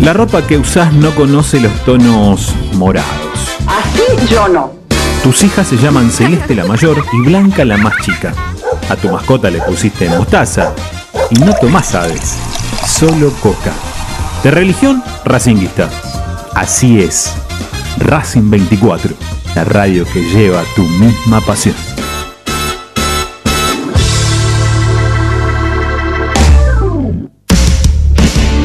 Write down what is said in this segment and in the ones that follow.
La ropa que usás no conoce los tonos morados. Así yo no. Tus hijas se llaman Celeste la mayor y Blanca la más chica. A tu mascota le pusiste mostaza y no tomás aves, solo coca. De religión, racinguista. Así es. Racing 24, la radio que lleva tu misma pasión.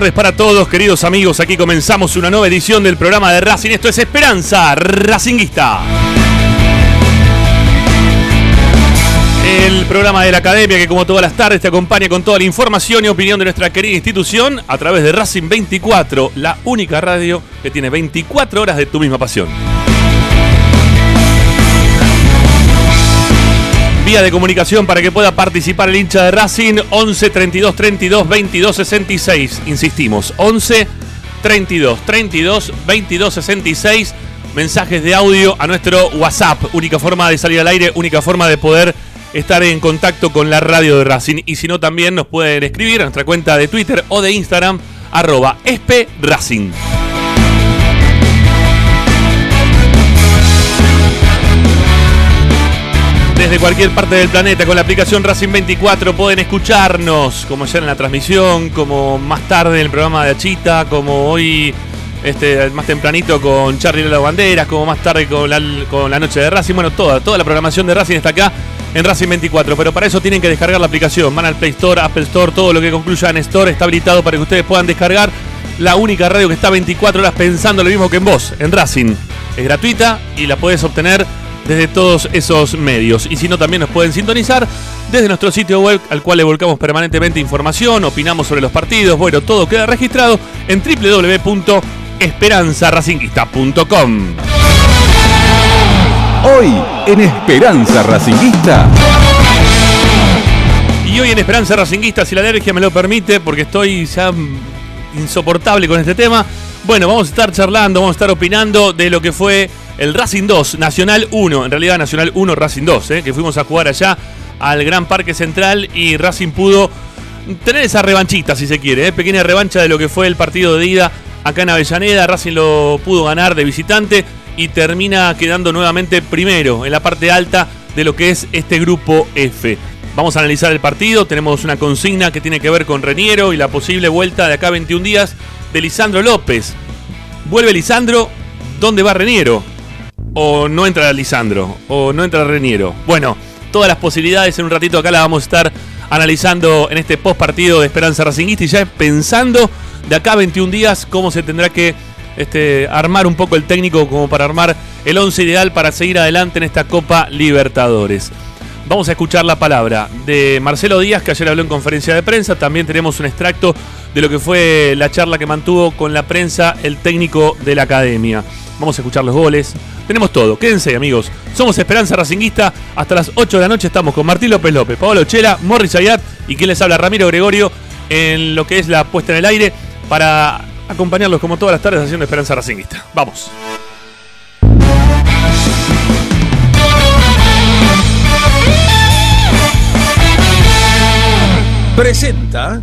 Tardes para todos, queridos amigos. Aquí comenzamos una nueva edición del programa de Racing. Esto es Esperanza Racinguista. El programa de la academia que como todas las tardes te acompaña con toda la información y opinión de nuestra querida institución a través de Racing 24, la única radio que tiene 24 horas de tu misma pasión. Vía de comunicación para que pueda participar el hincha de Racing 11 32 32 22 66. Insistimos, 11 32 32 22 66. Mensajes de audio a nuestro WhatsApp. Única forma de salir al aire, única forma de poder estar en contacto con la radio de Racing. Y si no, también nos pueden escribir a nuestra cuenta de Twitter o de Instagram, arroba espracing. Desde cualquier parte del planeta con la aplicación Racing 24 pueden escucharnos, como ayer en la transmisión, como más tarde en el programa de Achita, como hoy este, más tempranito con Charlie las Banderas, como más tarde con la, con la noche de Racing. Bueno, toda, toda la programación de Racing está acá en Racing 24, pero para eso tienen que descargar la aplicación. Van al Play Store, Apple Store, todo lo que concluya en Store está habilitado para que ustedes puedan descargar la única radio que está 24 horas pensando lo mismo que en vos, en Racing. Es gratuita y la puedes obtener desde todos esos medios. Y si no, también nos pueden sintonizar desde nuestro sitio web al cual le volcamos permanentemente información, opinamos sobre los partidos, bueno, todo queda registrado en www.esperanzaracinguista.com. Hoy en Esperanza Racinguista. Y hoy en Esperanza Racinguista, si la alergia me lo permite, porque estoy ya insoportable con este tema, bueno, vamos a estar charlando, vamos a estar opinando de lo que fue el Racing 2, Nacional 1, en realidad Nacional 1, Racing 2, eh, que fuimos a jugar allá al Gran Parque Central y Racing pudo tener esa revanchita, si se quiere, eh, pequeña revancha de lo que fue el partido de ida acá en Avellaneda. Racing lo pudo ganar de visitante y termina quedando nuevamente primero en la parte alta de lo que es este grupo F. Vamos a analizar el partido, tenemos una consigna que tiene que ver con Reniero y la posible vuelta de acá a 21 días de Lisandro López. Vuelve Lisandro, ¿dónde va Reniero? O no entra Lisandro, o no entra Reniero. Bueno, todas las posibilidades en un ratito acá las vamos a estar analizando en este post partido de Esperanza Racingista y ya pensando de acá a 21 días cómo se tendrá que este, armar un poco el técnico como para armar el 11 ideal para seguir adelante en esta Copa Libertadores. Vamos a escuchar la palabra de Marcelo Díaz, que ayer habló en conferencia de prensa. También tenemos un extracto de lo que fue la charla que mantuvo con la prensa el técnico de la academia. Vamos a escuchar los goles. Tenemos todo. Quédense, amigos. Somos Esperanza Racinguista. Hasta las 8 de la noche estamos con Martín López López, Pablo Chela, Morris Ayat y quien les habla, Ramiro Gregorio, en lo que es la puesta en el aire para acompañarlos como todas las tardes haciendo Esperanza Racinguista. Vamos. Presenta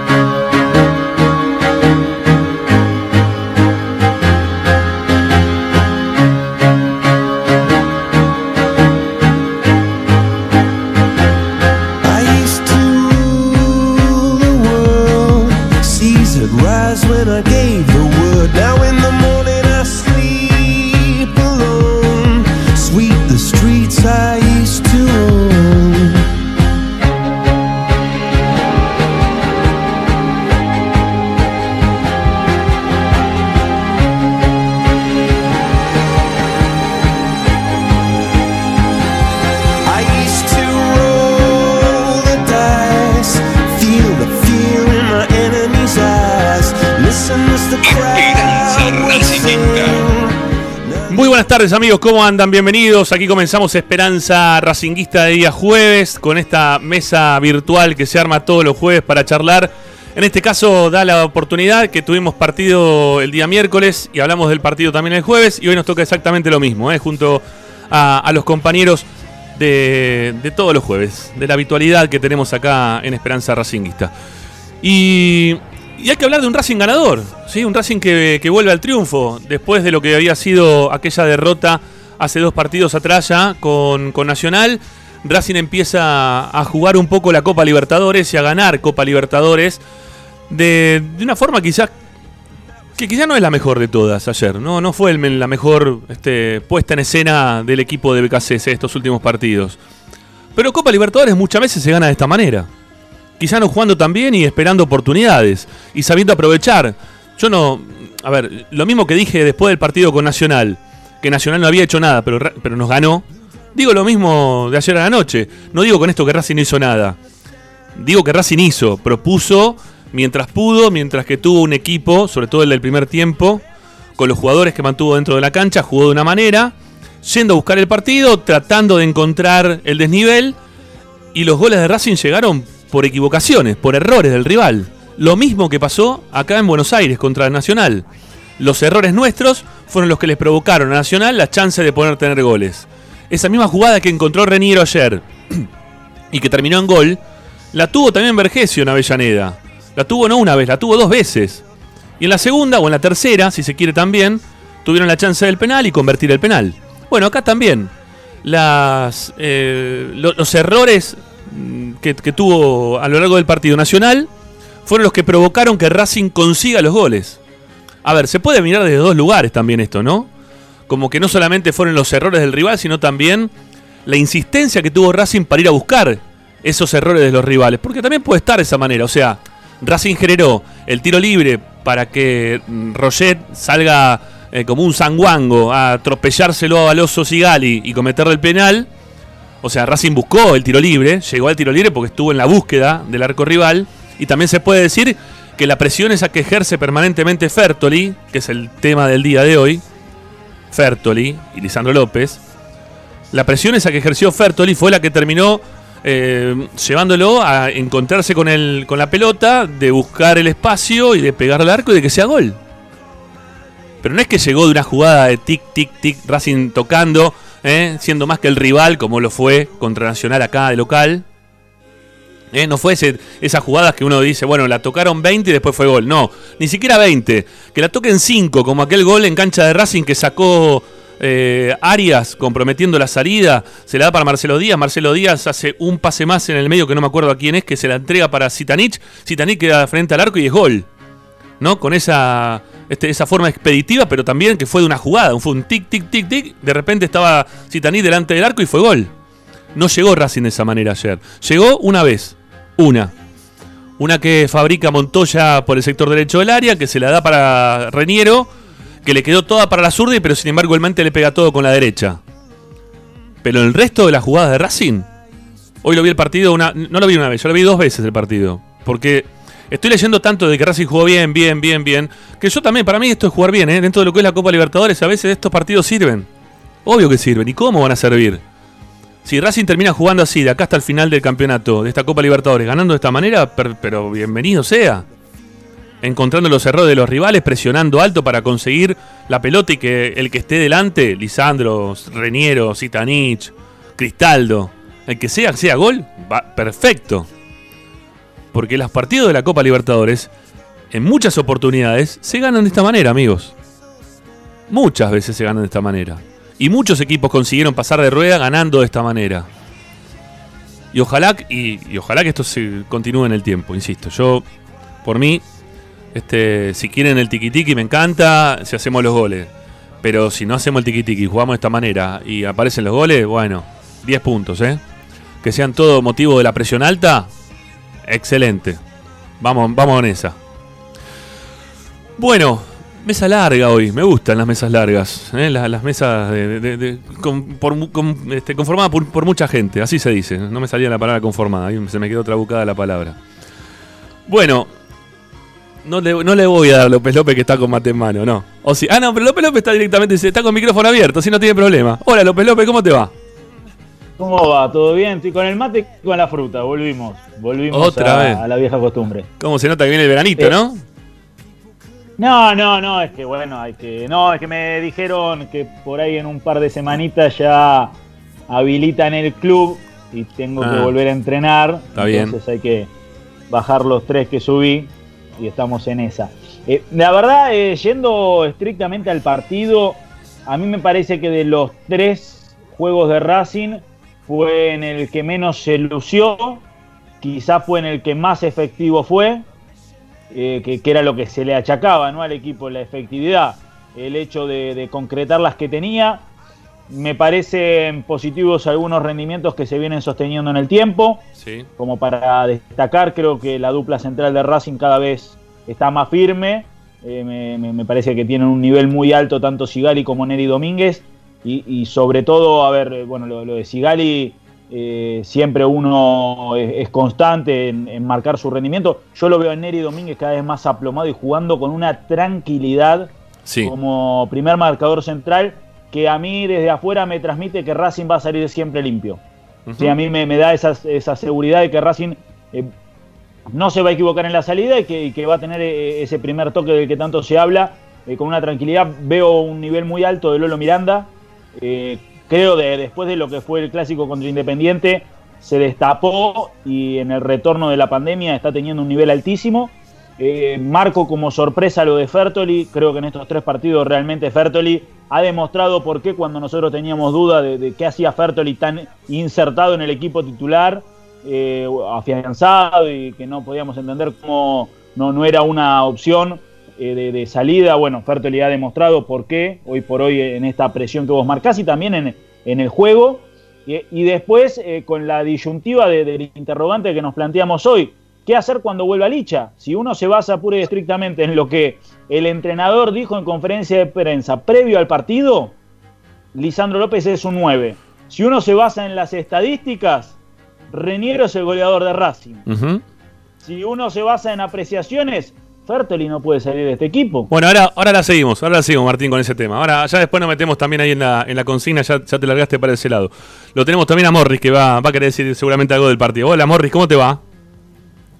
Buenas tardes amigos, ¿cómo andan? Bienvenidos. Aquí comenzamos Esperanza Racinguista de día jueves con esta mesa virtual que se arma todos los jueves para charlar. En este caso da la oportunidad que tuvimos partido el día miércoles y hablamos del partido también el jueves y hoy nos toca exactamente lo mismo, ¿eh? junto a, los compañeros de, de todos los jueves, de la habitualidad que tenemos acá en Esperanza Racinguista. Y, y hay que hablar de un Racing ganador, ¿sí? un Racing que, que vuelve al triunfo después de lo que había sido aquella derrota hace dos partidos atrás ya con, con Nacional. Racing empieza a jugar un poco la Copa Libertadores y a ganar Copa Libertadores de, de una forma quizás que quizás no es la mejor de todas ayer, no, no fue el- la mejor este, puesta en escena del equipo de BKCS estos últimos partidos. Pero Copa Libertadores muchas veces se gana de esta manera. Quizá no jugando tan bien y esperando oportunidades y sabiendo aprovechar. Yo no. A ver, lo mismo que dije después del partido con Nacional, que Nacional no había hecho nada, pero, pero nos ganó. Digo lo mismo de ayer a la noche. No digo con esto que Racing no hizo nada. Digo que Racing hizo, propuso mientras pudo, mientras que tuvo un equipo, sobre todo el del primer tiempo, con los jugadores que mantuvo dentro de la cancha, jugó de una manera, yendo a buscar el partido, tratando de encontrar el desnivel, y los goles de Racing llegaron por equivocaciones, por errores del rival. Lo mismo que pasó acá en Buenos Aires contra Nacional. Los errores nuestros fueron los que les provocaron a Nacional la chance de poder tener goles. Esa misma jugada que encontró Reniero ayer y que terminó en gol, la tuvo también Vergesio en Avellaneda. La tuvo no una vez, la tuvo dos veces. Y en la segunda o en la tercera, si se quiere también, tuvieron la chance del penal y convertir el penal. Bueno, acá también. Eh, lo- los errores que, que tuvo a lo largo del partido nacional fueron los que provocaron que Racing consiga los goles. A ver, se puede mirar desde dos lugares también esto, ¿no? Como que no solamente fueron los errores del rival, sino también la insistencia que tuvo Racing para ir a buscar esos errores de los rivales. Porque también puede estar de esa manera. O sea, Racing generó el tiro libre para que mm, Roget salga eh, como un sanguango a atropellárselo a Loso Sigali y cometerle el penal. O sea, Racing buscó el tiro libre, llegó al tiro libre porque estuvo en la búsqueda del arco rival. Y también se puede decir que la presión esa que ejerce permanentemente Fertoli, que es el tema del día de hoy, Fertoli y Lisandro López, la presión esa que ejerció Fertoli fue la que terminó eh, llevándolo a encontrarse con, el, con la pelota, de buscar el espacio y de pegar al arco y de que sea gol. Pero no es que llegó de una jugada de tic, tic, tic, Racing tocando, ¿eh? siendo más que el rival, como lo fue contra Nacional acá de local. ¿Eh? No fue esas jugadas que uno dice, bueno, la tocaron 20 y después fue gol. No, ni siquiera 20. Que la toquen 5, como aquel gol en cancha de Racing que sacó eh, Arias comprometiendo la salida. Se la da para Marcelo Díaz. Marcelo Díaz hace un pase más en el medio que no me acuerdo a quién es, que se la entrega para Zitanich. Zitanich queda frente al arco y es gol. ¿No? Con esa, este, esa forma expeditiva, pero también que fue de una jugada. Fue un tic, tic, tic, tic. De repente estaba Zitanich delante del arco y fue gol. No llegó Racing de esa manera ayer. Llegó una vez. Una. Una que fabrica Montoya por el sector derecho del área, que se la da para Reniero, que le quedó toda para la zurda, pero sin embargo el Mente le pega todo con la derecha. Pero el resto de las jugadas de Racing, hoy lo vi el partido, una, no lo vi una vez, yo lo vi dos veces el partido. Porque estoy leyendo tanto de que Racing jugó bien, bien, bien, bien, que yo también, para mí esto es jugar bien, ¿eh? dentro de lo que es la Copa Libertadores, a veces estos partidos sirven. Obvio que sirven. ¿Y cómo van a servir? Si Racing termina jugando así, de acá hasta el final del campeonato, de esta Copa Libertadores, ganando de esta manera, per- pero bienvenido sea. Encontrando los errores de los rivales, presionando alto para conseguir la pelota y que el que esté delante, Lisandro, Reniero, Zitanich, Cristaldo, el que sea, sea gol, va perfecto. Porque los partidos de la Copa Libertadores, en muchas oportunidades, se ganan de esta manera, amigos. Muchas veces se ganan de esta manera. Y muchos equipos consiguieron pasar de rueda ganando de esta manera. Y ojalá, y, ojalá que esto se continúe en el tiempo, insisto. Yo, por mí, este, si quieren el tiki-tiki me encanta, si hacemos los goles. Pero si no hacemos el tiki-tiki, jugamos de esta manera y aparecen los goles, bueno, 10 puntos, ¿eh? Que sean todo motivo de la presión alta, excelente. Vamos, vamos con esa. Bueno, mesa larga hoy, me gustan las mesas largas, ¿eh? las, mesas de, este, conformadas por, mucha gente, así se dice, no me salía la palabra conformada, ahí se me quedó trabucada la palabra. Bueno, no le, voy a dar a López López que está con mate en mano, no. O sí. Ah, no, pero López López está directamente, está con micrófono abierto, así no tiene problema. Hola López López, ¿cómo te va? ¿Cómo va? ¿Todo bien? Estoy con el mate y con la fruta. Volvimos. Volvimos Otra a, vez. a la vieja costumbre. ¿Cómo se nota que viene el veranito, Eh, no? No, no, no, es que bueno, hay que. No, es que me dijeron que por ahí en un par de semanitas ya habilitan el club y tengo que Ah. volver a entrenar. Está bien. Entonces hay que bajar los tres que subí y estamos en esa. Eh, la verdad, eh, yendo estrictamente al partido, a mí me parece que de los tres juegos de Racing fue en el que menos se lució, quizás fue en el que más efectivo fue, eh, que, que era lo que se le achacaba ¿no? al equipo, la efectividad, el hecho de, de concretar las que tenía. Me parecen positivos algunos rendimientos que se vienen sosteniendo en el tiempo Sí. como para destacar, creo que la dupla central de Racing cada vez está más firme. Eh, me, me- me parece que tienen un nivel muy alto tanto Sigali como Neri Domínguez. Y, y sobre todo, a ver, eh, bueno, lo, lo de Sigali, eh, siempre uno es, es constante en, en marcar su rendimiento. Yo lo veo en Neri Domínguez cada vez más aplomado y jugando con una tranquilidad Sí. como primer marcador central que a mí desde afuera me transmite que Racing va a salir siempre limpio. Sí, a mí me, me da esa, esa seguridad de que Racing eh, no se va a equivocar en la salida y que, y que va a tener eh, ese primer toque del que tanto se habla eh, con una tranquilidad. Veo un nivel muy alto de Lolo Miranda. Eh, creo de después de lo que fue el clásico contra Independiente, se destapó y en el retorno de la pandemia está teniendo un nivel altísimo. Eh, marco como sorpresa lo de Fertoli. Creo que en estos tres partidos realmente Fertoli ha demostrado por qué cuando nosotros teníamos duda de, qué hacía Fertoli tan insertado en el equipo titular, eh, afianzado y que no podíamos entender cómo no, no era una opción eh, de, de salida. Bueno, Fertoli ha demostrado por qué hoy por hoy en esta presión que vos marcás y también en, en el juego. Y, y después eh, con la disyuntiva de- del interrogante que nos planteamos hoy. ¿Qué hacer cuando vuelva Licha? Si uno se basa pura y estrictamente en lo que el entrenador dijo en conferencia de prensa previo al partido, Lisandro López es un 9. Si uno se basa en las estadísticas, Reniero es el goleador de Racing. Si uno se basa en apreciaciones, Fertoli no puede salir de este equipo. Bueno, ahora, ahora la seguimos, ahora la seguimos, Martín, con ese tema. Ahora, ya después nos metemos también ahí en la, en la consigna, ya, ya te largaste para ese lado. Lo tenemos también a Morris, que va, va a querer decir seguramente algo del partido. Hola, Morris, ¿cómo te va?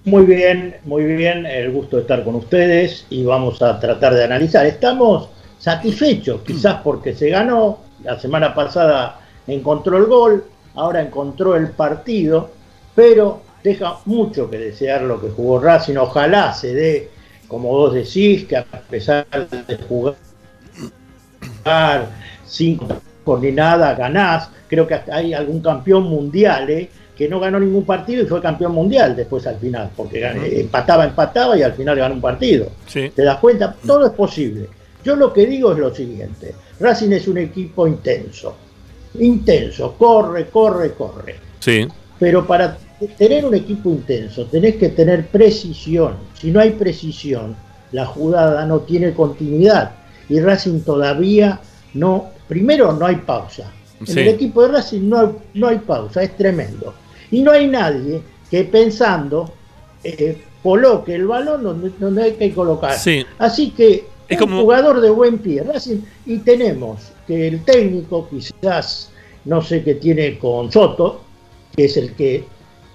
Muy bien, muy bien, el gusto de estar con ustedes y vamos a tratar de analizar. Estamos satisfechos, quizás porque se ganó, la semana pasada encontró el gol, ahora encontró el partido, pero deja mucho que desear lo que jugó Racing. Ojalá se dé, como vos decís, que a pesar de jugar cinco por ni nada, ganás. Creo que hasta hay algún campeón mundial, ¿eh? que no ganó ningún partido y fue campeón mundial después al final, porque empataba, empataba y al final ganó un partido. Sí. ¿Te das cuenta? Todo es posible. Yo lo que digo es lo siguiente, Racing es un equipo intenso, intenso, corre, corre, corre. Sí. Pero para tener un equipo intenso tenés que tener precisión. Si no hay precisión, la jugada no tiene continuidad. Y Racing todavía no, primero no hay pausa. En el equipo de Racing no hay, no hay pausa, es tremendo. Y no hay nadie que pensando eh, coloque el balón donde, donde hay que colocar. Sí. Así que Es un como- jugador de buen pie, Racing, y tenemos que el técnico quizás, no sé qué tiene con Soto, que es el que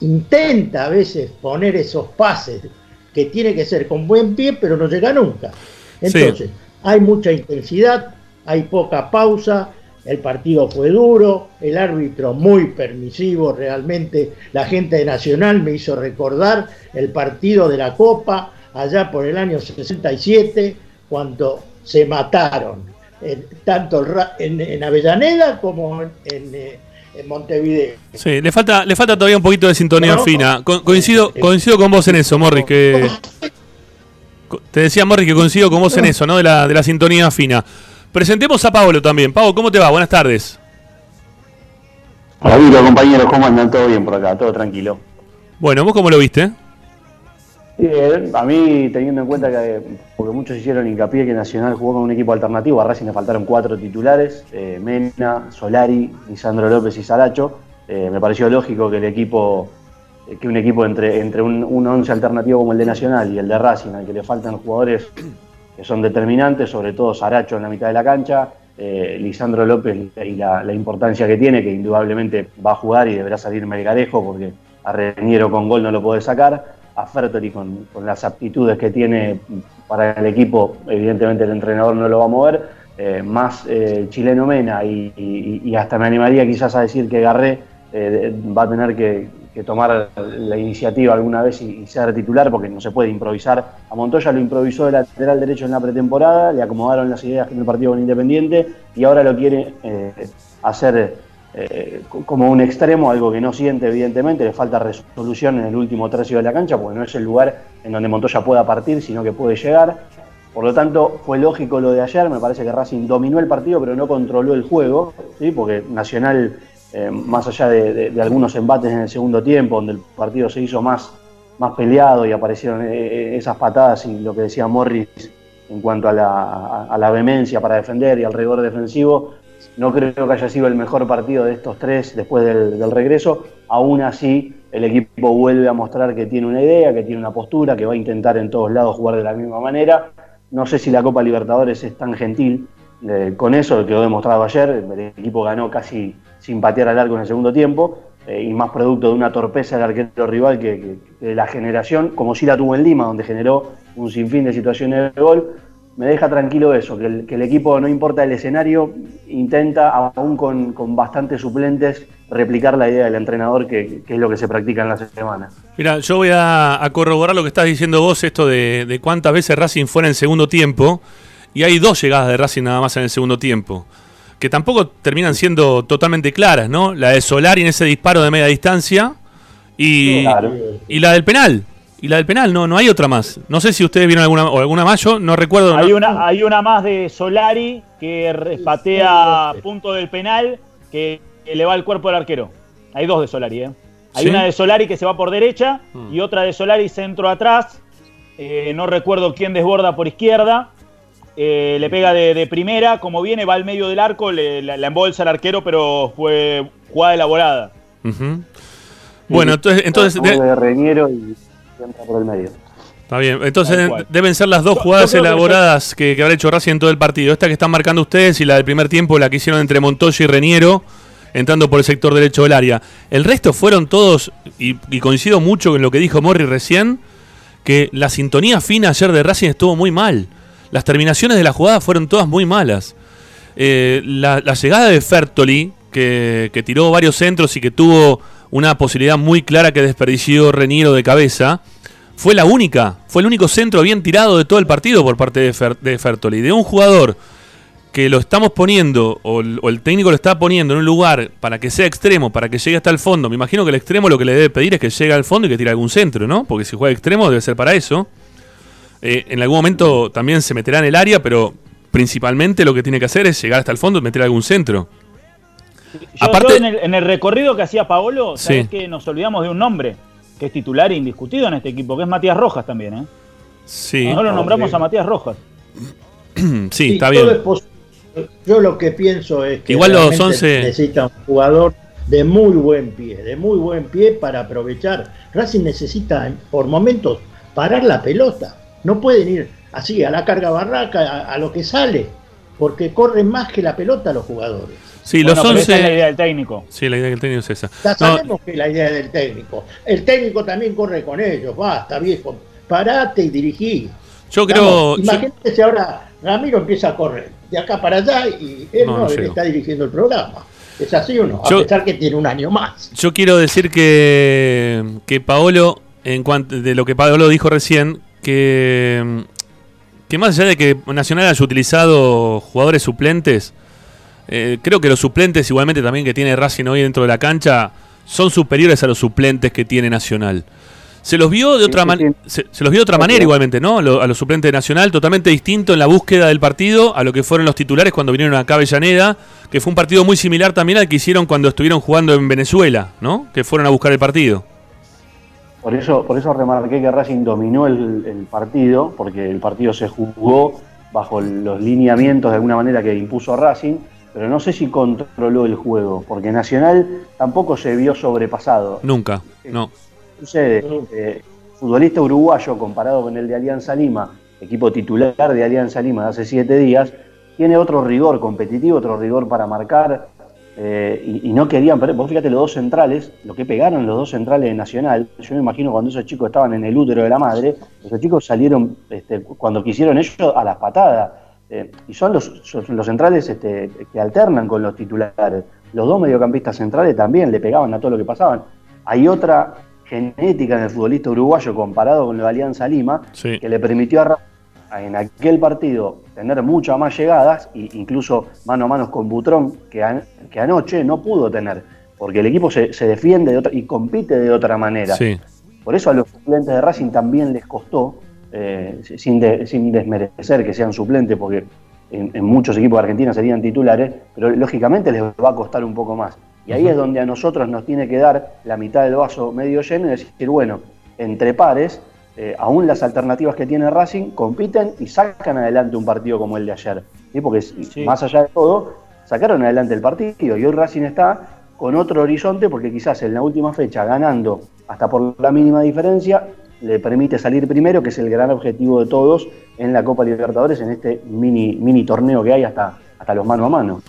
intenta a veces poner esos pases que tiene que ser con buen pie, pero no llega nunca. Entonces, hay mucha intensidad, hay poca pausa, el partido fue duro, el árbitro muy permisivo, realmente la gente de Nacional me hizo recordar el partido de la Copa allá por el año 67, cuando se mataron, eh, tanto en, en Avellaneda como en, en, eh, en Montevideo. Sí, le falta, le falta todavía un poquito de sintonía No. fina. Co- coincido, coincido con vos en eso, Morris, que. Te decía Morris que coincido con vos en eso, ¿no? De la, de la sintonía fina. Presentemos a Pablo también. Pablo, ¿cómo te va? Buenas tardes. Hola, compañeros, ¿cómo andan? ¿Todo bien por acá? ¿Todo tranquilo? Bueno, ¿vos cómo lo viste? Bien, a mí, teniendo en cuenta que, porque muchos hicieron hincapié que Nacional jugó con un equipo alternativo, a Racing le faltaron cuatro titulares, eh, Mena, Solari, Lisandro López y Saracho, eh, me pareció lógico que el equipo, eh, que un equipo entre, un, un once alternativo como el de Nacional y el de Racing, al que le faltan jugadores que son determinantes, sobre todo Saracho en la mitad de la cancha, eh, Lisandro López y la, la importancia que tiene, que indudablemente va a jugar y deberá salir Melgarejo porque a Reñero con gol no lo puede sacar, a Fertoli con, las aptitudes que tiene para el equipo, evidentemente el entrenador no lo va a mover, eh, más eh, chileno Mena y, hasta me animaría quizás a decir que Garré eh, va a tener que, que tomar la iniciativa alguna vez y, y ser titular porque no se puede improvisar. A Montoya lo improvisó de lateral derecho en la pretemporada, le acomodaron las ideas en el partido con Independiente y ahora lo quiere eh, hacer eh, co- como un extremo, algo que no siente evidentemente, le falta resolución en el último tercio de la cancha porque no es el lugar en donde Montoya pueda partir, sino que puede llegar. Por lo tanto, fue lógico lo de ayer, me parece que Racing dominó el partido pero no controló el juego, ¿sí? porque Nacional, eh, más allá de, algunos embates en el segundo tiempo, donde el partido se hizo más, más peleado y aparecieron eh, esas patadas y lo que decía Morris en cuanto a la, a- a la vehemencia para defender y al rigor defensivo, no creo que haya sido el mejor partido de estos tres después del, regreso. Aún así, el equipo vuelve a mostrar que tiene una idea, que tiene una postura, que va a intentar en todos lados jugar de la misma manera. No sé si la Copa Libertadores es tan gentil eh, con eso, que quedó demostrado ayer. El equipo ganó casi sin patear al arco en el segundo tiempo eh, y más producto de una torpeza del arquero rival que de la generación, como si la tuvo en Lima, donde generó un sinfín de situaciones de gol me deja tranquilo eso, que el, que el equipo, no importa el escenario, intenta, aún con, con bastantes suplentes, replicar la idea del entrenador, que, que es lo que se practica en la semana. Mira, yo voy a, a corroborar lo que estás diciendo vos, esto de, de cuántas veces Racing fue en segundo tiempo. Y hay dos llegadas de Racing nada más en el segundo tiempo. Que tampoco terminan siendo totalmente claras, ¿no? La de Solari en ese disparo de media distancia. Y, Claro. y la del penal. Y la del penal, no, no hay otra más. No sé si ustedes vieron alguna, o alguna más, yo no recuerdo. Hay no- una, hay una más de Solari que patea punto del penal que le va al cuerpo del arquero. Hay dos de Solari, ¿eh? Hay ¿Sí? una de Solari que se va por derecha Mm. y otra de Solari centro atrás. Eh, no recuerdo quién desborda por izquierda. Eh, le pega de, de primera, como viene, va al medio del arco, le, la, la embolsa al arquero, pero fue jugada elaborada. Bueno, entonces, entonces de- de Reñero y entra por el medio. Está bien. Entonces deben ser las dos jugadas elaboradas que, que habrá hecho Racing en todo el partido. Esta que están marcando ustedes y la del primer tiempo, la que hicieron entre Montoya y Reniero, entrando por el sector derecho del área. El resto fueron todos, y, y coincido mucho con lo que dijo Morri recién, que la sintonía fina ayer de Racing estuvo muy mal. Las terminaciones de la jugada fueron todas muy malas. Eh, la, la llegada de Fertoli, que, que tiró varios centros y que tuvo una posibilidad muy clara que desperdició Reniero de cabeza, fue la única, fue el único centro bien tirado de todo el partido por parte de, Fer- de Fertoli. De un jugador que lo estamos poniendo, o el, o el técnico lo está poniendo en un lugar para que sea extremo, para que llegue hasta el fondo. Me imagino que el extremo lo que le debe pedir es que llegue al fondo y que tire algún centro, ¿no? Porque si juega extremo debe ser para eso. Eh, en algún momento también se meterá en el área, pero principalmente lo que tiene que hacer es llegar hasta el fondo y meter algún centro. Yo, Aparte- yo en, el, en el recorrido que hacía Paolo, sabés Sí. que nos olvidamos de un nombre que es titular e indiscutido en este equipo, que es Matías Rojas también, ¿eh? Sí, No lo nombramos a Matías Rojas. sí, está bien. es. Yo lo que pienso es que Igual los realmente 11 necesita un jugador de muy buen pie, de muy buen pie para aprovechar. Racing necesita por momentos parar la pelota. No pueden ir así a la carga barraca, a, a lo que sale, porque corren más que la pelota los jugadores. Sí, Bueno, los pero esa es la 11. idea del técnico. Sí, la idea que tengo es esa. Ya No, sabemos que la idea del técnico. El técnico también corre con ellos. Basta, viejo. Parate y dirigí. yo creo. Vamos, yo- imagínate si ahora Ramiro empieza a correr de acá para allá y él No, no, no él está dirigiendo el programa. ¿Es así o no? Yo- a pesar que tiene un año más. Yo quiero decir que, que Paolo, en cuanto de lo que Paolo dijo recién, que, que más allá de que Nacional haya utilizado jugadores suplentes, eh, creo que los suplentes igualmente también que tiene Racing hoy dentro de la cancha son superiores a los suplentes que tiene Nacional. Se los vio de otra manera, se, se los vio de otra manera igualmente, ¿no? Lo- a los suplentes de Nacional, totalmente distinto en la búsqueda del partido a lo que fueron los titulares cuando vinieron acá a Avellaneda, que fue un partido muy similar también al que hicieron cuando estuvieron jugando en Venezuela, ¿no? Que fueron a buscar el partido. Por eso, por eso remarqué que Racing dominó el, el partido, porque el partido se jugó bajo los lineamientos de alguna manera que impuso Racing, pero no sé si controló el juego, porque Nacional tampoco se vio sobrepasado. Nunca, no. sucede? Eh, futbolista uruguayo comparado con el de Alianza Lima, equipo titular de Alianza Lima de hace siete días, tiene otro rigor competitivo, otro rigor para marcar, eh, y, y no querían perder. Vos fíjate los dos centrales, lo que pegaron los dos centrales de Nacional. Yo me imagino cuando esos chicos estaban en el útero de la madre, esos chicos salieron este, cuando quisieron ellos a las patadas. Eh, y son los, son los centrales este, que alternan con los titulares. Los dos mediocampistas centrales también le pegaban a todo lo que pasaban. Hay otra genética en el futbolista uruguayo comparado con la Alianza Lima Sí. que le permitió a en aquel partido tener muchas más llegadas, e incluso mano a mano con Butrón, que, an- que anoche no pudo tener, porque el equipo se, se defiende de otra, y compite de otra manera. Sí. Por eso a los suplentes de Racing también les costó, eh, sin, de- sin desmerecer que sean suplentes, porque en, en muchos equipos de Argentina serían titulares, pero lógicamente les va a costar un poco más. Y ahí es donde a nosotros nos tiene que dar la mitad del vaso medio lleno y decir, bueno, entre pares, eh, aún las alternativas que tiene Racing compiten y sacan adelante un partido como el de ayer. ¿sí? Porque más allá de todo, sacaron adelante el partido y hoy Racing está con otro horizonte porque quizás en la última fecha ganando hasta por la mínima diferencia le permite salir primero, que es el gran objetivo de todos en la Copa Libertadores, en este mini, mini torneo que hay hasta, hasta los mano a mano.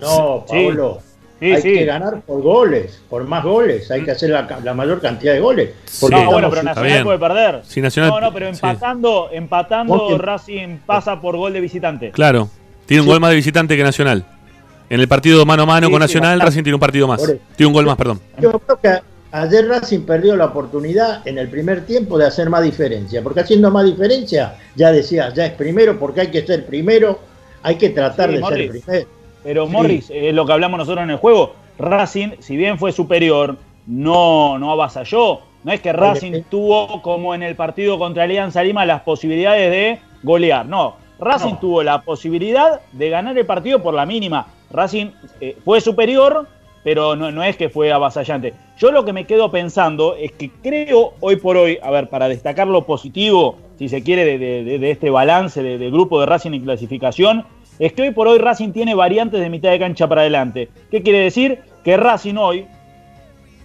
No. Pablo. Sí, hay sí. que ganar por goles, por más goles. Hay que hacer la, la mayor cantidad de goles. Porque no, bueno, pero Nacional bien. puede perder. Sí, Nacional- no, no, pero sí. empatando, empatando Racing pasa por gol de visitante. Claro. Tiene un Sí. gol más de visitante que Nacional. En el partido mano a mano Sí, con Nacional. Racing tiene un partido más. Tiene un gol más, perdón. Yo creo que ayer Racing perdió la oportunidad en el primer tiempo de hacer más diferencia, porque haciendo más diferencia, ya decía, ya es primero, porque hay que ser primero, hay que tratar Sí, de Morris. ser primero. Pero Sí. Morris, es lo que hablamos nosotros en el juego. Racing, si bien fue superior, no, no avasalló. No es que Racing tuvo, como en el partido contra Alianza Lima, las posibilidades de golear. No, Racing No. tuvo la posibilidad de ganar el partido por la mínima. Racing eh, fue superior, pero no, no es que fue avasallante. Yo lo que me quedo pensando es que creo hoy por hoy, a ver, para destacar lo positivo, si se quiere, de, de- este balance de- grupo de Racing en clasificación, es que hoy por hoy Racing tiene variantes de mitad de cancha para adelante. ¿Qué quiere decir? Que Racing hoy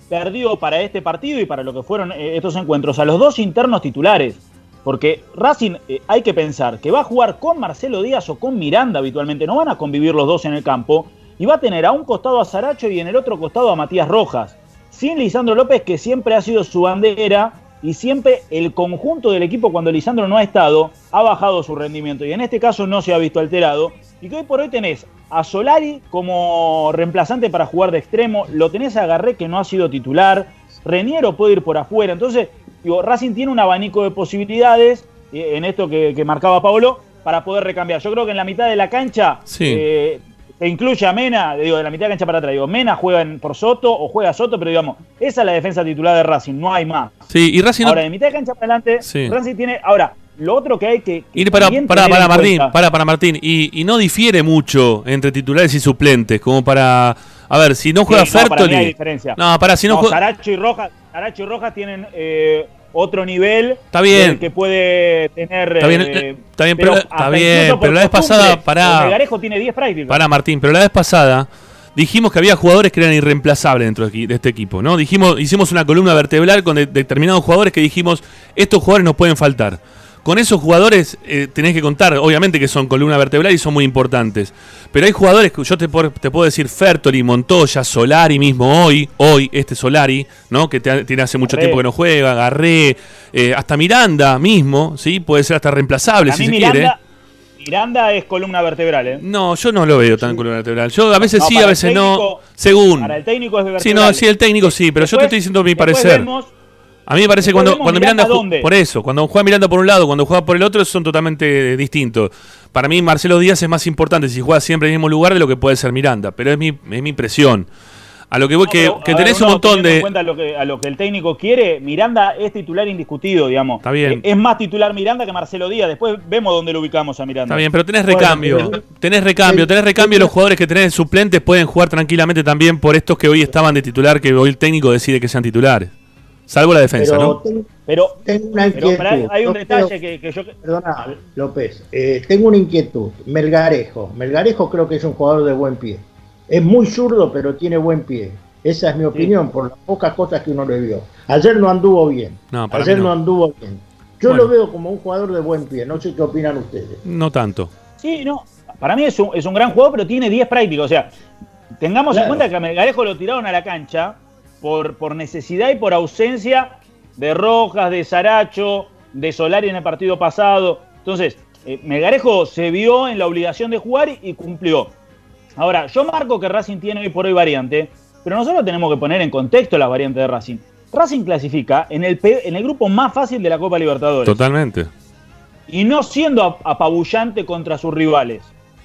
perdió para este partido y para lo que fueron eh, estos encuentros a los dos internos titulares. Porque Racing eh, hay que pensar que va a jugar con Marcelo Díaz o con Miranda habitualmente, no van a convivir los dos en el campo, y va a tener a un costado a Saracho y en el otro costado a Matías Rojas. Sin Lisandro López, que siempre ha sido su bandera, y siempre el conjunto del equipo, cuando Lisandro no ha estado, ha bajado su rendimiento. Y en este caso no se ha visto alterado. Y que hoy por hoy tenés a Solari como reemplazante para jugar de extremo, lo tenés a Garré que no ha sido titular, Reniero puede ir por afuera. Entonces, digo, Racing tiene un abanico de posibilidades eh, en esto que, que marcaba Pablo para poder recambiar. Yo creo que en la mitad de la cancha Sí. eh, se incluye a Mena, digo, de la mitad de la cancha para atrás. Digo, Mena juega en- por Soto o juega Soto, pero digamos, esa es la defensa titular de Racing, no hay más. Sí, y Racing no- Ahora, de mitad de cancha para adelante, Sí. Racing tiene. Ahora, lo otro que hay que. que Ir para, para, para Martín, para, para Martín. Y, y no difiere mucho entre titulares y suplentes, como para... A ver, si no juega Sí, no, para mí Fertoli... hay diferencia. No, para, si no, juega... Saracho y Rojas, Saracho y Rojas tienen eh, otro nivel. Está bien. que puede tener. Está bien, eh, eh, está bien, pero- está bien, la vez pasada, pará. el Melgarejo tiene 10 prácticas. Para Martín, pero la vez pasada dijimos que había jugadores que eran irreemplazables dentro de aquí- de este equipo, ¿no? Dijimos, hicimos una columna vertebral con de- determinados jugadores que dijimos, estos jugadores nos pueden faltar. Con esos jugadores eh, tenés que contar, obviamente que son columna vertebral y son muy importantes. Pero hay jugadores que yo te, por- te puedo decir, Fertoli, Montoya, Solari mismo hoy, hoy, este Solari, ¿no? Que te- tiene hace mucho Garré. tiempo que no juega, Garré, eh, hasta Miranda mismo, ¿sí? Puede ser hasta reemplazable a si mí se Miranda, quiere. Miranda es columna vertebral, ¿eh? No, yo no lo veo tan columna vertebral. Yo a veces No, sí, a veces no. técnico- Según. Para el técnico es Sí, vertebral. no, sí, el técnico sí, pero yo te estoy diciendo mi parecer. vemos- A mí me parece cuando, cuando Miranda Miranda, dónde. por eso, cuando juega Miranda por un lado, cuando juega por el otro, son totalmente distintos. Para mí Marcelo Díaz es más importante si juega siempre en el mismo lugar de lo que puede ser Miranda, pero es mi, es mi impresión. A lo que voy No, que, pero, que a ver, tenés un montón teniendo en de. cuenta lo que, a lo que el técnico quiere, Miranda es titular indiscutido, digamos. Está bien. Eh, Es más titular Miranda que Marcelo Díaz. Después vemos dónde lo ubicamos a Miranda. Está bien, pero tenés recambio. pero- tenés recambio, tenés recambio. Los jugadores que tenés de suplentes pueden jugar tranquilamente también por estos que hoy estaban de titular, que hoy el técnico decide que sean titulares. Salvo la defensa, Pero ¿no? tengo, Pero, tengo una pero inquietud. pará, hay un detalle creo- que, que yo... Perdona, López, eh, tengo una inquietud. Melgarejo. Melgarejo creo que es un jugador de buen pie. Es muy zurdo, pero tiene buen pie. Esa es mi opinión, por las pocas cosas que uno le vio. Ayer no anduvo bien. No, para Ayer mí no. no. anduvo bien. Yo Bueno. lo veo como un jugador de buen pie. No sé qué opinan ustedes. No tanto. Sí, no. Para mí es un, es un gran jugador, pero tiene 10 prácticos. O sea, tengamos en Claro. cuenta que a Melgarejo lo tiraron a la cancha por, por necesidad y por ausencia de Rojas, de Saracho, de Solari en el partido pasado. Entonces, eh, Melgarejo se vio en la obligación de jugar y, y cumplió. Ahora, yo marco que Racing tiene hoy por hoy variante, pero nosotros tenemos que poner en contexto las variantes de Racing. Racing clasifica en el, en el grupo más fácil de la Copa Libertadores. Totalmente. Y no siendo ap- apabullante contra sus rivales.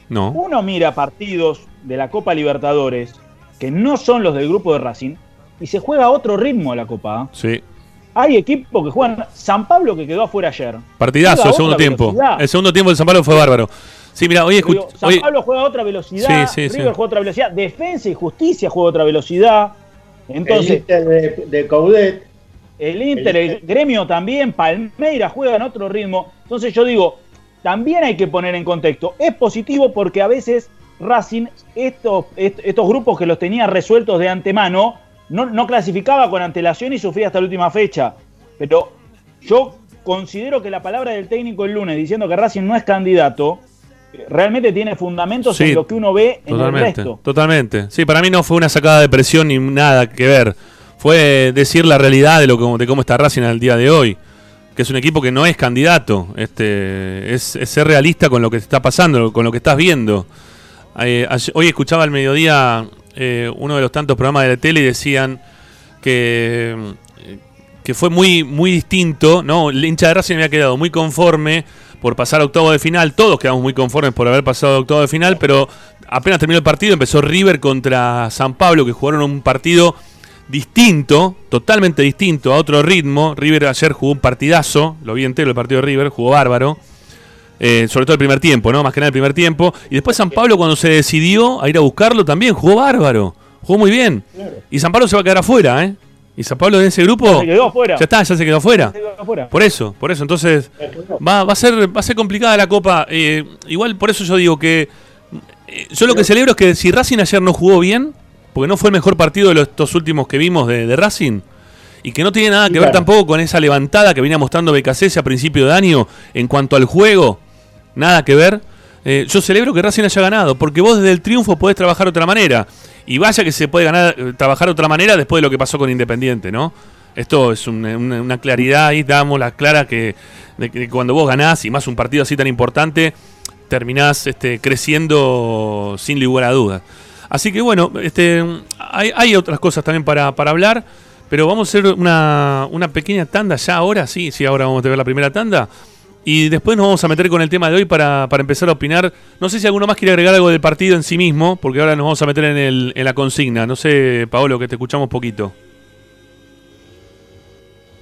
No. Uno mira partidos de la Copa Libertadores que no son los del grupo de Racing y se juega a otro ritmo la Copa. Sí. Hay equipos que juegan. San Pablo que quedó afuera ayer. Partidazo, el segundo tiempo. velocidad. El segundo tiempo del San Pablo fue bárbaro. Sí, mira, hoy escuché. San Pablo juega a otra velocidad. Sí, sí, sí. River juega a otra velocidad. Defensa y Justicia juega a otra velocidad. el Entonces, Inter de, de Coudet, el Inter, el el- gremio también, Palmeiras juega en otro ritmo. Entonces yo digo, también hay que poner en contexto. Es positivo porque a veces Racing, estos, est- estos grupos que los tenía resueltos de antemano, no, no clasificaba con antelación y sufría hasta la última fecha. Pero yo considero que la palabra del técnico el lunes diciendo que Racing no es candidato, realmente tiene fundamentos Sí, en lo que uno ve en el resto. totalmente. Sí, para mí no fue una sacada de presión ni nada que ver. Fue decir la realidad de lo que, de cómo está Racing al día de hoy. Que es un equipo que no es candidato. Este, es, es ser realista con lo que está pasando, con lo que estás viendo. Eh, ayer- hoy escuchaba al mediodía eh, uno de los tantos programas de la tele y decían que, eh, que fue muy, muy distinto, ¿no? El hincha de Racing había quedado muy conforme por pasar a octavo de final, todos quedamos muy conformes por haber pasado a octavo de final, pero apenas terminó el partido empezó River contra San Pablo, que jugaron un partido distinto, totalmente distinto, a otro ritmo. River ayer jugó un partidazo, lo vi entero el partido de River, jugó bárbaro. Eh, sobre todo el primer tiempo, ¿no? Más que nada el primer tiempo. Y después San Pablo, cuando se decidió a ir a buscarlo, también jugó bárbaro. Jugó muy bien. Y San Pablo se va a quedar afuera, ¿eh? Y San Pablo de ese grupo. Se quedó afuera. Ya está, ya se quedó afuera. Por eso, por eso. Entonces, va, va, a, ser, va a ser complicada la Copa. Eh, igual por eso yo digo que. eh, yo lo que celebro es que si Racing ayer no jugó bien, porque no fue el mejor partido de los, estos últimos que vimos de, de Racing, y que no tiene nada que ver tampoco con esa levantada que venía mostrando BKC a principio de año en cuanto al juego, nada que ver. Eh, yo celebro que Racing haya ganado, porque vos desde el triunfo podés trabajar otra manera. Y vaya que se puede ganar, eh, trabajar otra manera después de lo que pasó con Independiente, ¿no? Esto es un- una, una claridad ahí, damos la clara que, de cuando vos ganás, y más un partido así tan importante, terminás este, creciendo sin lugar a dudas. Así que bueno, este, hay, hay otras cosas también para, para hablar, pero vamos a hacer una, una pequeña tanda ya ahora, sí, sí, ahora vamos a ver la primera tanda. Y después nos vamos a meter con el tema de hoy para, para empezar a opinar. No sé si alguno más quiere agregar algo del partido en sí mismo, porque ahora nos vamos a meter en, el, en la consigna. No sé, Paolo, que te escuchamos poquito.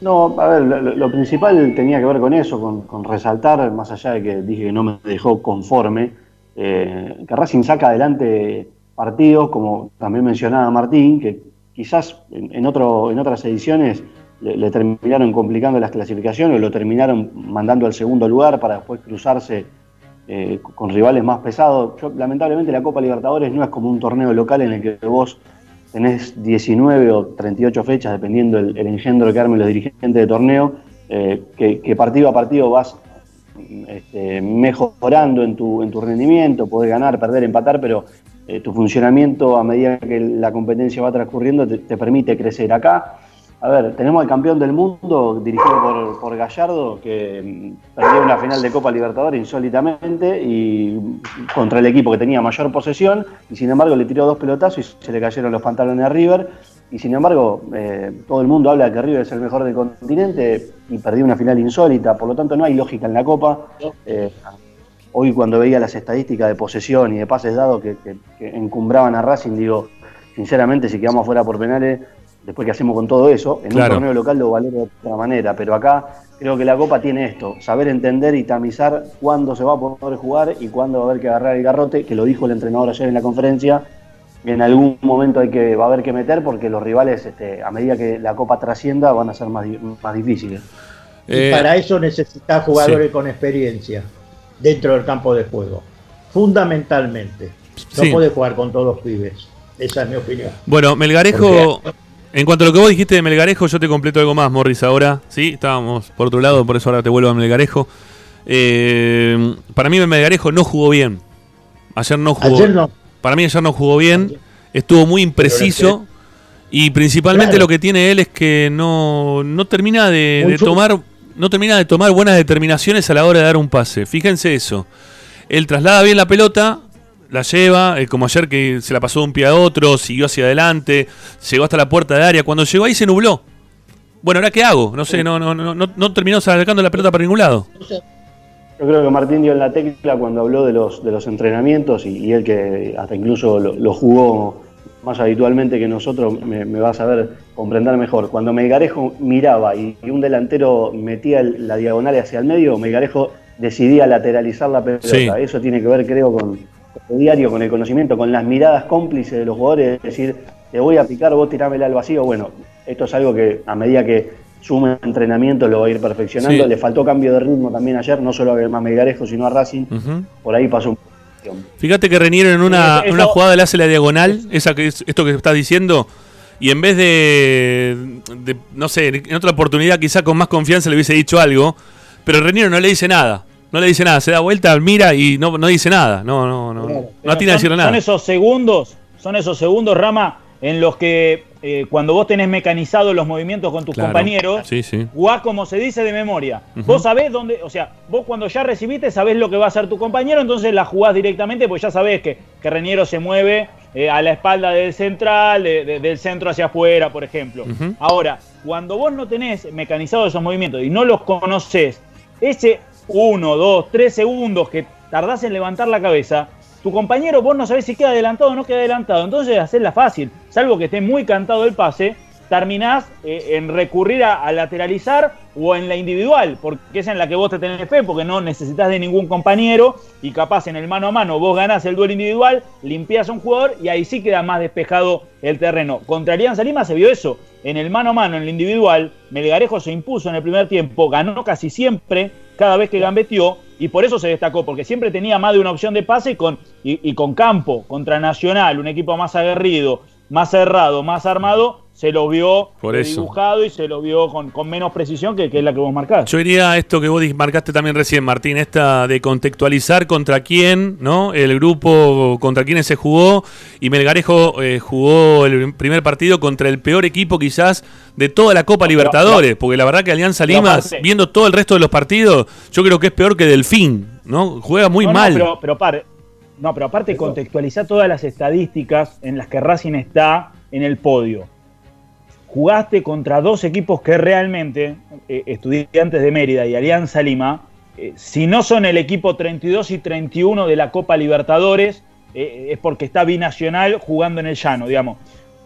No, a ver, lo, principal tenía que ver con eso, con, resaltar, más allá de que dije que no me dejó conforme, eh, que Racing saca adelante partidos, como también mencionaba Martín, que quizás en otro, en otras ediciones le, terminaron complicando las clasificaciones, lo terminaron mandando al segundo lugar para después cruzarse eh, con rivales más pesados. Yo, lamentablemente la Copa Libertadores no es como un torneo local en el que vos tenés 19 o 38 fechas, dependiendo el, el engendro que armen los dirigentes de torneo, eh, que, partido a partido vas este, mejorando en tu, en tu rendimiento, podés ganar, perder, empatar, pero eh, tu funcionamiento a medida que la competencia va transcurriendo te permite crecer. Acá, a ver, tenemos al campeón del mundo dirigido por, Gallardo, que mm, perdió una final de Copa Libertadores insólitamente y contra el equipo que tenía mayor posesión, y sin embargo le tiró dos pelotazos y se le cayeron los pantalones a River. Y sin embargo, eh, todo el mundo habla que River es el mejor del continente y perdió una final insólita, por lo tanto no hay lógica en la Copa. Eh, hoy cuando veía las estadísticas de posesión y de pases dados que encumbraban a Racing, digo, sinceramente si quedamos fuera por penales, después que hacemos con todo eso, en Claro. un torneo local lo valoro de otra manera, pero acá creo que la Copa tiene esto, saber entender y tamizar cuándo se va a poder jugar y cuándo va a haber que agarrar el garrote, que lo dijo el entrenador ayer en la conferencia, en algún momento hay que, va a haber que meter porque los rivales, este, a medida que la Copa trascienda, van a ser más, más difíciles. Y Eh, para eso necesitas jugadores con experiencia dentro del campo de juego. Fundamentalmente. No Sí. puedes jugar con todos los pibes. Esa es mi opinión. Bueno, Melgarejo, en cuanto a lo que vos dijiste de Melgarejo, yo te completo algo más, Morris, ahora. Sí, estábamos por otro lado, por eso ahora te vuelvo a Melgarejo. Eh, para mí Melgarejo no jugó bien. Ayer no jugó. Ayer no. Para mí ayer no jugó bien. Estuvo muy impreciso. Y principalmente Claro. lo que tiene él es que no, no termina de, de tomar no termina de tomar buenas determinaciones a la hora de dar un pase. Fíjense eso. Él traslada bien la pelota, la lleva, eh, como ayer que se la pasó de un pie a otro, siguió hacia adelante, llegó hasta la puerta de área. Cuando llegó ahí se nubló. Bueno, ¿ahora qué hago? No sé, no, no, no, no, no terminó sacando la pelota para ningún lado. Yo creo que Martín dio en la tecla cuando habló de los, de los entrenamientos y, y él que hasta incluso lo, lo jugó más habitualmente que nosotros me, me va a saber comprender mejor. Cuando Melgarejo miraba y, y un delantero metía el- la diagonal hacia el medio, Melgarejo decidía lateralizar la pelota. Sí. Eso tiene que ver, creo, con, con el diario, con el conocimiento, con las miradas cómplices de los jugadores, es decir, te voy a picar, vos tirámela al vacío. Bueno, esto es algo que a medida que sume entrenamiento lo va a ir perfeccionando. Sí. Le faltó cambio de ritmo también ayer, no solo a Melgarejo, sino a Racing. Por ahí pasó un Fíjate que Reniero en una, una jugada le hace la diagonal, esa que es, esto que estás diciendo, y en vez de, de, no sé, en otra oportunidad quizá con más confianza le hubiese dicho algo, pero Reniero no le dice nada, no le dice nada, se da vuelta, mira y no, no dice nada, no, no, no, no, Pero atina a decir nada. son esos segundos, son esos segundos, Rama, en los que eh, cuando vos tenés mecanizados los movimientos con tus Claro. compañeros, Sí, sí. jugás como se dice de memoria. Vos sabés dónde, o sea, vos cuando ya recibiste sabés lo que va a hacer tu compañero, entonces la jugás directamente, pues ya sabés que, que Reniero se mueve eh, a la espalda del central, de- de- del centro hacia afuera, por ejemplo. Ahora, cuando vos no tenés mecanizados esos movimientos y no los conocés, ese uno, dos, tres segundos que tardás en levantar la cabeza, tu compañero vos no sabés si queda adelantado o no queda adelantado. Entonces hacerla fácil, salvo que esté muy cantado el pase, terminás eh, en recurrir a, a lateralizar o en la individual, porque es en la que vos te tenés fe, porque no necesitas de ningún compañero y capaz en el mano a mano vos ganás el duelo individual, limpias a un jugador y ahí sí queda más despejado el terreno. Contra Alianza Lima se vio eso. En el mano a mano, en el individual, Melgarejo se impuso en el primer tiempo, ganó casi siempre, cada vez que gambeteó, y por eso se destacó, porque siempre tenía más de una opción de pase y con, y, y con campo, contra Nacional, un equipo más aguerrido, más cerrado, más armado, se lo vio Por eso. dibujado y se lo vio con, con menos precisión que, que es la que vos marcás. Yo iría a esto que vos marcaste también recién, Martín, esta de contextualizar contra quién, ¿no? El grupo contra quiénes se jugó. Y Melgarejo eh, jugó el primer partido contra el peor equipo quizás de toda la Copa Libertadores. Porque la verdad que Alianza Lima, aparte- viendo todo el resto de los partidos, yo creo que es peor que Delfín, ¿no? Juega muy No, no, mal. pero, pero pare- no, pero aparte contextualizar todas las estadísticas en las que Racing está en el podio. Jugaste contra dos equipos que realmente, eh, Estudiantes de Mérida y Alianza Lima, eh, si no son el equipo 32 y 31 de la Copa Libertadores, eh, es porque está binacional jugando en el llano, digamos.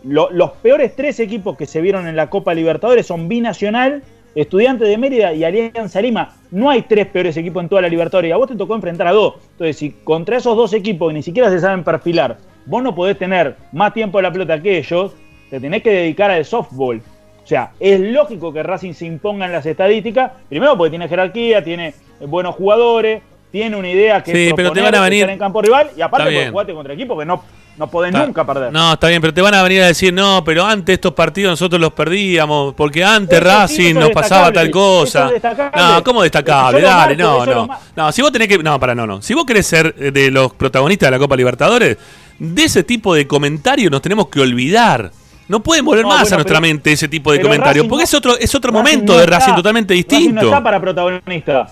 Lo- los peores tres equipos que se vieron en la Copa Libertadores son binacional, Estudiantes de Mérida y Alianza Lima. No hay tres peores equipos en toda la Libertadores. A vos te tocó enfrentar a dos. Entonces, si contra esos dos equipos que ni siquiera se saben perfilar, vos no podés tener más tiempo de la pelota que ellos, te tenés que dedicar al softball. O sea, es lógico que Racing se imponga en las estadísticas. Primero porque tiene jerarquía, tiene eh, buenos jugadores, tiene una idea que Sí, pero te van a venir- en campo rival y aparte porque jugaste contra equipos que no, no podés Está- nunca perder. No, está bien, pero te van a venir a decir, no, pero antes estos partidos nosotros los perdíamos, porque antes Eso Racing nos pasaba tal cosa. No, ¿cómo destacable? Dale, marco, no, no. No, si vos tenés que. No, para, no, no. Si vos querés ser eh, de los protagonistas de la Copa Libertadores, de ese tipo de comentarios nos tenemos que olvidar. No pueden volver No, más bueno, a nuestra pero- mente ese tipo de comentarios, Racing porque no- es otro, es otro Racing momento no de Racing totalmente Racing distinto. no está para protagonista.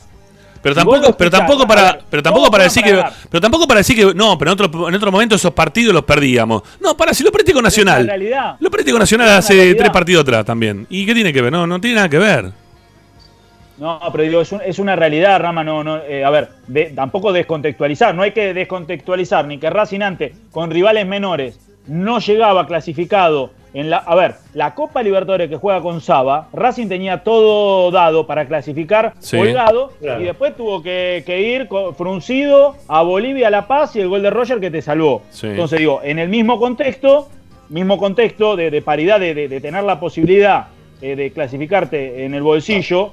Pero tampoco, pero tampoco para, ver, pero tampoco para decir para que, pero tampoco para decir que no, pero en otro, en otro momento esos partidos los perdíamos. No, para si lo perdiste con Nacional. Realidad. Lo perdiste con Nacional hace realidad. tres partidos atrás también. ¿Y qué tiene que ver? No, no tiene nada que ver. No, pero digo, es, un- es una realidad, Rama. No, no, eh, a ver, de- tampoco descontextualizar. No hay que descontextualizar ni que Racing antes, con rivales menores, no llegaba clasificado en la. A ver, la Copa Libertadores que juega con Saba, Racing tenía todo dado para clasificar, Sí. colgado, Claro. y después tuvo que, que ir co- fruncido a Bolivia, a La Paz y el gol de Roger que te salvó. Sí. Entonces, digo, en el mismo contexto, mismo contexto de, de paridad, de, de- de tener la posibilidad eh, de clasificarte en el bolsillo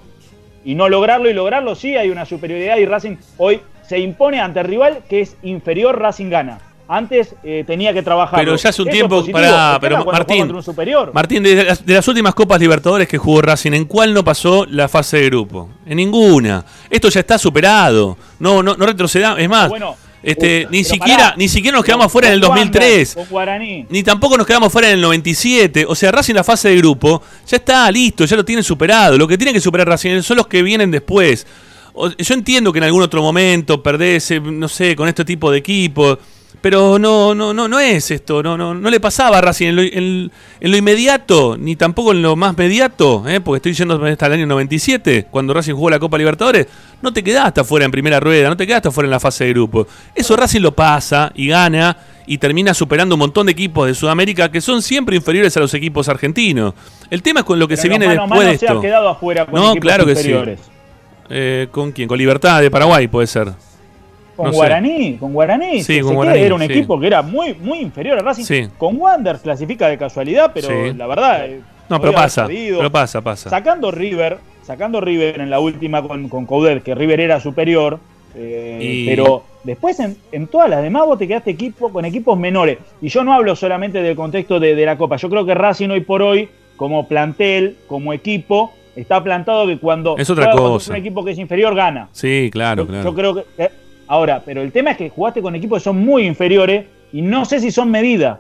y no lograrlo y lograrlo, sí hay una superioridad y Racing hoy se impone ante el rival que es inferior, Racing gana. Antes eh, tenía que trabajar. Pero ya hace un tiempo, tema pero Martín, un superior. Martín, de las, de las últimas Copas Libertadores que jugó Racing, ¿en cuál no pasó la fase de grupo? En ninguna. Esto ya está superado. No, no, no retrocedamos. Es más, Bueno, este, ni siquiera, pará. ni siquiera nos quedamos fuera en el con Wander, 2003. Con Guaraní. Ni tampoco nos quedamos fuera en el 97. O sea, Racing la fase de grupo ya está listo, ya lo tienen superado. Lo que tiene que superar Racing son los que vienen después. O- Yo entiendo que en algún otro momento perdés, eh, no sé, con este tipo de equipos. Pero no, no, no, no es esto, no, no, no le pasaba a Racing en lo, en- en lo inmediato, ni tampoco en lo más mediato, ¿eh? porque estoy yendo hasta el año 97, cuando Racing jugó la Copa Libertadores, no te quedaste afuera en primera rueda, no te quedaste afuera en la fase de grupo. Eso Racing lo pasa y gana y termina superando un montón de equipos de Sudamérica que son siempre inferiores a los equipos argentinos. El tema es con lo que Pero se viene mano después mano de se ha esto. quedado afuera con No, claro que sí. Eh, ¿Con quién? Con Libertad de Paraguay puede ser. Con No sé. Guaraní, con Guaraní. Sí, con Guaraní, Era un sí. equipo que era muy, muy inferior a Racing. Sí. Con Wander clasifica de casualidad, pero la verdad. eh, No, podía pero pasa, pero pasa, pasa. Sacando River, sacando River en la última con, con Coudet, que River era superior, eh, Y- pero después en, en todas las demás vos te quedaste equipo, con equipos menores. Y yo no hablo solamente del contexto de, de la Copa. Yo creo que Racing hoy por hoy, como plantel, como equipo, está plantado que cuando Es otra cosa. un equipo que es inferior, gana. Sí, claro, Yo- claro. Yo creo que. Ahora, pero el tema es que jugaste con equipos que son muy inferiores y no sé si son medidas.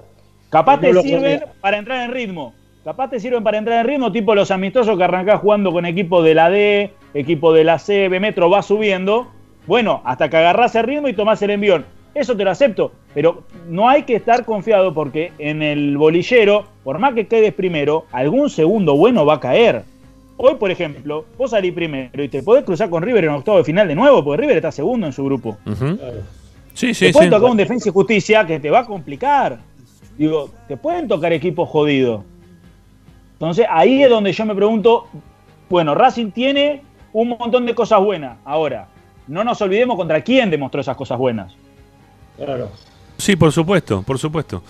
Capaz No te sirven para entrar en ritmo. Capaz te sirven para entrar en ritmo, tipo los amistosos que arrancás jugando con equipo de la D, equipo de la C, B Metro, va subiendo. Bueno, hasta que agarrás el ritmo y tomás el envión. Eso te lo acepto, pero no hay que estar confiado porque en el bolillero, por más que quedes primero, algún segundo bueno va a caer. Hoy, por ejemplo, vos salís primero y te podés cruzar con River en octavo de final de nuevo, porque River está segundo en su grupo. Ujú. Claro. Sí, te sí, pueden sí. tocar un defensa y justicia que te va a complicar. Digo, te pueden tocar equipos jodidos. Entonces, ahí es donde yo me pregunto, bueno, Racing tiene un montón de cosas buenas. Ahora, no nos olvidemos contra quién demostró esas cosas buenas. Claro. Sí, por supuesto, por supuesto.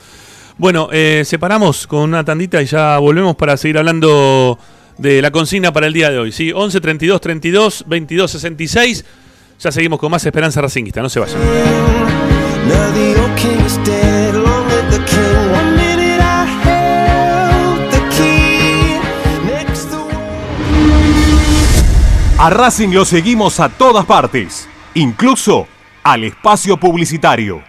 Bueno, eh, separamos con una tandita y ya volvemos para seguir hablando de la consigna para el día de hoy. ¿sí? 11 32 32 22 66. Ya seguimos con más Esperanza Racingista. No se vayan. A Racing lo seguimos a todas partes, incluso al espacio publicitario.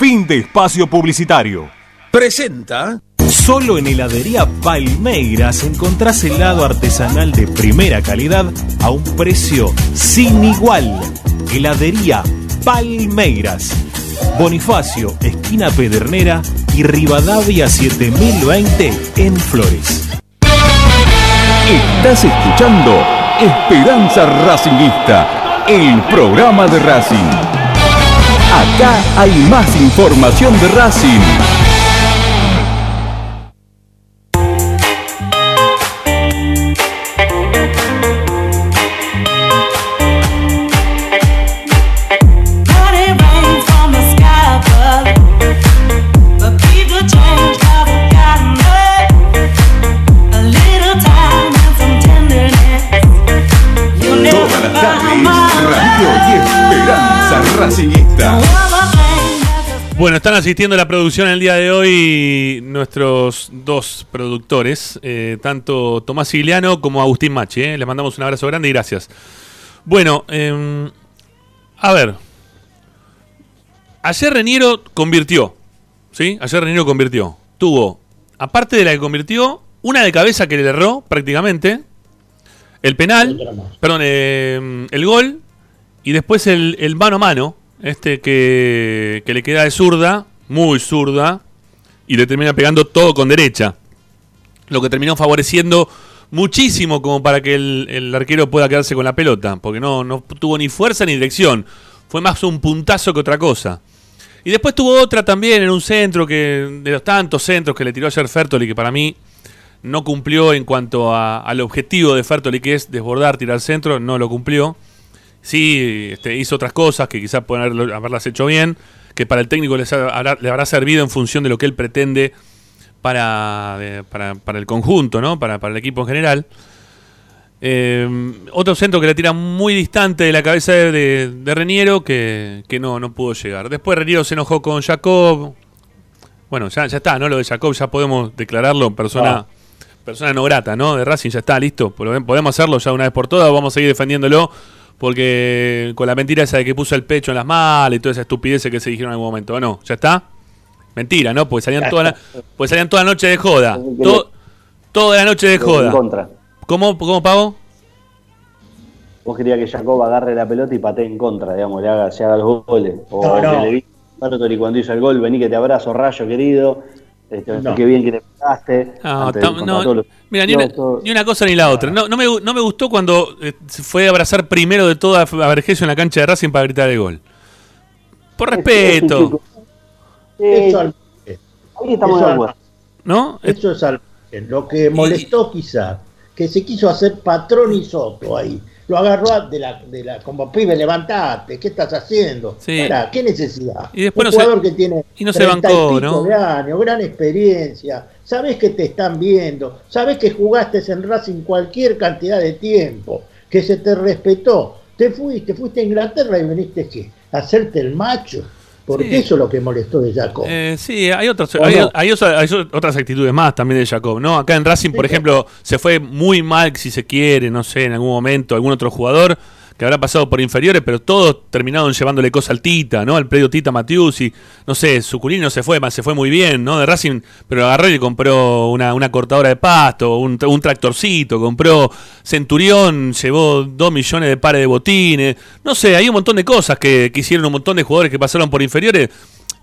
Fin de espacio publicitario. Presenta. Solo en heladería Palmeiras encontrás helado artesanal de primera calidad a un precio sin igual. Heladería Palmeiras. Bonifacio, esquina Pedernera y Rivadavia 7020 en Flores. Estás escuchando Esperanza Racingista, el programa de Racing. Acá hay más información de Racing. Están asistiendo a la producción el día de hoy nuestros dos productores, eh, tanto Tomás Sigliano como Agustín Machi. eh. Les mandamos un abrazo grande y gracias. Bueno, em, a ver. Ayer Reniero convirtió. ¿Sí? Ayer Reniero convirtió. Tuvo, aparte de la que convirtió, una de cabeza que le erró prácticamente. El penal. Perdón, em, el gol. Y después el, el mano a mano. Este que, le queda de zurda. Muy zurda. Y le termina pegando todo con derecha. Lo que terminó favoreciendo muchísimo como para que el, el arquero pueda quedarse con la pelota. Porque no, no tuvo ni fuerza ni dirección. Fue más un puntazo que otra cosa. Y después tuvo otra también en un centro que. De los tantos centros que le tiró ayer Fertoli, que para mí no cumplió en cuanto a- al objetivo de Fertoli, que es desbordar, tirar centro, no lo cumplió. Sí, este, hizo otras cosas que quizás pueden haberlo- haberlas hecho bien, que para el técnico les habrá- le habrá servido en función de lo que él pretende para, eh, para, para el conjunto, ¿no? para, para el equipo en general. Eh, otro centro que le tira muy distante de la cabeza de, de, de Reniero que, que no, no pudo llegar. Después Reniero se enojó con Jacob. Bueno, ya, ya está, ¿no? Lo de Jacob ya podemos declararlo persona, Ah. persona no grata, ¿no? De Racing ya está, listo. Pode- Podemos hacerlo ya una vez por todas vamos a seguir defendiéndolo. Porque con la mentira esa de que puso el pecho en las malas y toda esa estupidez que se dijeron en algún momento. ¿No? ¿Ya está? Mentira, ¿no? Porque salían toda la, porque salían toda la noche de joda. To- toda la noche de joda. contra. ¿Cómo, cómo Pavo? Vos querías que Jacob agarre la pelota y patee en contra, digamos, le haga, se haga los goles. O No, no. que le vi cuando hizo el gol, vení que te abrazo, rayo querido. Este, No. Qué bien que te pegaste. Contra no, mira, ni una, todo- ni una cosa ni la otra. No, no, me, no me gustó cuando eh, se fue a abrazar primero de todo a Vergesio en la cancha de Racing para gritar el gol. Por respeto, Eso, al- Ahí estamos eso de al- acuerdo. ¿no? Eso es al- Lo que molestó quizás, que se quiso hacer patrón y soto ahí. Lo agarró de la, de la, como pibe, levantate, ¿qué estás haciendo? Sí. Pará, ¿Qué necesidad? Y después Un no se- jugador que tiene y no se 30 y bancó, pico ¿no? de años, gran experiencia, sabés que te están viendo, sabés que jugaste en Racing cualquier cantidad de tiempo, que se te respetó. Te fuiste, fuiste a Inglaterra y viniste ¿qué? a hacerte el macho. Porque Sí. eso es lo que molestó de Jacob. Eh, sí, hay otras, ¿O hay, no? hay osa- hay otras actitudes más también de Jacob, ¿no? Acá en Racing, por ejemplo, se fue muy mal, si se quiere, no sé, en algún momento, algún otro jugador que habrá pasado por inferiores, pero todos terminaron llevándole cosas al Tita, ¿no? Al predio Tita Matiusi, no sé, Suculini no se fue, se fue muy bien, ¿no? De Racing, pero agarró y compró una, cortadora de pasto, un, tra- un tractorcito, compró Centurión, llevó dos millones de pares de botines, no sé, hay un montón de cosas que, hicieron un montón de jugadores que pasaron por inferiores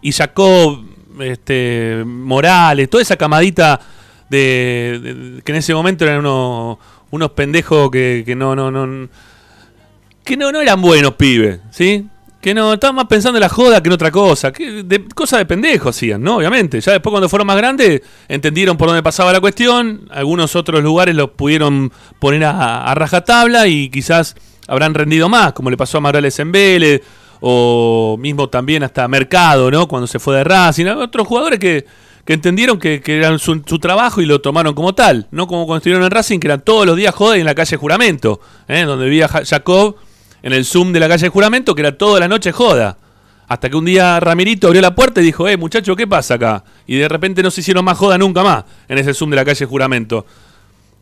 y Jacob, este, Morales, toda esa camadita de, que en ese momento eran unos, unos pendejos que, no, que no, no eran buenos pibes, ¿sí? Que no, estaban más pensando en la joda que en otra cosa. Que de, cosas de pendejos hacían, ¿no? Obviamente. Ya después cuando fueron más grandes, entendieron por dónde pasaba la cuestión. Algunos otros lugares los pudieron poner a, a rajatabla y quizás habrán rendido más, como le pasó a Morales en Vélez, o mismo también hasta Mercado, ¿no? Cuando se fue de Racing. Otros jugadores que, que entendieron que, que era su, trabajo y lo tomaron como tal. No como cuando estuvieron en Racing, que eran todos los días joda y en la calle Juramento, ¿eh? donde vivía Ja- Jacob en el Zoom de la calle Juramento, que era toda la noche joda. Hasta que un día Ramirito abrió la puerta y dijo, eh, muchacho, ¿qué pasa acá? Y de repente no se hicieron más joda nunca más en ese Zoom de la calle Juramento.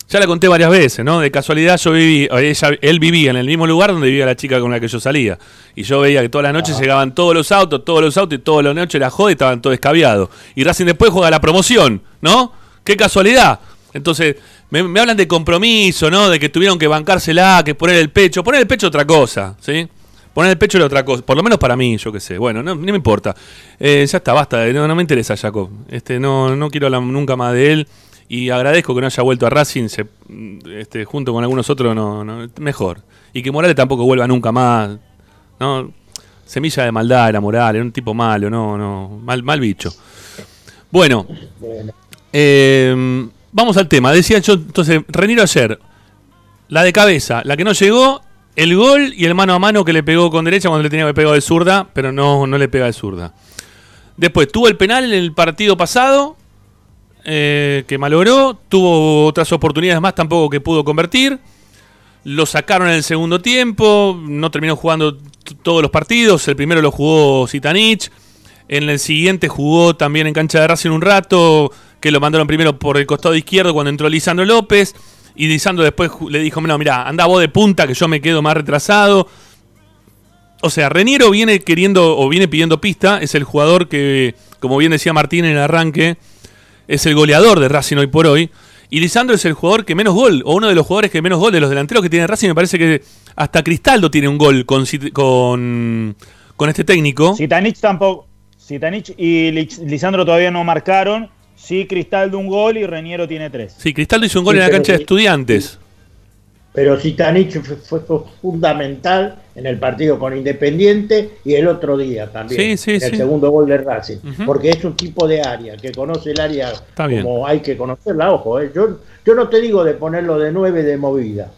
Ya la conté varias veces, ¿no? De casualidad yo viví, ella, él vivía en el mismo lugar donde vivía la chica con la que yo salía. Y yo veía que todas las noches llegaban todos los autos, todos los autos y todas las noches la joda y estaban todos descabiados. Y Racing después juega la promoción, ¿no? ¡Qué casualidad! Entonces, me, me hablan de compromiso, ¿no? De que tuvieron que bancársela, que poner el pecho. Poner el pecho otra cosa, ¿sí? Poner el pecho era otra cosa. Por lo menos para mí, yo qué sé. Bueno, no, no me importa. Eh, ya está, basta. No, no me interesa Jacob. Este, no, no quiero hablar nunca más de él. Y agradezco que no haya vuelto a Racing. Se, este, junto con algunos otros, no, no, mejor. Y que Morales tampoco vuelva nunca más. ¿no? Semilla de maldad era Morales, era un tipo malo, no, no. Mal, mal bicho. Bueno, eh, vamos al tema. Decía yo, entonces, Reniro ayer, la de cabeza, la que no llegó, el gol y el mano a mano que le pegó con derecha cuando le tenía que pegar de zurda, pero no, no le pega de zurda. Después tuvo el penal en el partido pasado, eh, que malogró, tuvo otras oportunidades más tampoco que pudo convertir. Lo sacaron en el segundo tiempo, no terminó jugando todos los partidos, el primero lo jugó Zitanich, en el siguiente jugó también en cancha de Racing un rato, que lo mandaron primero por el costado izquierdo cuando entró Lisandro López, y Lisandro después le dijo, no, mira, anda vos de punta que yo me quedo más retrasado. O sea, Reniero viene queriendo o viene pidiendo pista, es el jugador que, como bien decía Martín en el arranque, es el goleador de Racing hoy por hoy. Y Lisandro es el jugador que menos gol, o uno de los jugadores que menos gol de los delanteros que tiene Racing. Me parece que hasta Cristaldo tiene un gol con, con, con este técnico. Sitanich tampoco. Sitanich y Lisandro todavía no marcaron. Sí, Cristaldo un gol y Reñero tiene tres. Sí, Cristaldo hizo un gol Sí, en la cancha de estudiantes. Pero Zitanich fue, fue- fue fundamental en el partido con Independiente y el otro día también. Sí, sí, en el segundo gol de Racing. Porque es un tipo de área que conoce el área Está bien. como hay que conocerla. Ojo, eh. yo, yo no te digo de ponerlo de nueve de movida.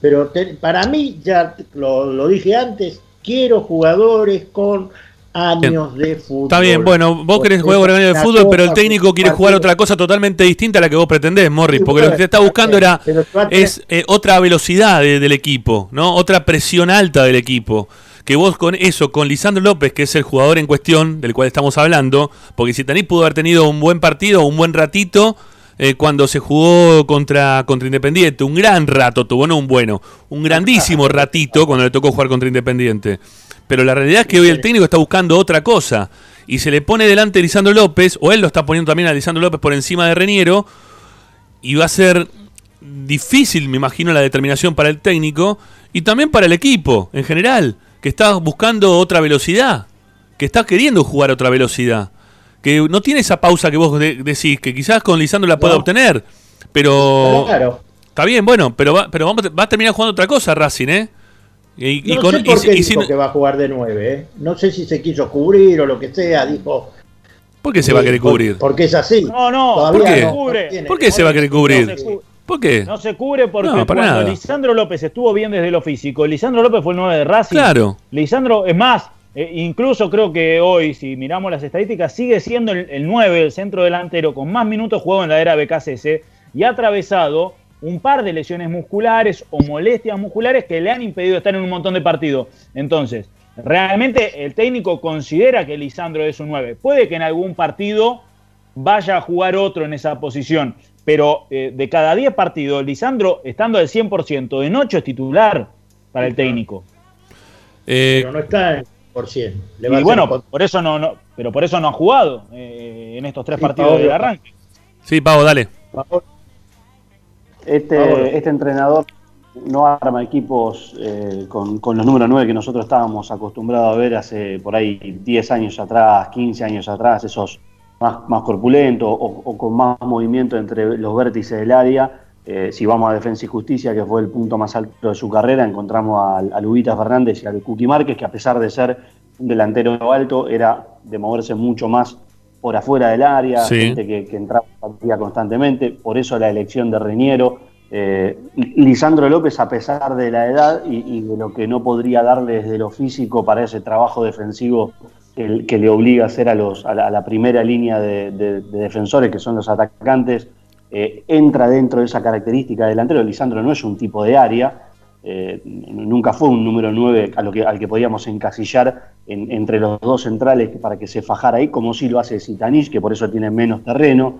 Pero te- para mí, ya lo, lo dije antes, quiero jugadores con años de fútbol. Está bien, bueno, vos querés jugar años de fútbol, pero el técnico quiere jugar otra cosa totalmente distinta a la que vos pretendés, Morris, Sí, porque lo que te está buscando era es eh, otra velocidad de- del equipo, ¿no? Otra presión alta del equipo. Que vos con eso, con Lisandro López, que es el jugador en cuestión del cual estamos hablando, porque Citaní pudo haber tenido un buen partido, un buen ratito, eh, cuando se jugó contra, contra Independiente. Un gran rato tuvo, no un bueno, un grandísimo ratito cuando le tocó jugar contra Independiente. Pero la realidad es que hoy el técnico está buscando otra cosa. Y se le pone delante a Lisandro López, o él lo está poniendo también a Lisandro López por encima de Reniero, y va a ser difícil, me imagino, la determinación para el técnico y también para el equipo en general, que está buscando otra velocidad, que está queriendo jugar otra velocidad, que no tiene esa pausa que vos de- decís, que quizás con Lisandro la pueda No. obtener, pero Claro. está bien, bueno, pero va, pero vamos va a terminar jugando otra cosa Racing, ¿eh? Y, y no con- sé por si- qué y si dijo no- que va a jugar de nueve. ¿eh? No sé si se quiso cubrir o lo que sea. Dijo. ¿Por qué se va a querer por- cubrir? Porque es así. No, no, Todavía ¿Por qué? no- cubre. tiene. ¿Por qué se va a querer cubrir? No se cu- ¿Por qué? No se cubre porque No, para cuando nada. Lisandro López estuvo bien desde lo físico, Lisandro López fue el 9 de Racing. Claro. Lisandro, es más, eh, incluso creo que hoy, si miramos las estadísticas, sigue siendo el, el 9, el centro delantero, con más minutos jugado en la era BKCS y ha atravesado un par de lesiones musculares o molestias musculares que le han impedido estar en un montón de partidos. Entonces, realmente el técnico considera que Lisandro es un 9. Puede que en algún partido vaya a jugar otro en esa posición. Pero eh, de cada 10 partidos, Lisandro, estando al 100%, en 8 es titular para el técnico. Eh, Pero no está en por cien. Le va a Y bueno, por eso no, no, pero por eso no ha jugado eh, en estos tres Sí, partidos del arranque. Sí, Pavo, dale. Este, este entrenador no arma equipos eh, con, con los números 9 que nosotros estábamos acostumbrados a ver hace por ahí 10 años atrás, 15 años atrás, esos más, más corpulentos o, o con más movimiento entre los vértices del área. Eh, si vamos a Defensa y Justicia, que fue el punto más alto de su carrera, encontramos a Lubita Fernández y al Cuqui Márquez, que a pesar de ser un delantero alto, era de moverse mucho más por afuera del área, Sí. gente que, que entraba constantemente, por eso la elección de Reñero. Eh, Lisandro López, a pesar de la edad y, y de lo que no podría darle desde lo físico para ese trabajo defensivo que, que le obliga a hacer a, los, a, la, a la primera línea de, de- de defensores, que son los atacantes, eh, entra dentro de esa característica de delantero. Lisandro no es un tipo de área, eh, nunca fue un número 9 a lo que, al que podíamos encasillar en- entre los dos centrales para que se fajara ahí, como sí lo hace Zitanich, que por eso tiene menos terreno.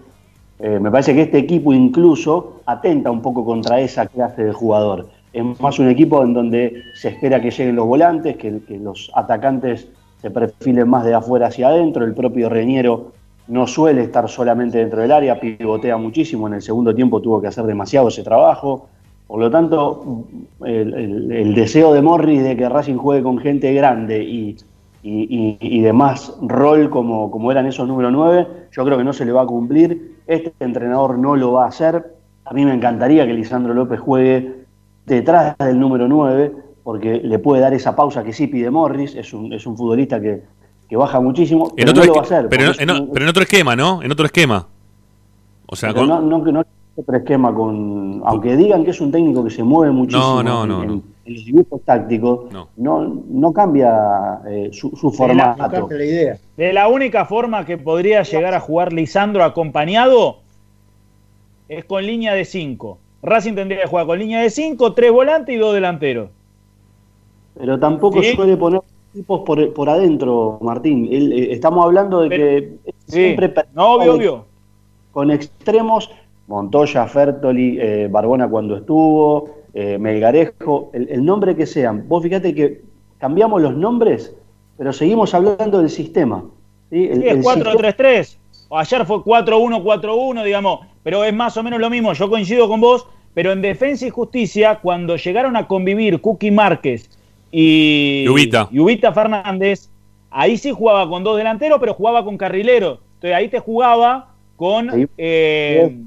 Eh, me parece que este equipo incluso atenta un poco contra esa clase de jugador. Es más un equipo en donde se espera que lleguen los volantes, que, que los atacantes se perfilen más de afuera hacia adentro. El propio Reñero no suele estar solamente dentro del área, pivotea muchísimo. En el segundo tiempo tuvo que hacer demasiado ese trabajo. Por lo tanto, el, el- el deseo de Morris de que Racing juegue con gente grande y, y, y- y de más rol como, como eran esos número 9, yo creo que no se le va a cumplir. Este entrenador no lo va a hacer. A mí me encantaría que Lisandro López juegue detrás del número 9, porque le puede dar esa pausa que sí pide Morris. Es un, es un futbolista que, que baja muchísimo. En pero otro, no lo va a hacer. pero, en, es o- un- pero en otro esquema, ¿no? En otro esquema. O sea, con- no, no, que no es otro esquema con. Aunque digan que es un técnico que se mueve muchísimo No, no, en, no, en- no. en los dibujos tácticos, no, no, cambia eh, su, su De la- formato. la idea. De la única forma que podría llegar a jugar Lisandro acompañado es con línea de 5. Racing tendría que jugar con línea de 5, 3 volantes y 2 delanteros. Pero tampoco Sí. suele poner tipos por, por adentro, Martín. Él, eh, estamos hablando de que siempre No, obvio, obvio. con extremos, Montoya, Fertoli, eh, Barbona cuando estuvo, eh, Melgarejo, el, el nombre que sean. Vos fíjate que cambiamos los nombres, pero seguimos hablando del sistema. ¿sí? El- Sí, es el 4-3-3. O Ayer fue 4-1-4-1, digamos. Pero es más o menos lo mismo. Yo coincido con vos. Pero en Defensa y Justicia, cuando llegaron a convivir Cookie Márquez y, Y Ubita. y Ubita Fernández, ahí sí jugaba con dos delanteros, pero jugaba con carrilero. Entonces ahí te jugaba con. eh,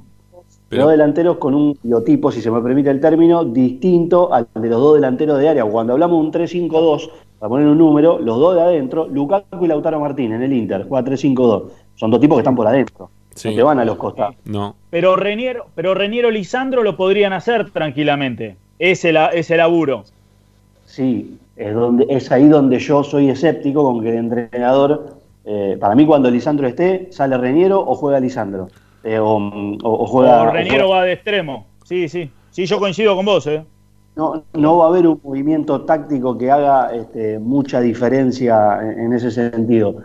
Dos delanteros con un biotipo, si se me permite el término, distinto al de los dos delanteros de área. Cuando hablamos de un 3-5-2, para poner un número, los dos de adentro, Lukaku y Lautaro Martín en el Inter, juega 3-5-2. Son dos tipos que están por adentro, Sí. no te van a los costados. No. pero Reniero, pero Reniero Lisandro lo podrían hacer tranquilamente. Ese, la, ese laburo. Sí, es, donde, es ahí donde yo soy escéptico con que el entrenador, eh, para mí cuando Lisandro esté, sale Reñero o juega Lisandro. Eh, o, o- o juega, O o Reniero juega- va de extremo. Sí, sí. Sí, yo coincido con vos, ¿eh? no, no va a haber un movimiento táctico que haga este, mucha diferencia en, en ese sentido.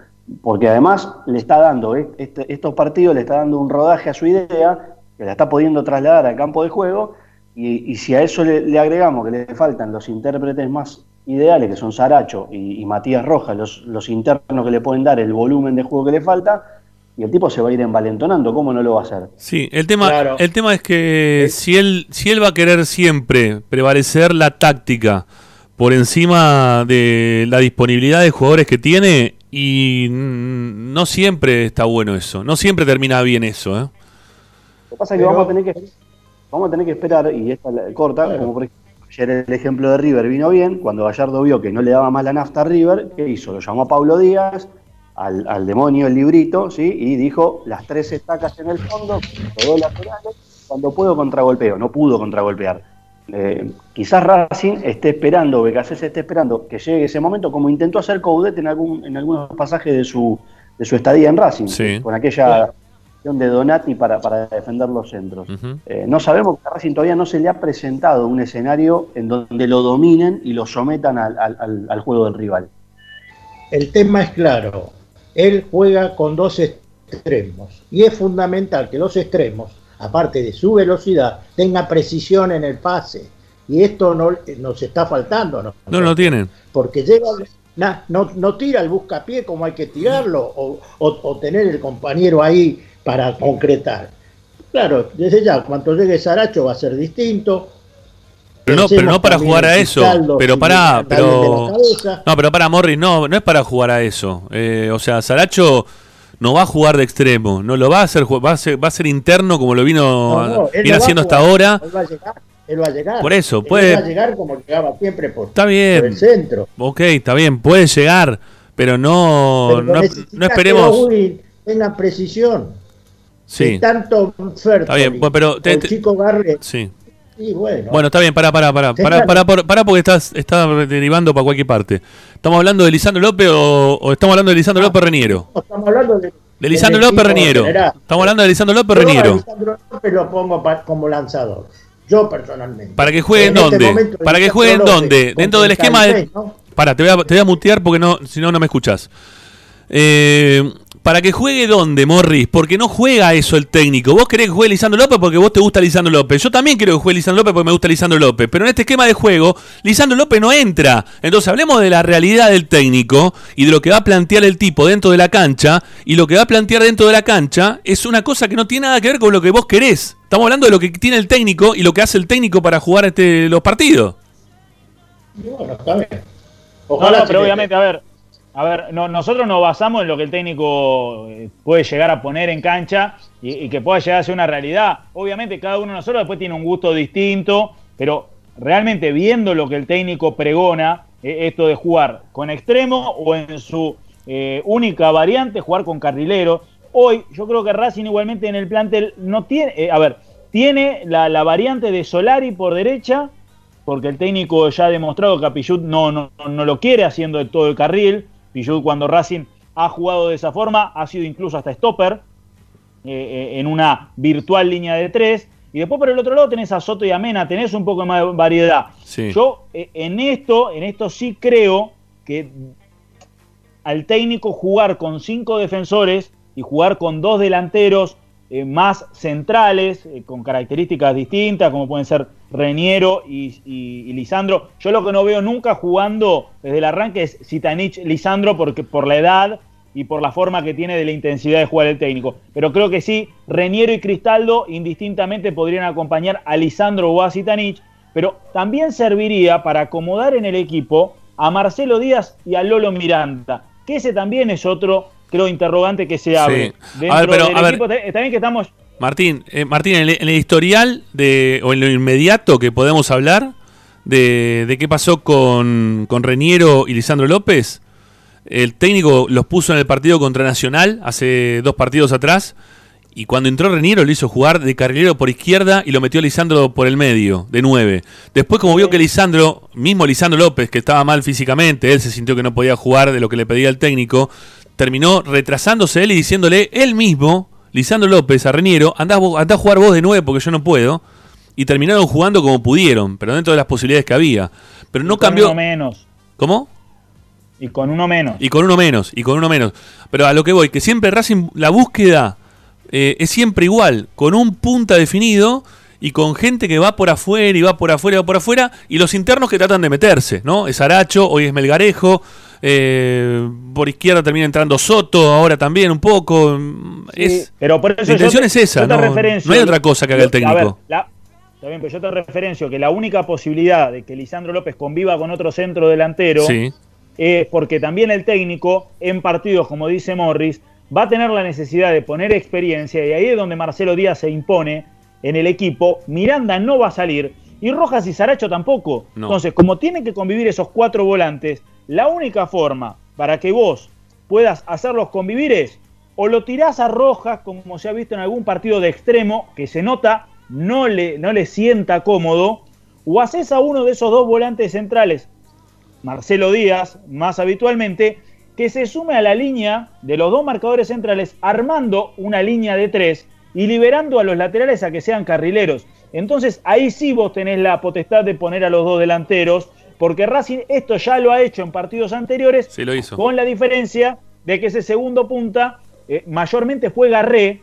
Porque además le está dando, eh, este- estos partidos le está dando un rodaje a su idea, que la está pudiendo trasladar al campo de juego, y, y si a eso le, le agregamos que le faltan los intérpretes más ideales, que son Saracho y, y Matías Rojas, los, los internos que le pueden dar el volumen de juego que le falta, y el tipo se va a ir envalentonando, ¿cómo no lo va a hacer? Sí, el tema, Claro. el tema es que si él, si él va a querer siempre prevalecer la táctica por encima de la disponibilidad de jugadores que tiene, y no siempre está bueno eso, no siempre termina bien eso, ¿eh? Lo que pasa es que Pero- vamos a tener que vamos a tener que esperar, y esta la corta, como por ejemplo, ayer el ejemplo de River vino bien, cuando Gallardo vio que no le daba más la nafta a River, ¿qué hizo? Lo llamó a Pablo Díaz, al, al demonio el librito, ¿sí? Y dijo las tres estacas en el fondo, dos laterales, cuando puedo contragolpeo, no pudo contragolpear. Eh, quizás Racing esté esperando, Becasés esté esperando que llegue ese momento, como intentó hacer Coudet en, algún, en algunos pasajes de su, de su estadía en Racing, Sí. con aquella acción de Donati para, para defender los centros. Eh, no sabemos que a Racing todavía no se le ha presentado un escenario en donde lo dominen y lo sometan al- al juego del rival. El tema es claro. Él juega con dos extremos y es fundamental que los extremos, aparte de su velocidad, tengan precisión en el pase. Y esto no nos está faltando, ¿no? No lo tienen. Porque llega, na- no, no tira el buscapié como hay que tirarlo o, o- o tener el compañero ahí para concretar. Claro, desde ya, cuando llegue Saracho va a ser distinto. Pero no, pero no para jugar a eso. Pero para, pero. No, pero para Morris, no, no es para jugar a eso. Eh, o sea, Saracho no va a jugar de extremo, no lo va a hacer, va a ser, va a ser interno como lo vino, No, no, él viene haciendo hasta ahora. Él va a llegar. Él va a llegar. Por eso, Él puede- va a llegar como llegaba siempre por, Está por bien. el centro. Ok, está bien, puede llegar, pero no, Pero no, que esperemos. Win tengan precisión. Sí, Y tanto Fertoli Está bien, bueno, pero te- el chico Garrett. sí. Y bueno, Bueno, está bien, para, para, para, para, Claro. para, por- para porque estás, está derivando para cualquier parte. ¿Estamos hablando de Lisandro López o, o estamos hablando de Lisandro López Reniero? estamos hablando de, De Lisandro López Reniero. general. Estamos hablando de Lisandro López Yo a. Lisandro López lo pongo pa- como lanzador. Yo personalmente. ¿Para que juegue en En este dónde? ¿Para que juegue en dónde? Dentro del esquema. 36, ¿no? Para, te voy, a, te voy a mutear porque no, si no, no me escuchas. Eh, ¿Para que juegue dónde, Morris? Porque no juega eso el técnico. Vos querés que juegue Lisandro López porque vos te gusta Lisandro López. Yo también quiero que juegue Lisandro López porque me gusta Lisandro López. Pero en este esquema de juego, Lisandro López no entra. Entonces hablemos de la realidad del técnico y de lo que va a plantear el tipo dentro de la cancha. Y lo que va a plantear dentro de la cancha es una cosa que no tiene nada que ver con lo que vos querés. Estamos hablando de lo que tiene el técnico y lo que hace el técnico para jugar este, los partidos. Bueno, está bien. Ojalá no, pero obviamente, a ver, a ver, no- nosotros nos basamos en lo que el técnico eh, puede llegar a poner en cancha y, que pueda llegar a ser una realidad. Obviamente cada uno de nosotros después tiene un gusto distinto, pero realmente viendo lo que el técnico pregona, eh, esto de jugar con extremo o en su eh, única variante, jugar con carrilero. Hoy yo creo que Racing igualmente en el plantel no tiene, a ver, tiene la, variante de Solari por derecha, porque el técnico ya ha demostrado que a Pichut no, no, no lo quiere haciendo todo el carril. Pichut cuando Racing ha jugado de esa forma ha sido incluso hasta stopper eh, eh, en una virtual línea de tres. Y después por el otro lado tenés a Soto y a Mena, tenés un poco más de variedad. Sí. Yo eh, en esto, en esto sí creo que al técnico jugar con cinco defensores y jugar con dos delanteros eh, más centrales, eh, con características distintas, como pueden ser Reniero y, Lisandro. Yo lo que no veo nunca jugando desde el arranque es Sitanich Lisandro porque por la edad y por la forma que tiene de la intensidad de jugar el técnico. Pero creo que sí, Reniero y Cristaldo indistintamente podrían acompañar a Lisandro o a Sitanich, pero también serviría para acomodar en el equipo a Marcelo Díaz y a Lolo Miranda, que ese también es otro, creo, interrogante que se abre. Sí. A ver, pero, del a ver. equipo, está está bien que estamos Martín, eh, Martín, en el, en el historial de, o en lo inmediato que podemos hablar de, de qué pasó con, con Reniero y Lisandro López, el técnico los puso en el partido contra Nacional hace dos partidos atrás Y cuando entró Reniero lo hizo jugar de carrilero por izquierda y lo metió a Lisandro por el medio, de 9. Después como vio que Lisandro, mismo Lisandro López, que estaba mal físicamente, él se sintió que no podía jugar de lo que le pedía el técnico, terminó retrasándose él y diciéndole él mismo, Lisandro López, a Reniero, andá, a jugar vos de 9 porque yo no puedo. Y terminaron jugando como pudieron, pero dentro de las posibilidades que había. Pero no Con cambió... uno menos. ¿Cómo? Y con uno menos. Y con uno menos, y con uno menos. Pero a lo que voy, que siempre Racing, la búsqueda eh, es siempre igual, con un punta definido y con gente que va por afuera y va por afuera y va por afuera, y los internos que tratan de meterse, ¿no? Es Aracho, hoy es Melgarejo, eh, por izquierda termina entrando Soto, ahora también un poco. mm, es, pero por eso la intención es esa, no, no hay otra cosa que haga el A ver, técnico. la- está bien, pero yo te referencio que la única posibilidad de que Lisandro López conviva con otro centro delantero Sí. es porque también el técnico, en partidos, como dice Morris, va a tener la necesidad de poner experiencia y ahí es donde Marcelo Díaz se impone en el equipo. Miranda no va a salir y Rojas y Saracho tampoco. No. Entonces, como tienen que convivir esos cuatro volantes, la única forma para que vos puedas hacerlos convivir es o lo tirás a Rojas, como se ha visto en algún partido de extremo, que se nota, no le, no le sienta cómodo, o haces a uno de esos dos volantes centrales, Marcelo Díaz, más habitualmente, que se sume a la línea de los dos marcadores centrales, armando una línea de tres y liberando a los laterales a que sean carrileros. Entonces ahí sí vos tenés la potestad de poner a los dos delanteros, porque Racing esto ya lo ha hecho en partidos anteriores, Sí, lo hizo. con la diferencia de que ese segundo punta eh, mayormente fue Garré,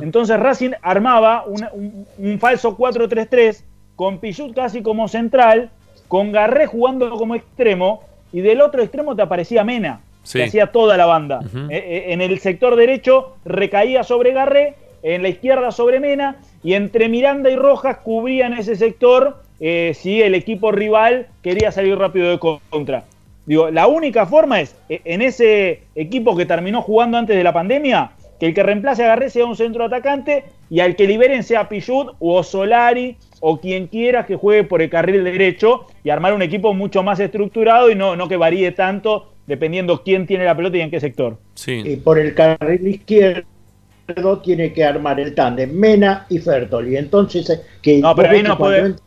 entonces Racing armaba un, un- un falso 4-3-3 con Pichut casi como central, con Garré jugando como extremo y del otro extremo te aparecía Mena, Sí. que hacía toda la banda. Eh, eh, en el sector derecho recaía sobre Garré, en la izquierda sobre Mena y entre Miranda y Rojas cubrían ese sector eh, si el equipo rival quería salir rápido de contra. Digo, la única forma es, eh, en ese equipo que terminó jugando antes de la pandemia, que el que reemplace a Garré sea un centro atacante y al que liberen sea Pichut o Solari o quien quiera que juegue por el carril derecho y armar un equipo mucho más estructurado y no, no que varíe tanto dependiendo quién tiene la pelota y en qué sector. Y por el carril izquierdo tiene que armar el tándem Mena y Fertoli. Entonces, eh, que No, pero ahí no puede- entra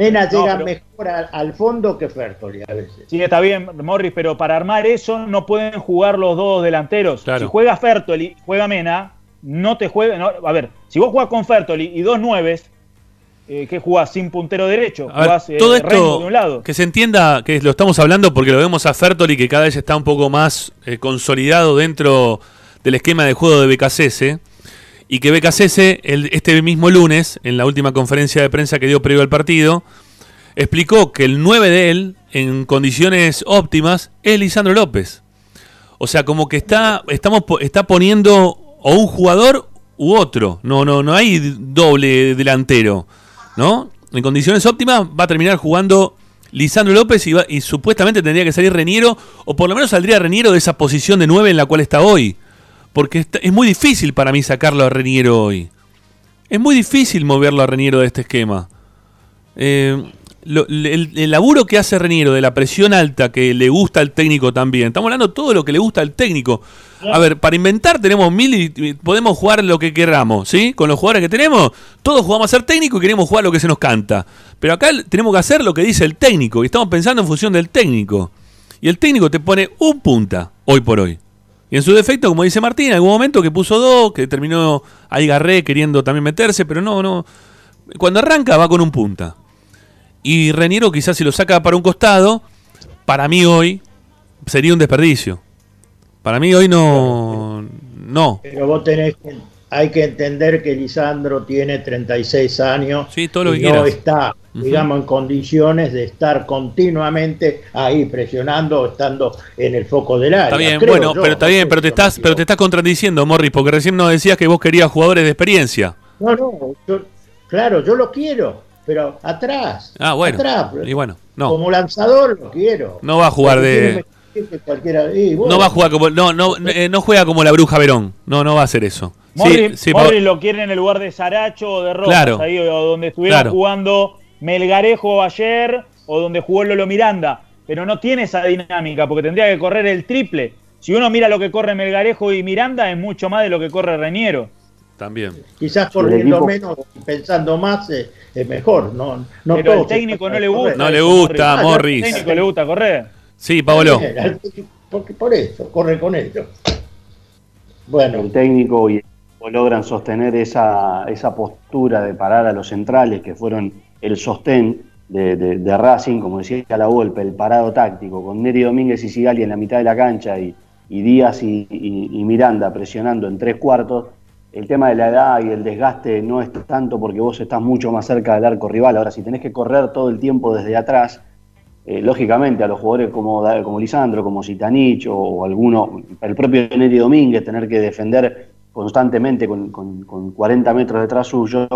Mena No, llega pero- mejor al, al fondo que Fertoli a veces. Sí, está bien, Morris, pero para armar eso no pueden jugar los dos delanteros. Claro. Si juega Fertoli, juega Mena, no te juega. no, a ver, si vos jugás con Fertoli y dos nueves, eh, ¿qué jugás? Sin puntero derecho. A ver, jugás eh, todo esto, de un lado. que se entienda que lo estamos hablando porque lo vemos a Fertoli que cada vez está un poco más eh, consolidado dentro del esquema de juego de BKCS y que BKCS el, este mismo lunes, en la última conferencia de prensa que dio previo al partido, explicó que el 9 de él, en condiciones óptimas, es Lisandro López. O sea, como que está, estamos, está poniendo o un jugador u otro. No, no, no hay doble delantero. ¿No? En condiciones óptimas va a terminar jugando Lisandro López y, va- y supuestamente tendría que salir Reniero, o por lo menos saldría Reniero de esa posición de 9 en la cual está hoy. Porque es muy difícil para mí sacarlo a Reniero hoy. Es muy difícil moverlo a Reniero de este esquema. Eh, el, laburo que hace Reniero de la presión alta que le gusta al técnico también. Estamos hablando de todo lo que le gusta al técnico. A ver, para inventar tenemos mil y podemos jugar lo que queramos, ¿sí? Con los jugadores que tenemos, todos jugamos a ser técnico y queremos jugar lo que se nos canta. Pero acá tenemos que hacer lo que dice el técnico y estamos pensando en función del técnico. Y el técnico te pone un punta hoy por hoy. Y en su defecto, como dice Martín, en algún momento que puso dos, que terminó ahí Garré queriendo también meterse, pero no, no. Cuando arranca va con un punta. Y Reniero quizás si lo saca para un costado, para mí hoy sería un desperdicio. Para mí hoy no... No. Pero vos tenés hay que entender que Lisandro tiene 36 años todo lo y no quieras. está, digamos, en condiciones de estar continuamente ahí presionando, estando en el foco del área. Está bien, creo bueno, yo. pero está bien, pero te estás, pero te estás contradiciendo, Morris, porque recién nos decías que vos querías jugadores de experiencia. No, no, yo- claro, yo lo quiero, pero atrás. Ah, bueno. Atrás, Y bueno, no. Como lanzador lo quiero. No va a jugar de- cualquiera- bueno. No va a jugar como no no eh, no juega como la bruja Verón. No no va a hacer eso. Sí, Morris, sí, Morris lo quiere en el lugar de Saracho o de Rojas, Claro. ahí, o donde estuvieron Claro. jugando Melgarejo ayer o donde jugó Lolo Miranda. Pero no tiene esa dinámica porque tendría que correr el triple. Si uno mira lo que corre Melgarejo y Miranda, es mucho más de lo que corre Reñero. También. Quizás corriendo menos y pensando más eh, es mejor. No, no Pero al técnico no le gusta. No le gusta, Al Morris. técnico le gusta correr. Sí. Al técnico, Porque por eso, corre con ellos. Bueno, el técnico y equipo logran sostener esa, esa postura de parar a los centrales que fueron el sostén de, Racing, como decía la Volpe, el parado táctico, con Neri Domínguez y Sigali en la mitad de la cancha y, y Díaz y, Miranda presionando en tres cuartos. El tema de la edad y el desgaste no es tanto porque vos estás mucho más cerca del arco rival. Ahora, si tenés que correr todo el tiempo desde atrás, eh, lógicamente a los jugadores como, como Lisandro, como Zitanich o, o alguno, el propio Neri Domínguez, tener que defender constantemente con, con- con 40 metros detrás suyo,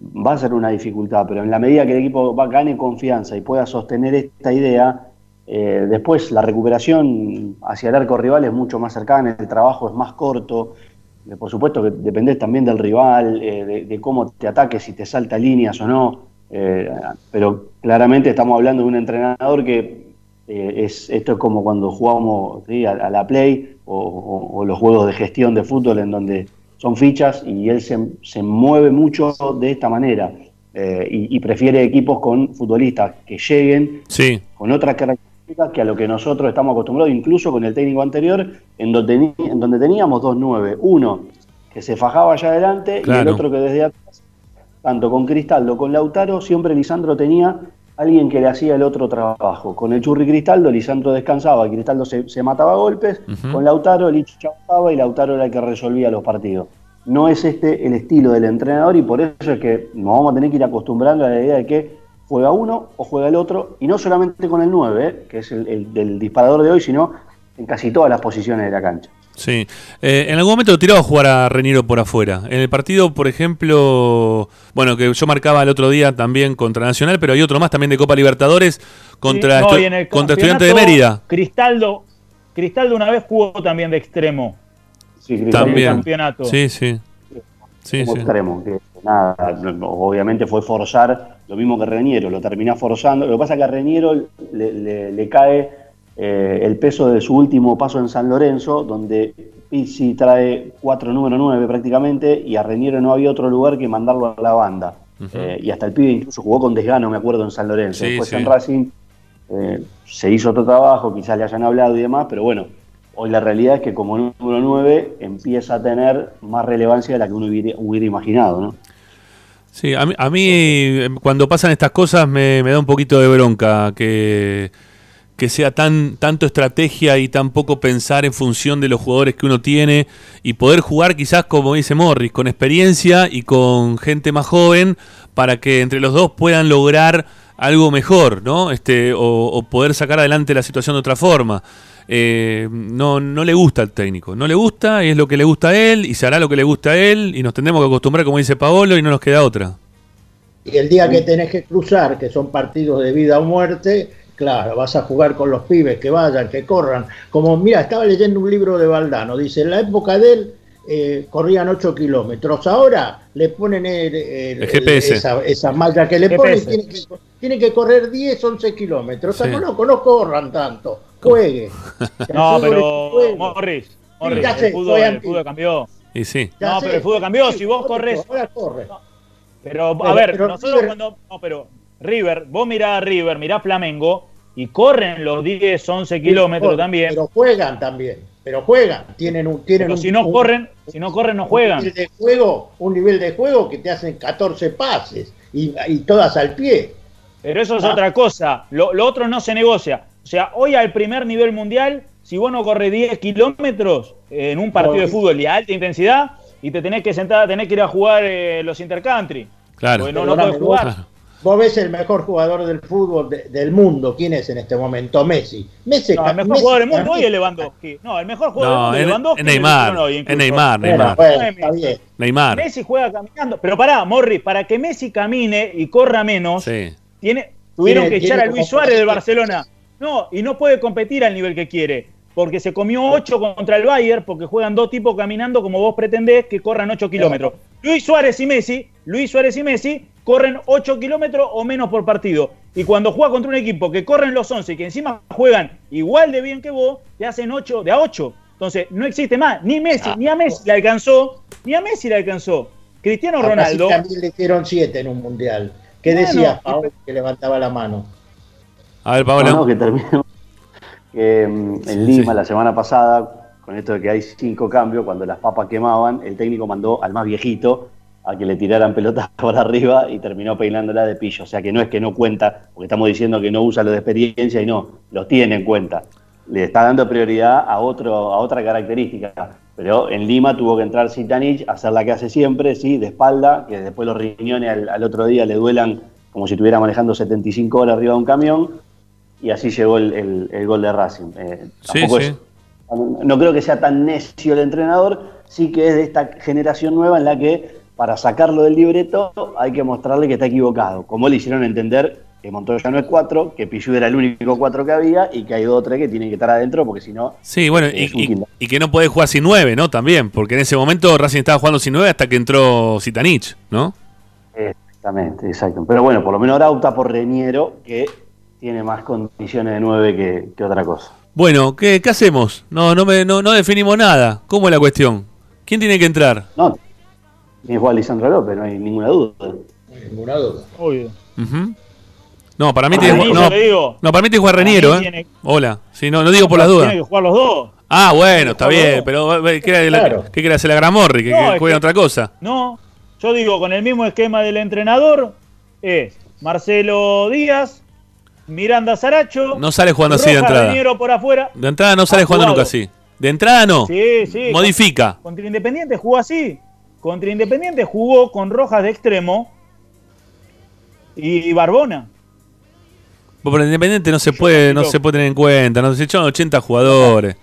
va a ser una dificultad, pero en la medida que el equipo va, gane confianza y pueda sostener esta idea, eh, después la recuperación hacia el arco rival es mucho más cercana, el trabajo es más corto, eh, por supuesto que dependés también del rival, eh, de, cómo te ataque, si te salta líneas o no, pero claramente estamos hablando de un entrenador que es, esto es como cuando jugamos a la play o, o- o los juegos de gestión de fútbol en donde son fichas y él se, se mueve mucho de esta manera eh, y, y prefiere equipos con futbolistas que lleguen Sí. con otras características que a lo que nosotros estamos acostumbrados, incluso con el técnico anterior, en donde, en donde teníamos dos nueve, uno que se fajaba allá adelante y el otro que desde atrás, tanto con Cristaldo, con Lautaro, siempre Lisandro tenía alguien que le hacía el otro trabajo. Con el Churri Cristaldo, Lisandro descansaba, Cristaldo se, se mataba a golpes, con Lautaro, Licho avanzaba y Lautaro era el que resolvía los partidos. No es este el estilo del entrenador y por eso es que nos vamos a tener que ir acostumbrando a la idea de que juega uno o juega el otro, y no solamente con el 9, ¿eh? que es el, el del disparador de hoy, sino en casi todas las posiciones de la cancha. Sí. Eh, en algún momento tiraba a jugar a Reniero por afuera. En el partido, por ejemplo, bueno, que yo marcaba el otro día también contra Nacional, pero hay otro más también de Copa Libertadores contra, Sí, no, estu- el contra Estudiantes de Mérida. Cristaldo, Cristaldo una vez jugó también de extremo. Sí, en el También. campeonato. Sí, sí. Sí, como sí. extremo, que nada, no, obviamente fue forzar lo mismo que Reñero, lo termina forzando. Lo que pasa es que a Reñero le, le- le cae eh, el peso de su último paso en San Lorenzo, donde Pizzi trae cuatro número 9 prácticamente, y a Reñero no había otro lugar que mandarlo a la banda. Eh, y hasta el pibe incluso jugó con desgano, me acuerdo, en San Lorenzo. Sí, Después sí. en Racing eh, se hizo otro trabajo, quizás le hayan hablado y demás, pero bueno, hoy la realidad es que como número 9 empieza a tener más relevancia de la que uno hubiera, hubiera imaginado, ¿no? Sí, a mí, a mí, eh, cuando pasan estas cosas me, me da un poquito de bronca que, que sea tan tanto estrategia y tan poco pensar en función de los jugadores que uno tiene y poder jugar quizás como dice Morris, con experiencia y con gente más joven para que entre los dos puedan lograr algo mejor, ¿no? Este, o, o poder sacar adelante la situación de otra forma. Eh, no, no le gusta al técnico, no le gusta y es lo que le gusta a él y se hará lo que le gusta a él y nos tendremos que acostumbrar como dice Paolo y no nos queda otra. Y el día que tenés que cruzar, que son partidos de vida o muerte, claro, vas a jugar con los pibes, que vayan, que corran. Como, mira, estaba leyendo un libro de Valdano, dice, en la época de él eh, corrían 8 kilómetros, ahora le ponen el, el- El GPS. esa, esa malla que le GPS. ponen, tiene que, tiene que correr 10, 11 kilómetros. O sea, no, no, no corran tanto, juegue. No, pero. Morris, Morris, el, fútbol, el cambió. Y sí. Ya No, sé, pero el fútbol cambió. sí, Si vos corres. Ahora corre. Pero, a Pero- ver, pero nosotros River- cuando. No, pero River, vos mirá a River, mirá a Flamengo y corren los 10, 11 kilómetros Pero- también. Pero juegan también, pero juegan. Tienen un, tienen Pero un- si no un- corren, si no corren, no un juegan. nivel de juego, un nivel de juego que te hacen 14 pases y, y todas al pie. Pero eso es Ah. otra cosa. Lo, lo otro no se negocia. O sea, hoy al primer nivel mundial, si vos no corres 10 kilómetros en un partido No, de fútbol y a alta intensidad, y te tenés que sentar, tenés que ir a jugar eh, los intercountry. Claro. Porque no, no podés jugar. Claro. Vos ves el mejor jugador del fútbol de- del mundo. ¿Quién es en este momento? Messi. Messi No, el mejor Messi jugador del mundo hoy es Lewandowski. No, el mejor jugador No, del mundo es Lewandowski. Neymar, hoy es incluso. Neymar, Bueno, Neymar. bueno, está bien. Neymar. Messi juega caminando. Pero pará, Morris, para que Messi camine y corra menos, Sí. tiene, tuvieron Tiene- que echar a Luis Suárez del Barcelona. No, y no puede competir al nivel que quiere. Porque se comió 8 contra el Bayern, porque juegan dos tipos caminando como vos pretendés que corran 8 kilómetros. Luis Suárez y Messi, Luis Suárez y Messi corren 8 kilómetros o menos por partido. Y cuando juega contra un equipo que corren los 11 y que encima juegan igual de bien que vos, te hacen 8 de a 8. Entonces, no existe más. Ni Messi, ni a Messi le alcanzó, ni a Messi le alcanzó. Cristiano Ronaldo. también le hicieron siete en un mundial. ¿Qué Bueno, decía Paolo que levantaba la mano? A ver, No, no, que terminemos. Que mm, en Lima, la semana pasada, con esto de que hay cinco cambios, cuando las papas quemaban, el técnico mandó al más viejito a que le tiraran pelotas por arriba y terminó peinándola de pillo. O sea que no es que no cuenta, porque estamos diciendo que no usa lo de experiencia y no, los tiene en cuenta. Le está dando prioridad a, otro, a otra característica. Pero en Lima tuvo que entrar Zitanich, hacer la que hace siempre, sí, de espalda, que después los riñones al, al otro día le duelan como si estuviera manejando 75 horas arriba de un camión, y así llegó el, el- el gol de Racing. Eh, Sí, sí. es- no creo que sea tan necio el entrenador, sí que es de esta generación nueva en la que para sacarlo del libreto hay que mostrarle que está equivocado. Como le hicieron entender que Montoya no es cuatro, que Pichu era el único cuatro que había y que hay dos o tres que tienen que estar adentro porque si no. Sí, bueno, y, que no puede jugar sin nueve, ¿no? También, porque en ese momento Racing estaba jugando sin nueve hasta que entró Zitanich, ¿no? Exactamente, exacto. Pero bueno, por lo menos ahora opta por Reñero, que tiene más condiciones de nueve que, que otra cosa. Bueno, ¿qué, qué hacemos? No, no, me, no, no definimos nada. ¿Cómo es la cuestión? ¿Quién tiene que entrar? No, tiene que jugar Lisandro López, no hay ninguna duda. Ninguna duda. Obvio. No, para mí tiene le digo, no, no, para mí tiene que jugar para mí Reniero, ¿eh? tiene- Hola. Sí, no, no digo por las dudas. Tienen que jugar los dos. Ah, bueno, está bien, dos. pero eh, ¿qué Claro. quiere hacer la Gramorri? Que, No, que es juegue que- otra cosa. No, yo digo, con el mismo esquema del entrenador, es Marcelo Díaz, Miranda Saracho. No sale jugando así de entrada. Reniero por afuera. De entrada no sale jugando nunca así. De entrada no. Sí, sí. Modifica. Contra Independiente jugó así. Contra Independiente jugó con Rojas de extremo y Barbona. Por Independiente no se puede, no se puede tener en cuenta. No se echan 80 jugadores.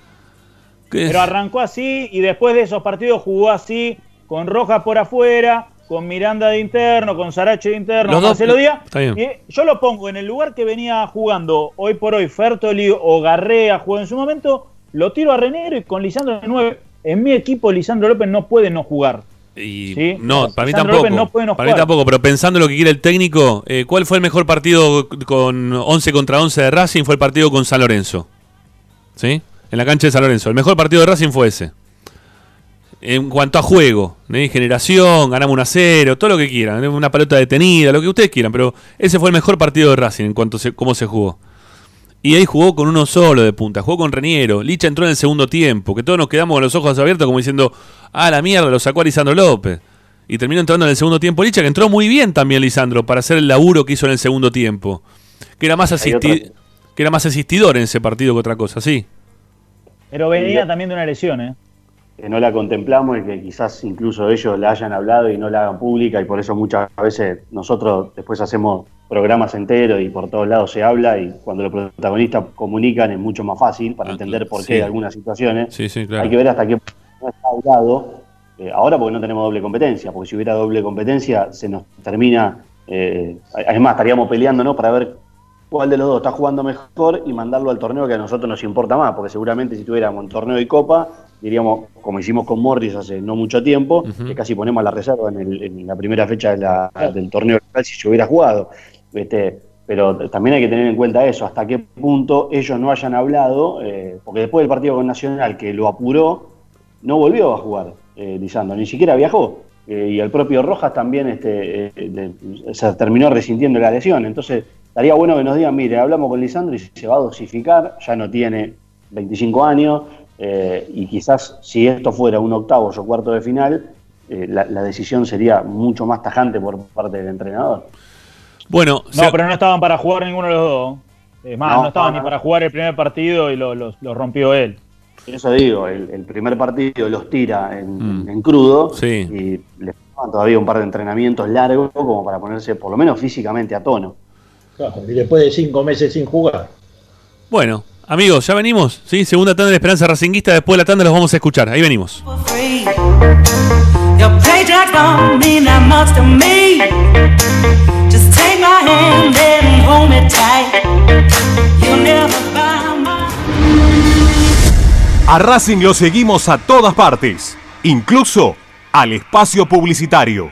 Pero arrancó así y después de esos partidos jugó así, con Rojas por afuera, con Miranda de interno, con Saracho de interno, Los dos- Marcelo Díaz. Y yo lo pongo en el lugar que venía jugando hoy por hoy Fertoli o Garrea jugó en su momento, lo tiro a Renero y con Lisandro de 9. En mi equipo Lisandro López no puede no jugar. Y Sí. no, para mí tampoco. No para mí tampoco, pero pensando lo que quiere el técnico, eh, ¿cuál fue el mejor partido con 11 contra 11 de Racing? Fue el partido con San Lorenzo. ¿Sí? En la cancha de San Lorenzo. El mejor partido de Racing fue ese. En cuanto a juego, ¿eh? generación, ganamos un a 0, todo lo que quieran, una pelota detenida, lo que ustedes quieran, pero ese fue el mejor partido de Racing en cuanto a cómo se jugó. Y ahí jugó con uno solo de punta, jugó con Reniero. Licha entró en el segundo tiempo, que todos nos quedamos con los ojos abiertos como diciendo, ah, la mierda, lo sacó a Lisandro López. Y terminó entrando en el segundo tiempo Licha, que entró muy bien también Lisandro para hacer el laburo que hizo en el segundo tiempo. Que era más, asisti- que era más asistidor en ese partido que otra cosa, sí. Pero venía también de una lesión, ¿eh? Que no la contemplamos y que quizás incluso ellos la hayan hablado y no la hagan pública y por eso muchas veces nosotros después hacemos programas enteros y por todos lados se habla y cuando los protagonistas comunican es mucho más fácil para entender por qué sí. algunas situaciones. Sí, sí, claro. Hay que ver hasta qué punto no está hablado. eh, ahora porque no tenemos doble competencia, porque si hubiera doble competencia se nos termina, eh, es más, estaríamos peleando ¿no? para ver cuál de los dos está jugando mejor y mandarlo al torneo que a nosotros nos importa más, porque seguramente si tuviéramos un torneo y copa, diríamos, como hicimos con Morris hace no mucho tiempo, que casi ponemos la reserva en, el- en la primera fecha de la- del torneo local si se hubiera jugado. Este, pero también hay que tener en cuenta eso, hasta qué punto ellos no hayan hablado, eh, porque después del partido con Nacional que lo apuró, no volvió a jugar eh, Lisandro, ni siquiera viajó. Eh, y el propio Rojas también este, eh, de- se terminó resintiendo la lesión. Entonces, estaría bueno que nos digan, mire, hablamos con Lisandro y se va a dosificar, ya no tiene 25 años, eh, y quizás si esto fuera un octavo o cuarto de final, eh, la, la decisión sería mucho más tajante por parte del entrenador. Bueno, No, pero no estaban para jugar ninguno de los dos. Es más, No, no, estaban no, ni para jugar el primer partido y lo, lo- lo rompió él. Eso digo, el, el primer partido los tira en, Mm. en crudo Sí. y le faltaban todavía un par de entrenamientos largos como para ponerse por lo menos físicamente a tono. Claro, y después de cinco meses sin jugar. Bueno, amigos, ya venimos. Sí, segunda tanda de Esperanza Racinguista. Después de la tanda los vamos a escuchar. Ahí venimos. A Racing lo seguimos a todas partes, incluso al espacio publicitario.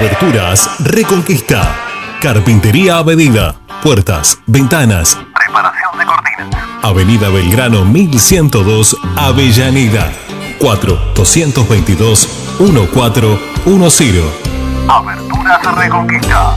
Aberturas Reconquista. Carpintería a medida. Puertas, ventanas. Preparación de cortinas. Avenida Belgrano 1102, Avellaneda. 4-222-1410. Aberturas Reconquista.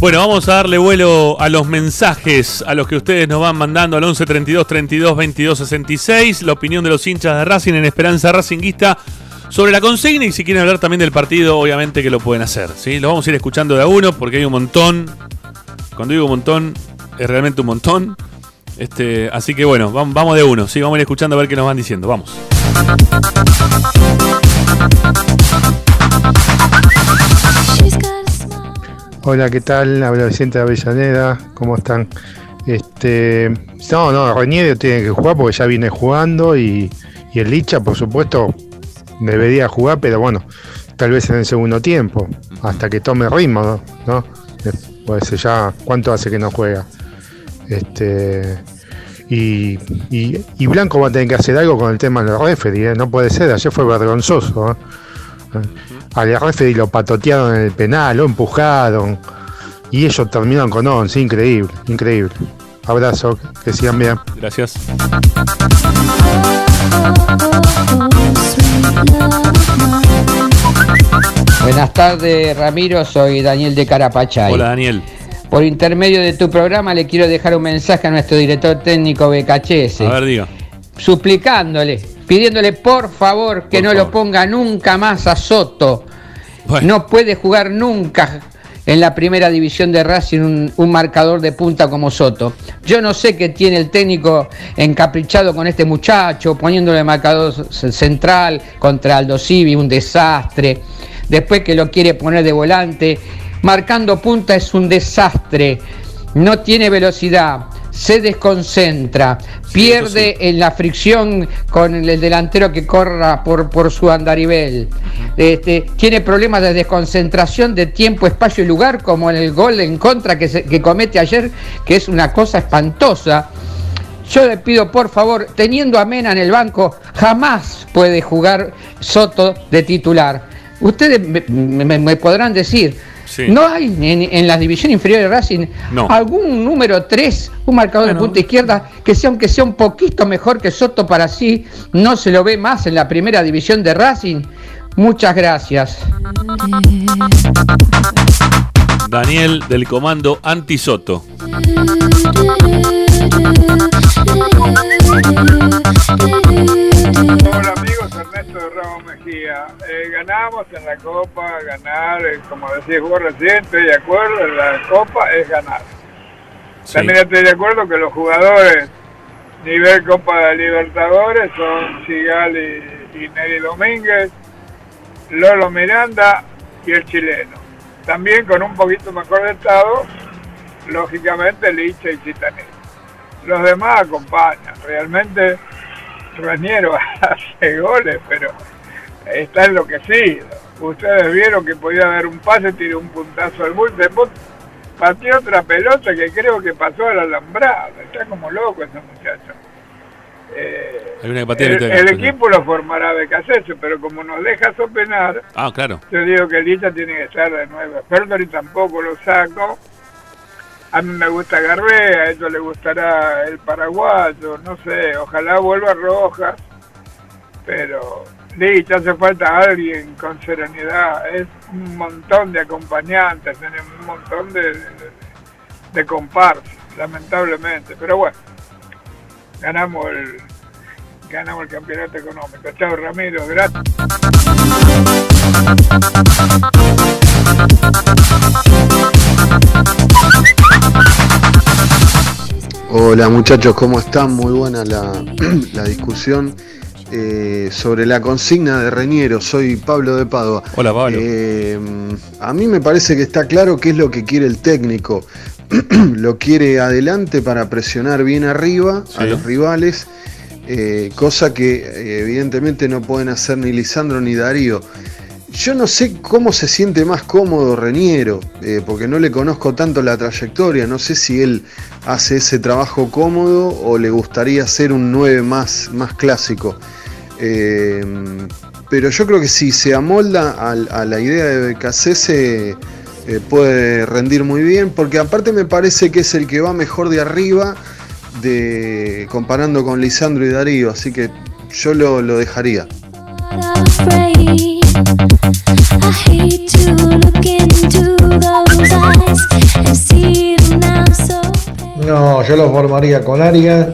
Bueno, vamos a darle vuelo a los mensajes a los que ustedes nos van mandando al 11 32 32 22 66. La opinión de los hinchas de Racing en Esperanza Racinguista sobre la consigna y si quieren hablar también del partido, obviamente que lo pueden hacer. ¿sí? Lo vamos a ir escuchando de a uno porque hay un montón. Cuando digo un montón, es realmente un montón. Este, así que bueno, vam- vamos de uno, ¿sí? vamos a ir escuchando a ver qué nos van diciendo. Vamos. Hola, ¿qué tal? Habla Vicente de Avellaneda, ¿cómo están? Este, no, no, Reñedo tiene que jugar porque ya viene jugando y, y el Licha, por supuesto, debería jugar, pero bueno, tal vez en el segundo tiempo, hasta que tome ritmo, ¿no? Pues ya, ¿cuánto hace que no juega? Este, y, y- y Blanco va a tener que hacer algo con el tema del referee, ¿eh? no puede ser, ayer fue vergonzoso. ¿eh? Al referee lo patotearon en el penal, lo empujaron. Y ellos terminaron con 11, increíble, increíble. Abrazo, que sigan bien. Gracias. Buenas tardes, Ramiro. Soy Daniel de Carapachay. Hola, Daniel. Por intermedio de tu programa le quiero dejar un mensaje a nuestro director técnico BKHS. A ver, diga. Suplicándole, pidiéndole por favor que no lo ponga nunca más a Soto. No puede jugar nunca en la primera división de Racing un, un marcador de punta como Soto. Yo no sé qué tiene el técnico encaprichado con este muchacho, poniéndole marcador central contra Aldo Civi, un desastre. Después que lo quiere poner de volante, marcando punta es un desastre. No tiene velocidad, se desconcentra, pierde en la fricción con el delantero que corra por, por su andarivel. Este, tiene problemas de desconcentración de tiempo, espacio y lugar, como en el gol en contra que, se- que comete ayer, que es una cosa espantosa. Yo le pido por favor, teniendo a Mena en el banco, jamás puede jugar Soto de titular. Ustedes me, me- me podrán decir, Sí. ¿no hay en, en la división inferior de Racing No. algún número 3, un marcador de punta izquierda, que sea aunque sea un poquito mejor que Soto para sí, no se lo ve más en la primera división de Racing? Muchas gracias. Daniel del comando Antisoto. Hola amigos, Ernesto de Ramos Mejía. Eh, ganamos en la Copa, ganar, eh, como decís vos recién, estoy de acuerdo, en la Copa es ganar. También estoy de acuerdo que los jugadores nivel Copa de Libertadores son Sigali y Neri Domínguez, Lolo Miranda y el chileno. También con un poquito mejor de estado, lógicamente Licha y Chitanés. Los demás acompañan. Realmente Raniero hace goles, pero está enloquecido. Ustedes vieron que podía dar un pase, tiró un puntazo al bulto, después pateó otra pelota que creo que pasó al alambrado. Está como loco ese muchacho. Eh, Hay una el, equipo lo formará de Casese, pero como nos deja sopenar, Ah, claro. yo digo que Licha tiene que estar de nuevo. Fertoli tampoco lo saco. A mí me gusta Garbé, a ellos le gustará el paraguayo, no sé, ojalá vuelva Rojas. Pero Licha hace falta alguien con serenidad. Es un montón de acompañantes, tenemos un montón de, de, de comparsas, lamentablemente. Pero bueno, ganamos el, ganamos el campeonato económico. Chao Ramiro, gracias. Hola muchachos, ¿cómo están? Muy buena la, la discusión eh, sobre la consigna de Reñero. Soy Pablo de Padua. Hola Pablo. Eh, a mí me parece que está claro qué es lo que quiere el técnico. lo quiere adelante para presionar bien arriba a los rivales, eh, cosa que evidentemente no pueden hacer ni Lisandro ni Darío. Yo no sé cómo se siente más cómodo Reniero, eh, porque no le conozco tanto la trayectoria, no sé si él hace ese trabajo cómodo o le gustaría hacer un 9 más, más clásico. Eh, pero yo creo que si se amolda a, la idea de Becasese eh, puede rendir muy bien, porque aparte me parece que es el que va mejor de arriba comparando con Lisandro y Darío, así que yo lo, lo dejaría. No, yo lo formaría con Aria,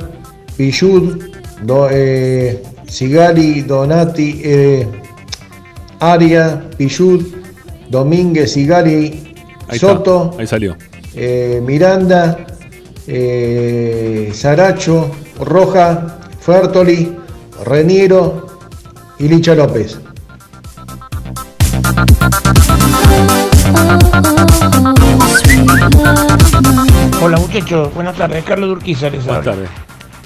Pichud, Do- eh, Sigali, Donati, eh, Aria, Pichud, Domínguez, Sigali, Ahí Soto, está. Ahí salió. eh, Miranda, eh, Saracho, Roja, Fertoli, Reniero y Licha López. Hola muchachos, buenas tardes. Carlos Durquiza les Buenas tardes.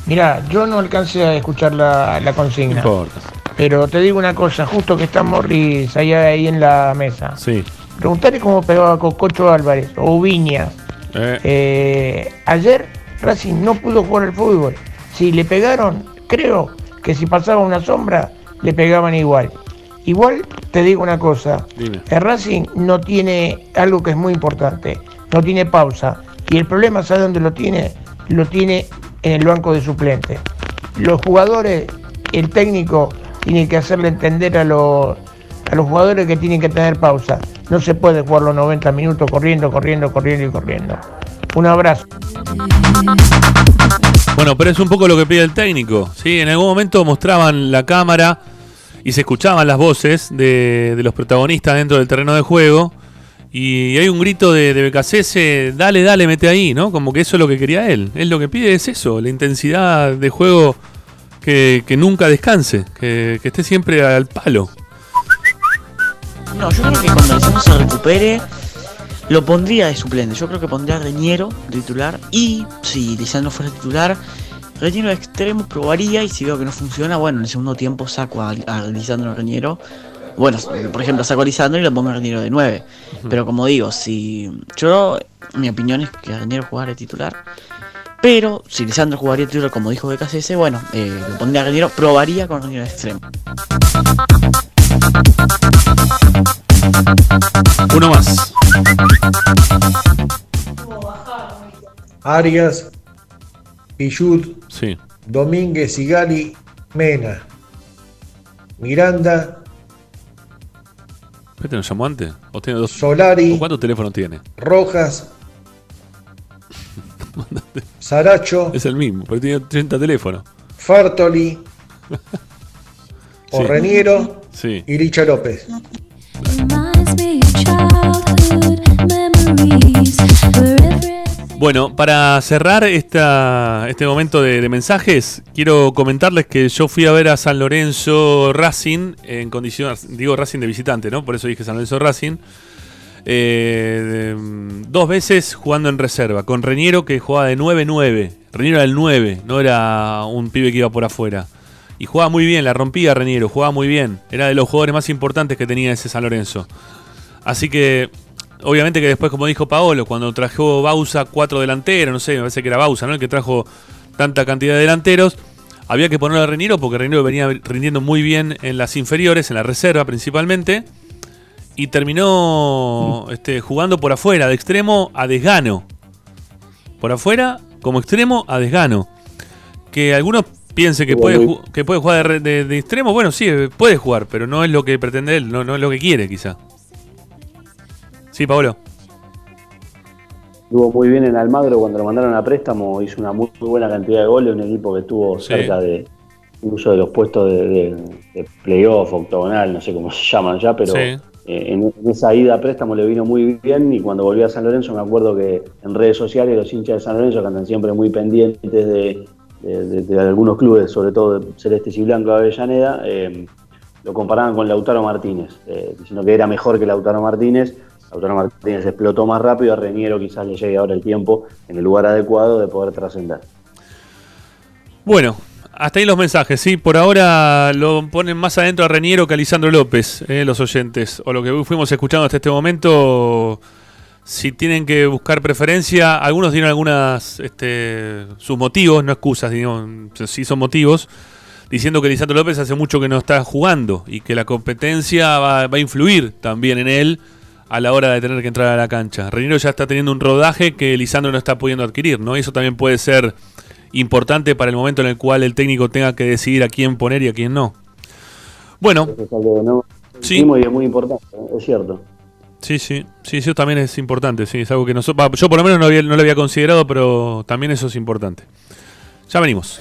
Mira, yo no alcancé a escuchar la, la consigna. No importa. Pero te digo una cosa, justo que está Morris allá ahí en la mesa. Sí. Preguntale cómo pegaba Cococho Álvarez o Ubiña. Eh, Eh, ayer Racing no pudo jugar al fútbol. Si le pegaron, creo que si pasaba una sombra, le pegaban igual. Igual te digo una cosa, dime. el Racing no tiene algo que es muy importante, no tiene pausa. Y el problema, ¿sabe dónde lo tiene? lo tiene en el banco de suplentes. Los jugadores, el técnico tiene que hacerle entender a los, a los jugadores que tienen que tener pausa. No se puede jugar los 90 minutos corriendo, corriendo, corriendo y corriendo. Un abrazo. Bueno, pero es un poco lo que pide el técnico. ¿sí? En algún momento mostraban la cámara y se escuchaban las voces de, de los protagonistas dentro del terreno de juego. Y hay un grito de, de dale, dale, mete ahí, ¿no? Como que eso es lo que quería él. Él lo que pide es eso, la intensidad de juego que, que nunca descanse, que, que esté siempre al palo. No, yo creo que cuando Lisandro se recupere, lo pondría de suplente. Yo creo que pondría a Reñero titular. Y si Lisandro fuera titular, Reñero de extremo probaría. Y si veo que no funciona, bueno, en el segundo tiempo saco a Lisandro Reñero. Bueno, por ejemplo, saco a Lisandro y lo pongo a Reñero de 9. Pero como digo, si. Yo, mi opinión es que Reñero jugara de titular. Pero si Lisandro jugaría de titular, como dijo BKCS, bueno, eh, lo pondría a Reñero, probaría con Reñero de extremo. Uno más. Arias, Pichut, Sí. Domínguez, Sigali, Mena, Miranda, ¿Este nos llamó antes? ¿O tiene dos? Solari. ¿O ¿Cuántos teléfonos tiene? Rojas, Saracho, Es el mismo, pero tiene 30 teléfonos. Fartoli. Orreniero Sí. y Licha López. Bueno, para cerrar este momento de, mensajes, quiero comentarles que yo fui a ver a San Lorenzo Racing en condiciones, digo Racing de visitante, ¿no? Por eso dije San Lorenzo Racing. Eh, de- dos veces jugando en reserva, con Reñero que jugaba de 9-9. Reñero era el 9, no era un pibe que iba por afuera. Y jugaba muy bien, la rompía Reñero, jugaba muy bien. Era de los jugadores más importantes que tenía ese San Lorenzo. Así que, obviamente que después, como dijo Paolo, cuando trajo Bausa cuatro delanteros, no sé, me parece que era Bausa, ¿no? El que trajo tanta cantidad de delanteros, había que ponerlo a Reñero porque Reñero venía rindiendo muy bien en las inferiores, en la reserva principalmente. Y terminó este, jugando por afuera, de extremo a desgano. Por afuera, como extremo a desgano. Que algunos piensen que puede, que puede jugar de- de extremo. Bueno, sí, puede jugar, pero no es lo que pretende él, no, no es lo que quiere, quizá. Sí, Pablo. Estuvo muy bien en Almagro cuando lo mandaron a préstamo, hizo una muy, muy buena cantidad de goles, un equipo que estuvo Sí. cerca de incluso de los puestos de, de- de playoff, octogonal, no sé cómo se llaman ya, pero Sí. eh, en, en esa ida a préstamo le vino muy bien y cuando volvió a San Lorenzo me acuerdo que en redes sociales los hinchas de San Lorenzo que andan siempre muy pendientes de algunos clubes, sobre todo de Celestes y Blanco de Avellaneda, eh, lo comparaban con Lautaro Martínez, eh, diciendo que era mejor que Lautaro Martínez. Lautaro Martínez explotó más rápido, a Reñero quizás le llegue ahora el tiempo en el lugar adecuado de poder trascender. Bueno, hasta ahí los mensajes, sí. Por ahora lo ponen más adentro a Reniero que a Lisandro López, eh, los oyentes. O lo que fuimos escuchando hasta este momento. Si tienen que buscar preferencia, algunos tienen algunas este, sus motivos, no excusas, digamos, sí son motivos, diciendo que Lisandro López hace mucho que no está jugando y que la competencia va a influir también en él a la hora de tener que entrar a la cancha. Reniero ya está teniendo un rodaje que Lisandro no está pudiendo adquirir, ¿no? Y eso también puede ser importante para el momento en el cual el técnico tenga que decidir a quién poner y a quién no. Bueno, es algo que no Sí. decimos y es muy importante, ¿eh? es cierto. sí, sí, sí, eso también es importante, sí, es algo que nosotros, yo por lo menos no, había- no lo había considerado, pero también eso es importante. Ya venimos.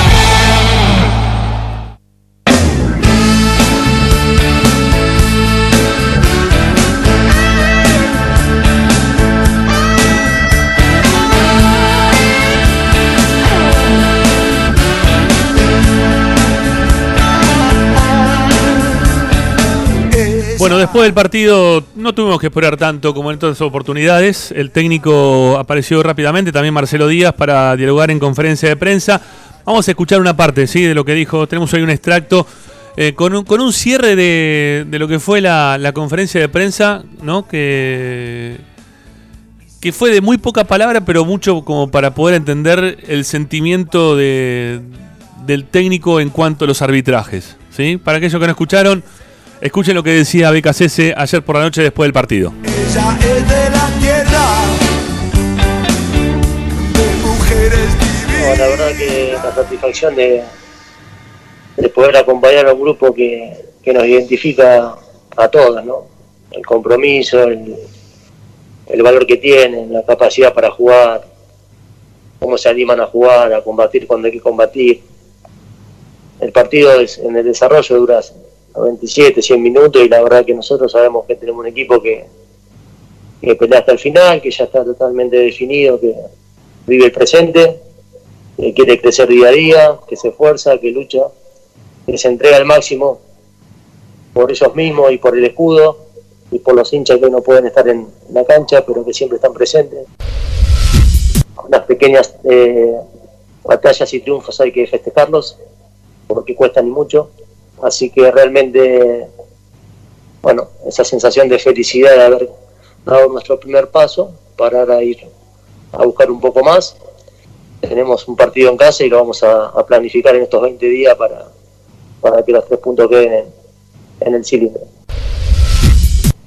Bueno, después del partido no tuvimos que esperar tanto como en otras oportunidades. El técnico apareció rápidamente, también Marcelo Díaz, para dialogar en conferencia de prensa. Vamos a escuchar una parte ¿sí? de lo que dijo. Tenemos hoy un extracto eh, con, un, con un cierre de, de lo que fue la, la conferencia de prensa, ¿no? Que, que fue de muy poca palabra, pero mucho como para poder entender el sentimiento de, del técnico en cuanto a los arbitrajes. ¿sí? Para aquellos que no escucharon, escuchen lo que decía BKCS ayer por la noche después del partido. Ella es de la tierra, de mujeres No, la verdad que la satisfacción de, de poder acompañar a un grupo que, que nos identifica a todos, ¿no? El compromiso, el, el valor que tienen, la capacidad para jugar, cómo se animan a jugar, a combatir cuando hay que combatir. El partido es, en el desarrollo dura 97, 100 minutos y la verdad que nosotros sabemos que tenemos un equipo que, que pelea hasta el final, que ya está totalmente definido, que vive el presente, que quiere crecer día a día, que se esfuerza, que lucha, que se entrega al máximo por ellos mismos y por el escudo y por los hinchas que no pueden estar en la cancha, pero que siempre están presentes. Las pequeñas eh, batallas y triunfos hay que festejarlos, porque cuestan y mucho. Así que realmente, bueno, esa sensación de felicidad de haber dado nuestro primer paso para ahora ir a buscar un poco más. Tenemos un partido en casa y lo vamos a, a planificar en estos 20 días para, para que los tres puntos queden en, en el cilindro.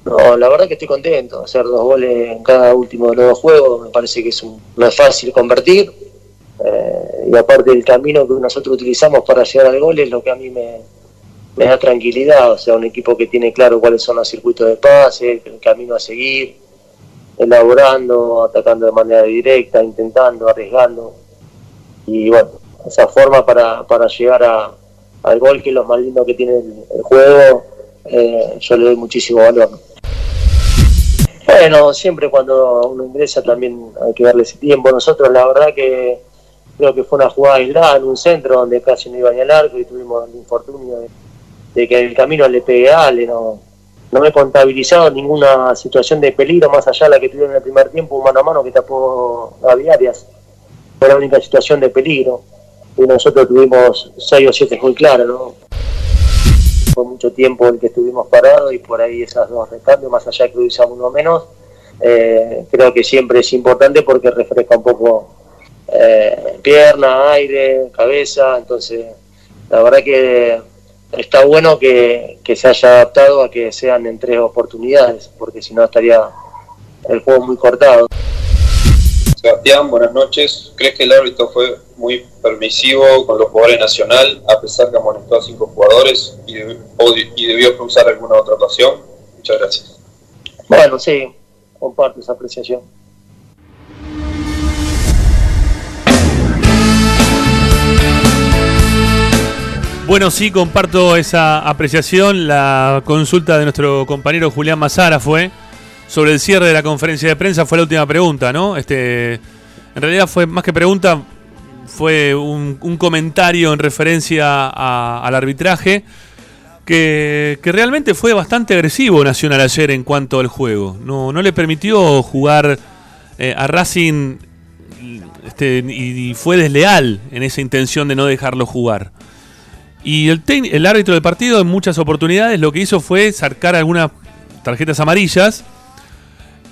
No, la verdad que estoy contento. Hacer dos goles en cada último de los dos juegos me parece que es un- no es fácil convertir. Eh, y aparte el camino que nosotros utilizamos para llegar al gol es lo que a mí me, me da tranquilidad. O sea, un equipo que tiene claro cuáles son los circuitos de pase, el camino a seguir, elaborando, atacando de manera directa, intentando, arriesgando. Y bueno, esa forma para, para llegar al gol, que es lo más lindo que tiene el, el juego, eh, yo le doy muchísimo valor. Bueno, siempre cuando uno ingresa también hay que darle ese tiempo. Nosotros la verdad que creo que fue una jugada aislada en un centro donde casi no iba ni al arco y tuvimos el infortunio de, de que el camino le pegue a Ale. No, no me he contabilizado ninguna situación de peligro más allá de la que tuvieron en el primer tiempo, mano a mano que tapó a Arias. Fue la única situación de peligro. Y nosotros tuvimos seis o siete muy claras, ¿no? Fue mucho tiempo el que estuvimos parados y por ahí esas dos recambios, más allá de que usamos uno menos, eh, creo que siempre es importante porque refresca un poco eh, pierna, aire, cabeza, entonces la verdad que está bueno que, que se haya adaptado a que sean en tres oportunidades, porque si no estaría el juego muy cortado. Sebastián, buenas noches. ¿Crees que el árbitro fue muy permisivo con los jugadores Nacional, a pesar que amonestó a cinco jugadores y, deb- o de- y debió cruzar alguna otra ocasión? Muchas gracias. Bueno, sí, comparto esa apreciación. Bueno, sí, comparto esa apreciación. La consulta de nuestro compañero Julián Mazara fue sobre el cierre de la conferencia de prensa. Fue la última pregunta, ¿no? Este, en realidad fue más que pregunta, fue un, comentario en referencia al arbitraje que, realmente fue bastante agresivo Nacional ayer en cuanto al juego. No, no le permitió jugar eh, a Racing este, y fue desleal en esa intención de no dejarlo jugar. Y el, el árbitro del partido en muchas oportunidades lo que hizo fue sacar algunas tarjetas amarillas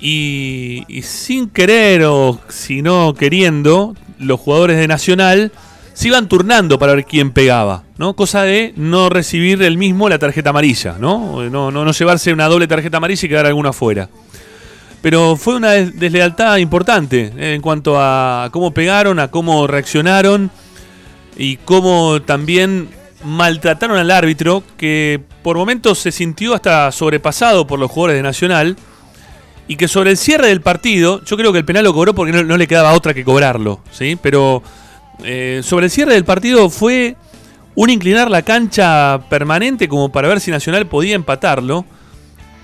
y, y sin querer o si no queriendo, los jugadores de Nacional se iban turnando para ver quién pegaba, ¿no? Cosa de no recibir el mismo la tarjeta amarilla, ¿no? No, no, llevarse una doble tarjeta amarilla y quedar alguna fuera. Pero fue una des- deslealtad importante eh, en cuanto a cómo pegaron, a cómo reaccionaron y cómo también maltrataron al árbitro que por momentos se sintió hasta sobrepasado por los jugadores de Nacional y que sobre el cierre del partido, yo creo que el penal lo cobró porque no, no le quedaba otra que cobrarlo, ¿sí? Pero eh, sobre el cierre del partido fue un inclinar la cancha permanente como para ver si Nacional podía empatarlo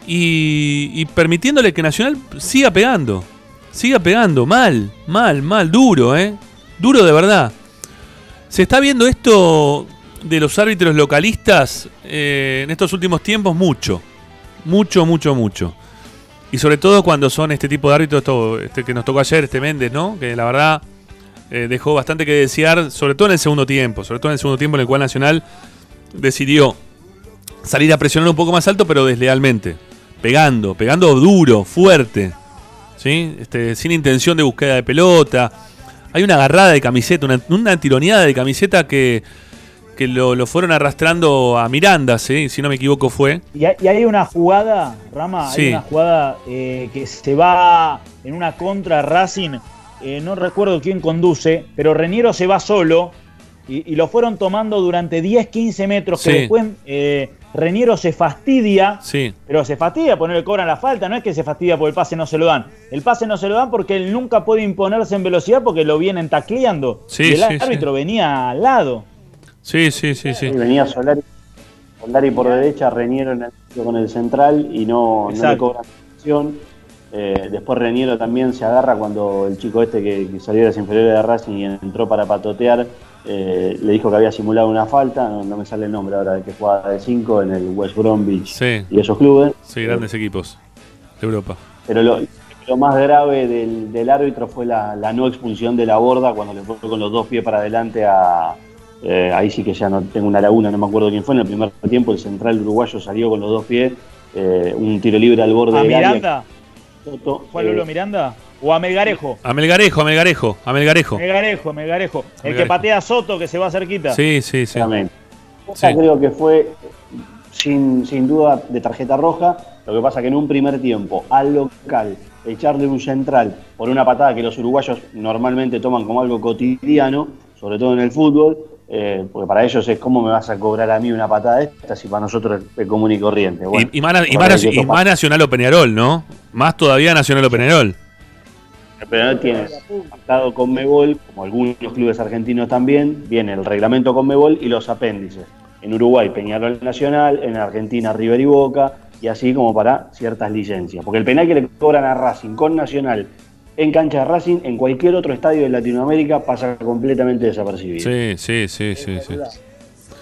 y, y permitiéndole que Nacional siga pegando, siga pegando, mal, mal, mal, duro, ¿eh? Duro de verdad. Se está viendo esto de los árbitros localistas eh, en estos últimos tiempos mucho. Mucho, mucho, mucho. Y sobre todo cuando son este tipo de árbitros, este que nos tocó ayer, este Méndez, ¿no? Que la verdad eh, dejó bastante que desear, sobre todo en el segundo tiempo. Sobre todo en el segundo tiempo en el cual Nacional decidió salir a presionar un poco más alto, pero deslealmente. Pegando, pegando duro, fuerte. ¿Sí? Este, sin intención de búsqueda de pelota. Hay una agarrada de camiseta, una, una tironeada de camiseta que, que lo, lo fueron arrastrando a Miranda, ¿sí? si no me equivoco fue. Y hay, y hay una jugada, Rama, Sí. hay una jugada eh, que se va en una contra Racing, eh, no recuerdo quién conduce, pero Reniero se va solo y, y lo fueron tomando durante 10, 15 metros, que Sí. después eh, Reniero se fastidia, Sí. pero se fastidia por no le cobran la falta, no es que se fastidia porque el pase no se lo dan. El pase no se lo dan porque él nunca puede imponerse en velocidad porque lo vienen tacleando. Sí, y el sí, árbitro venía al lado. Sí, sí, sí, sí. Y venía Solari, Solari por derecha, Reniero en el medio con el central y no, no le cobran acción. Eh, después Reniero también se agarra cuando el chico este que, que salió de las inferiores de Racing y entró para patotear, eh, le dijo que había simulado una falta, no, no me sale el nombre ahora, de que jugaba de 5 en el West Bromwich Sí. y esos clubes. Sí, grandes equipos de Europa. Pero lo, lo más grave del, del árbitro fue la, la no expulsión de la borda cuando le fue con los dos pies para adelante a. eh, ahí sí que ya no tengo una laguna, no me acuerdo quién fue. En el primer tiempo, el central uruguayo salió con los dos pies, eh, un tiro libre al borde ¿A del área. Miranda? Toto, ¿Fue a eh, Lolo Miranda? ¿O a Melgarejo? A Melgarejo, a Melgarejo, a Melgarejo. Melgarejo, Melgarejo. El que Melgarejo. patea a Soto, que se va cerquita. Sí, sí, sí. Esa creo que fue sin, sin duda de tarjeta roja. Lo que pasa que en un primer tiempo, al local, echarle un central por una patada que los uruguayos normalmente toman como algo cotidiano, sobre todo en el fútbol, eh, porque para ellos es cómo me vas a cobrar a mí una patada de esta si para nosotros es común y corriente. Bueno, Y, y más, y y Nacional o Peñarol, ¿no? Más todavía Nacional o Peñarol. Pero no tienes pactado con Mebol, como algunos clubes argentinos también, viene el reglamento con Mebol y los apéndices. En Uruguay, Peñarol Nacional, en Argentina, River y Boca, y así como para ciertas licencias. Porque el penal que le cobran a Racing con Nacional en cancha de Racing, en cualquier otro estadio de Latinoamérica, pasa completamente desapercibido. Sí, sí, sí, sí, sí.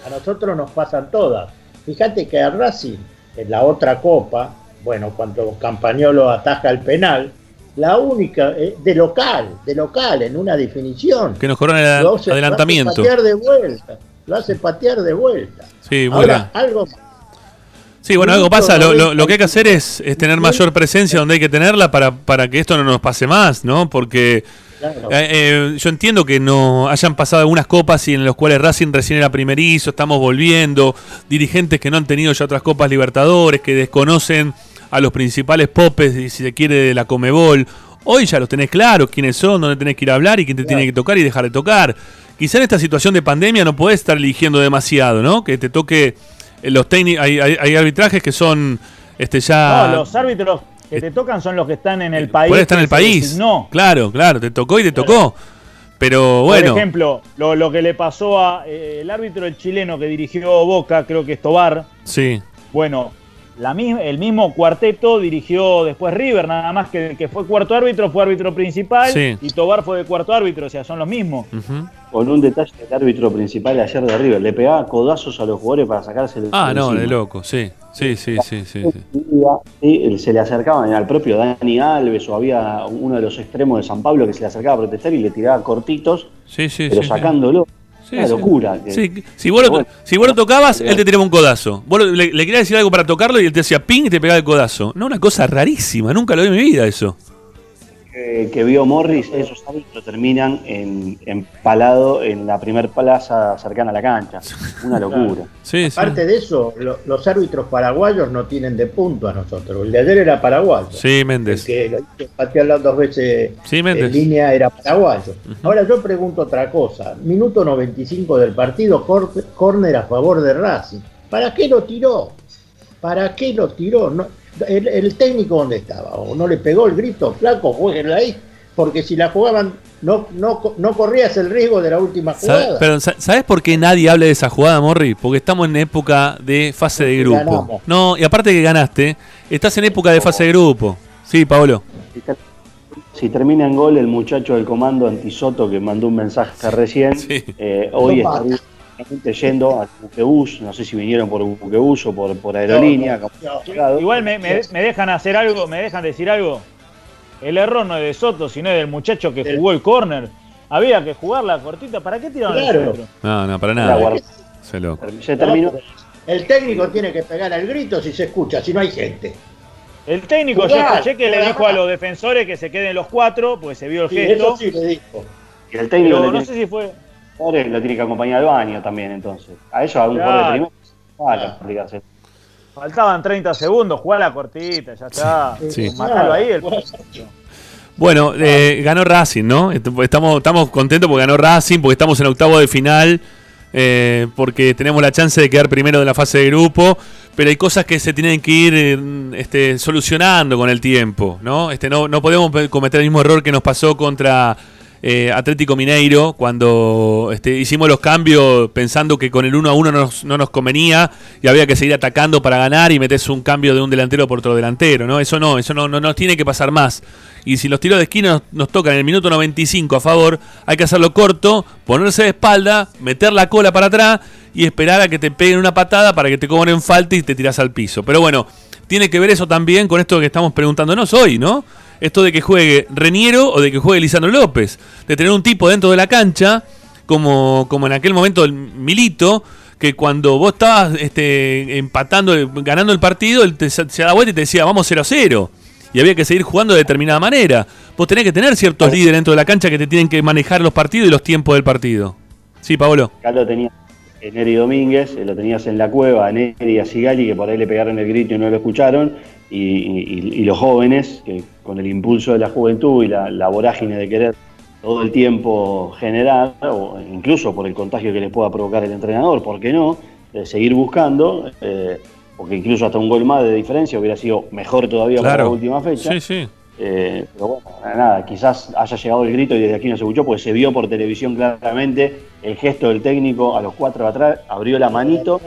A nosotros nos pasan todas. Fíjate que a Racing, en la otra copa, bueno, cuando Campañolo ataja el penal, la única, eh, de local, de local, en una definición. Que nos cobran el Lo hace- adelantamiento. Lo hace patear de vuelta. Lo hace patear de vuelta. Sí, Ahora, bueno. algo Sí, bueno, algo pasa. Lo, lo- lo que hay que hacer es, es tener mayor presencia donde hay que tenerla para, para que esto no nos pase más, ¿no? Porque Claro. eh, eh, yo entiendo que no hayan pasado algunas copas y en los cuales Racing recién era primerizo, estamos volviendo, dirigentes que no han tenido ya otras copas Libertadores, que desconocen a los principales popes, y si se quiere, de la Comebol. Hoy ya los tenés claros quiénes son, dónde tenés que ir a hablar y quién te tiene que tocar y dejar de tocar. Quizá en esta situación de pandemia no podés estar eligiendo demasiado, ¿no? Que te toque los técnicos, hay, hay- hay arbitrajes que son este ya No, los árbitros que te tocan son los que están en el país. puede estar en el país. designó. Claro, claro, te tocó y te tocó. Pero bueno, Por ejemplo, lo, lo que le pasó a eh, el árbitro el chileno que dirigió Boca, creo que es Tobar. sí, Bueno, la mi- el mismo cuarteto dirigió después River, nada más que el que fue cuarto árbitro fue árbitro principal Sí. y Tobar fue de cuarto árbitro, o sea, son los mismos. Con un detalle del árbitro principal ayer de River, le pegaba codazos a los jugadores para sacarse el Ah, no, encima. de loco, sí. Sí, sí, sí, sí. sí. Se le acercaban al propio Dani Alves o había uno de los extremos de San Pablo que se le acercaba a protestar y le tiraba cortitos, Sí, sí, pero sí, sí. sacándolo. Sí, Una locura. que- Sí, si vos, lo, Bueno. si vos lo tocabas, él te tiraba un codazo. Vos le, le querías decir algo para tocarlo y él te hacía ping y te pegaba el codazo. No, una cosa rarísima, nunca lo vi en mi vida eso. Que, que vio Morris, esos árbitros terminan en, empalado en la primer plaza cercana a la cancha. Una locura. Sí, Aparte de eso, lo- los árbitros paraguayos no tienen de punto a nosotros. El de ayer era paraguayo. Sí, Méndez. El que lo hizo patear las dos veces Sí, Méndez. en línea era paraguayo. Ahora yo pregunto otra cosa. Minuto 95 del partido, córner a favor de Racing. ¿Para qué lo tiró? ¿Para qué lo tiró? No- el, el técnico dónde estaba? ¿O no le pegó el grito? Flaco, jueguenla ahí. Porque si la jugaban, no, no, no corrías el riesgo de la última ¿Sabe- jugada. pero, sa- ¿sabes por qué nadie habla de esa jugada, Morri? Porque estamos en época de fase de grupo. ganamos. No, y aparte que ganaste, estás en época de fase de grupo. Sí, Pablo. Si termina en gol el muchacho del comando Antisoto que mandó un mensaje recién, eh, hoy No estaría, gente yendo al buquebús, no sé si vinieron por buquebús o por, por aerolínea. Igual me, me- me dejan hacer algo, me dejan decir algo. El error no es de Soto, sino es del muchacho que jugó el córner. Había que jugar la cortita. ¿Para qué tiraron Claro. el centro? No, no, para nada. Se lo- Se terminó. El técnico tiene que pegar al grito si se escucha, si no hay gente. El técnico, yo Jugar, escuché que le dijo a los defensores que se queden los cuatro, pues se vio el Sí, gesto. eso sí le dijo. Y el técnico Pero le no tiene- sé si fue. Ahora lo tiene que acompañar al baño también, entonces. A ellos, a un Claro. jugador de aplicarse. Faltaban 30 segundos, jugar la cortita, ya está. Sí. Matalo ahí. El... Bueno, eh, ganó Racing, ¿no? Est- Estamos, estamos contentos porque ganó Racing, porque estamos en octavo de final, eh, porque tenemos la chance de quedar primero de la fase de grupo, pero hay cosas que se tienen que ir eh, este, solucionando con el tiempo, ¿no? Este, no, no podemos cometer el mismo error que nos pasó contra eh, Atlético Mineiro cuando este, hicimos los cambios pensando que con el 1 a 1 no nos, no nos convenía y había que seguir atacando para ganar y metes un cambio de un delantero por otro delantero, ¿no? Eso no, eso no, no, no tiene que pasar más. Y si los tiros de esquina nos, nos tocan en el minuto 95 a favor, hay que hacerlo corto, ponerse de espalda, meter la cola para atrás y esperar a que te peguen una patada para que te cobren falta y te tiras al piso. Pero bueno, tiene que ver eso también con esto que estamos preguntándonos hoy, ¿no? Esto de que juegue Reniero o de que juegue Lisandro López. De tener un tipo dentro de la cancha, como, como en aquel momento el Milito, que cuando vos estabas este, empatando, ganando el partido, él te, se da vuelta y te decía, vamos 0 a 0. Y había que seguir jugando de determinada manera. Vos tenés que tener ciertos líderes dentro de la cancha que te tienen que manejar los partidos y los tiempos del partido. Sí, Paolo. Acá lo tenía eh, Neri Domínguez, eh, lo tenías en la cueva, a Neri y a Sigali, que por ahí le pegaron el grito y no lo escucharon, y, y- y los jóvenes, que con el impulso de la juventud y la, la vorágine de querer todo el tiempo generar, o incluso por el contagio que les pueda provocar el entrenador, ¿por qué no? Eh, seguir buscando, eh, porque incluso hasta un gol más de diferencia hubiera sido mejor todavía para Claro. la última fecha. Sí, sí. Eh, pero bueno, nada, quizás haya llegado el grito y desde aquí no se escuchó, porque se vio por televisión claramente el gesto del técnico a los cuatro atrás, abrió la manito,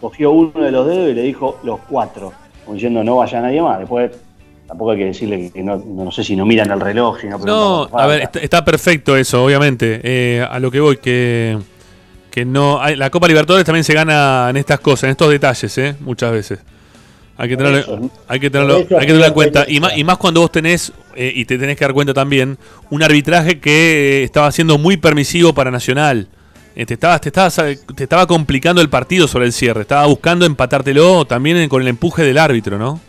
cogió uno de los dedos y le dijo los cuatro, como diciendo no vaya nadie más. Después tampoco hay que decirle que no, no sé si no miran el reloj, si no a ver, está, está perfecto eso, obviamente. Eh, a lo que voy, que, que no. hay- la Copa Libertadores también se gana en estas cosas, en estos detalles, ¿eh? Muchas veces. Hay que tenerlo, eso, hay que tenerlo, hay que tenerlo en cuenta. Y más, y más cuando vos tenés, eh, y te tenés que dar cuenta también, un arbitraje que eh, estaba siendo muy permisivo para Nacional. Eh, te, estaba, te, estaba, te estaba complicando el partido sobre el cierre. Estaba buscando empatártelo también con el empuje del árbitro, ¿no?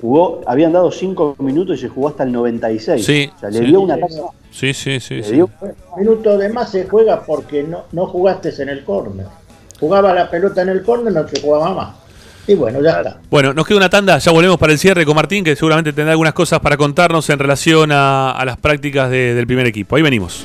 Jugó, habían dado cinco minutos y se jugó hasta el 96. Sí, o sea, le sí. dio una tasa. Sí, sí, sí. Le sí. dio- Un minuto de más se juega porque no, no jugaste en el córner. Jugaba la pelota en el córner, no se jugaba más. Y bueno, ya está. Bueno, nos queda una tanda, ya volvemos para el cierre con Martín, que seguramente tendrá algunas cosas para contarnos en relación a, a las prácticas de- del primer equipo. Ahí venimos.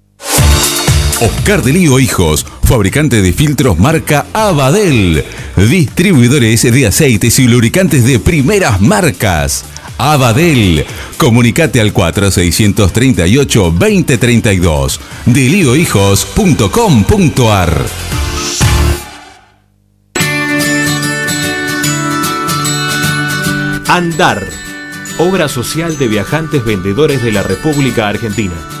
Oscar de Lío Hijos, fabricante de filtros marca Abadel. Distribuidores de aceites y lubricantes de primeras marcas. Abadel. Comunicate al 4638-2032. deliohijos.com.ar Andar, obra social de viajantes vendedores de la República Argentina.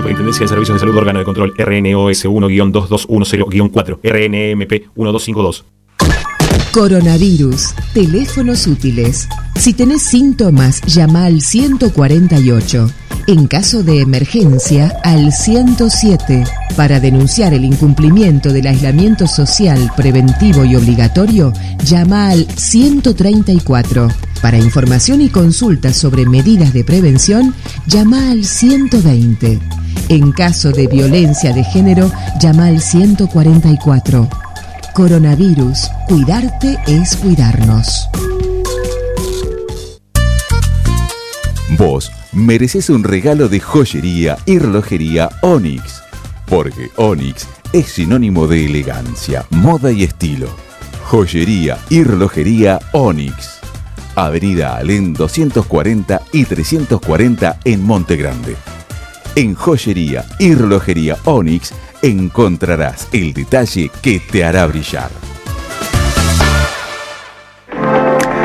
Superintendencia de Servicios de Salud Órgano de Control RNOS 1-2210-4 RNMP 1252 Coronavirus. Teléfonos útiles. Si tenés síntomas, llama al 148. En caso de emergencia, al 107. Para denunciar el incumplimiento del aislamiento social preventivo y obligatorio, llama al 134. Para información y consultas sobre medidas de prevención, llama al 120. En caso de violencia de género, llama al 144. Coronavirus, cuidarte es cuidarnos. Vos mereces un regalo de joyería y relojería Onyx, porque Onyx es sinónimo de elegancia, moda y estilo. Joyería y relojería Onyx. Avenida Alén 240 y 340 en Monte Grande. En joyería y relojería Onyx encontrarás el detalle que te hará brillar.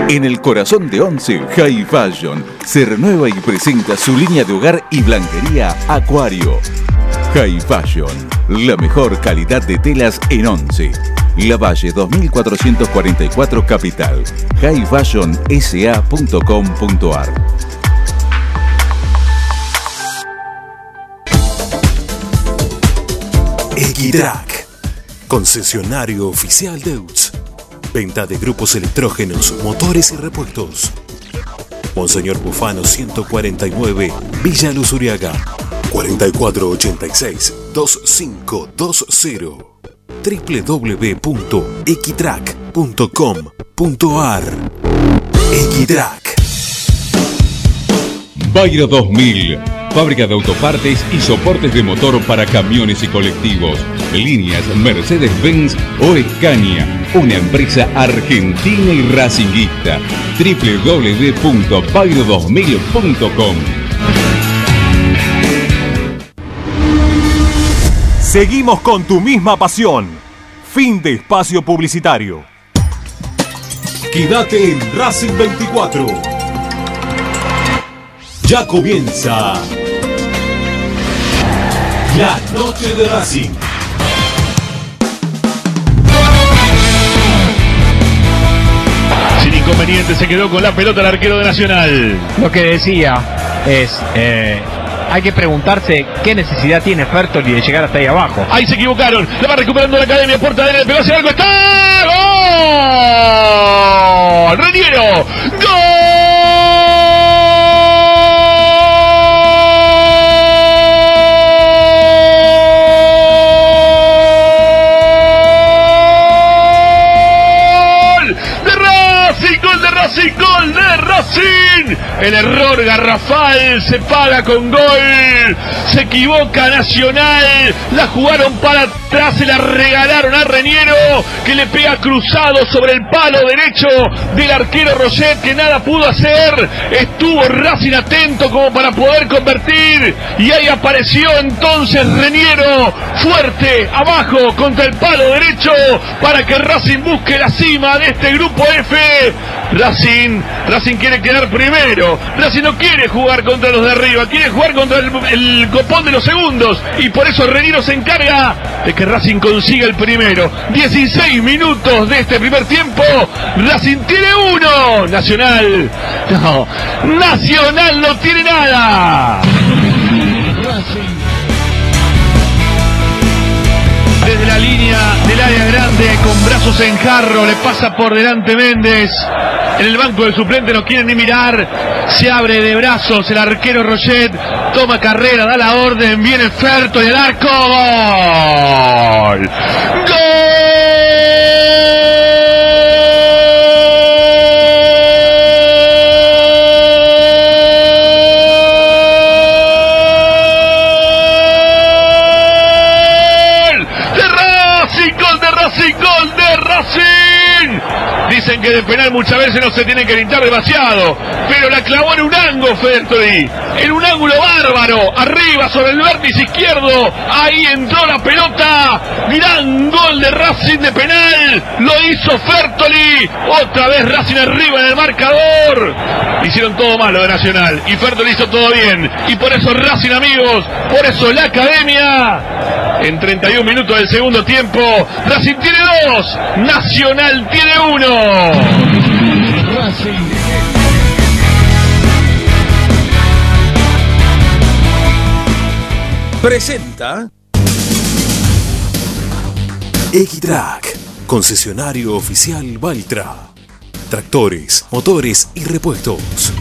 En el corazón de Once, High Fashion se renueva y presenta su línea de hogar y blanquería Acuario. High Fashion, la mejor calidad de telas en Once. La Valle 2444 Capital. highfashionsa.com.ar Equitrack, concesionario oficial de UTS. Venta de grupos electrógenos, motores y repuestos. Monseñor Bufano 149, Villa Luz Uriaga. 4486-2520. www.equitrack.com.ar Equitrack. Bayro 2000, fábrica de autopartes y soportes de motor para camiones y colectivos. Líneas Mercedes-Benz o Escaña, una empresa argentina y racinguista. www.bayro2000.com Seguimos con tu misma pasión. Fin de espacio publicitario. Quédate en Racing 24. Ya comienza la noche de Racing. Sin inconveniente se quedó con la pelota el arquero de Nacional. Lo que decía es, eh, hay que preguntarse qué necesidad tiene Fertoli de llegar hasta ahí abajo. Ahí se equivocaron. La va recuperando la academia. Puerta de pegó hacia algo. ¡Está! ¡Gol! ¡Reniero! Racing! El error garrafal se paga con gol. Se equivoca Nacional. La jugaron para atrás. Se la regalaron a Reniero. Que le pega cruzado sobre el palo derecho del arquero Roget. Que nada pudo hacer. Estuvo Racing atento como para poder convertir. Y ahí apareció entonces Reniero. Fuerte abajo contra el palo derecho. Para que Racing busque la cima de este grupo F. Racing, Racing quiere quedar primero. Racing no quiere jugar contra los de arriba, quiere jugar contra el, el copón de los segundos. Y por eso Reniero se encarga de que Racing consiga el primero. 16 minutos de este primer tiempo. Racing tiene uno. Nacional. No. Nacional no tiene nada. Desde la línea del área grande, con brazos en jarro, le pasa por delante Méndez. En el banco de suplente no quiere ni mirar. Se abre de brazos el arquero Roget. Toma carrera, da la orden. Viene Ferto y el arco. ¡Gol! ¡Gol! Que de penal muchas veces no se tiene que gritar demasiado, pero la clavó en un ángulo Fertoli, en un ángulo bárbaro, arriba sobre el vértice izquierdo, ahí entró la pelota, gran gol de Racing de penal, lo hizo Fertoli, otra vez Racing arriba en el marcador, hicieron todo malo de Nacional y Fertoli hizo todo bien, y por eso Racing amigos, por eso la academia, en 31 minutos del segundo tiempo, Racing tiene dos, Nacional tiene uno. presenta Equitrack, concesionario oficial Valtra. Tractores, motores y repuestos.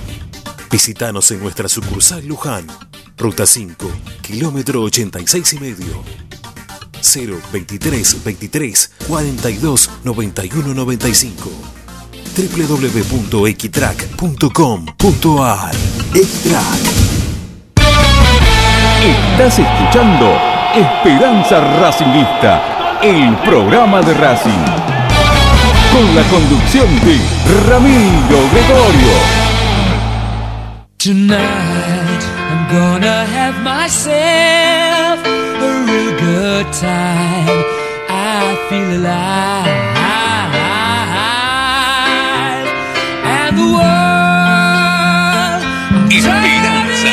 Visítanos en nuestra sucursal Luján, ruta 5, kilómetro 86 y medio. 023 23 42 91 95 www.equitrack.com.ar Equitrack Estás escuchando Esperanza Racingista, el programa de Racing. Con la conducción de Ramiro Gregorio. Tonight I'm gonna have myself a real good time. I feel alive. And the world Esperanza.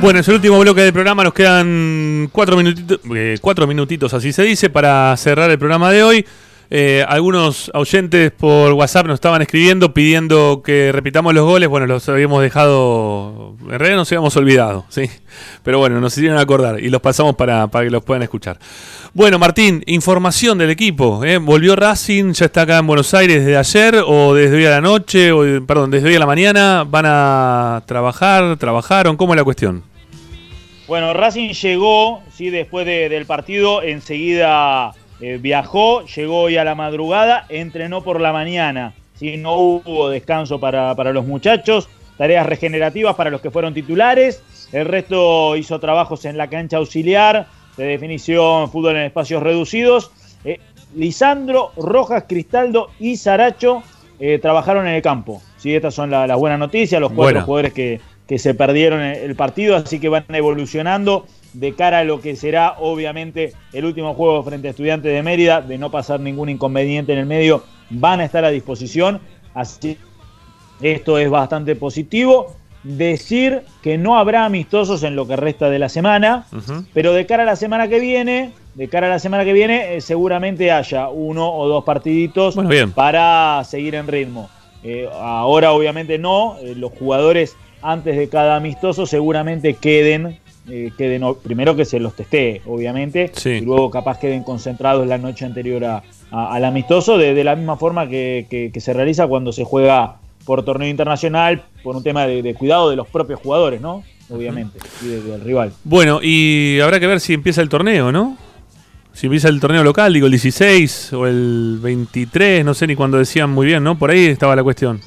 Bueno, es el último bloque del programa. Nos quedan cuatro minutitos, eh, cuatro minutitos, así se dice, para cerrar el programa de hoy. Eh, algunos oyentes por WhatsApp nos estaban escribiendo pidiendo que repitamos los goles. Bueno, los habíamos dejado. En realidad nos habíamos olvidado, ¿sí? Pero bueno, nos hicieron acordar y los pasamos para, que los puedan escuchar. Bueno, Martín, información del equipo. ¿eh? ¿Volvió Racing? ¿Ya está acá en Buenos Aires desde ayer? ¿O desde hoy a la noche? O, perdón, desde hoy a la mañana? ¿Van a trabajar? ¿Trabajaron? ¿Cómo es la cuestión? Bueno, Racing llegó, sí, después de- del partido, enseguida eh, viajó, llegó hoy a la madrugada, entrenó por la mañana, sí, no hubo descanso para, para los muchachos, tareas regenerativas para los que fueron titulares, el resto hizo trabajos en la cancha auxiliar, de definición, fútbol en espacios reducidos. Eh, Lisandro, Rojas, Cristaldo y Saracho eh, trabajaron en el campo. Sí, estas son la- las buenas noticias, los cuatro jugadores que, que se perdieron en el partido, así que van evolucionando de cara a lo que será obviamente el último juego frente a Estudiantes de Mérida, de no pasar ningún inconveniente en el medio, van a estar a disposición, así esto es bastante positivo. Decir que no habrá amistosos en lo que resta de la semana, pero de cara a la semana que viene, de cara a la semana que viene, eh, seguramente haya uno o dos partiditos Bueno, bien. para seguir en ritmo. Eh, ahora obviamente no, eh, los jugadores antes de cada amistoso seguramente queden, eh, queden primero que se los testee, obviamente, y luego capaz queden concentrados la noche anterior a- a- al amistoso, de, de la misma forma que, que- que se realiza cuando se juega por torneo internacional, por un tema de, de cuidado de los propios jugadores, ¿no? Obviamente, y de- del rival. Bueno, y habrá que ver si empieza el torneo, ¿no? Si empieza el torneo local, digo el 16 o el 23, no sé ni cuándo decían muy bien, ¿no? Por ahí estaba la cuestión.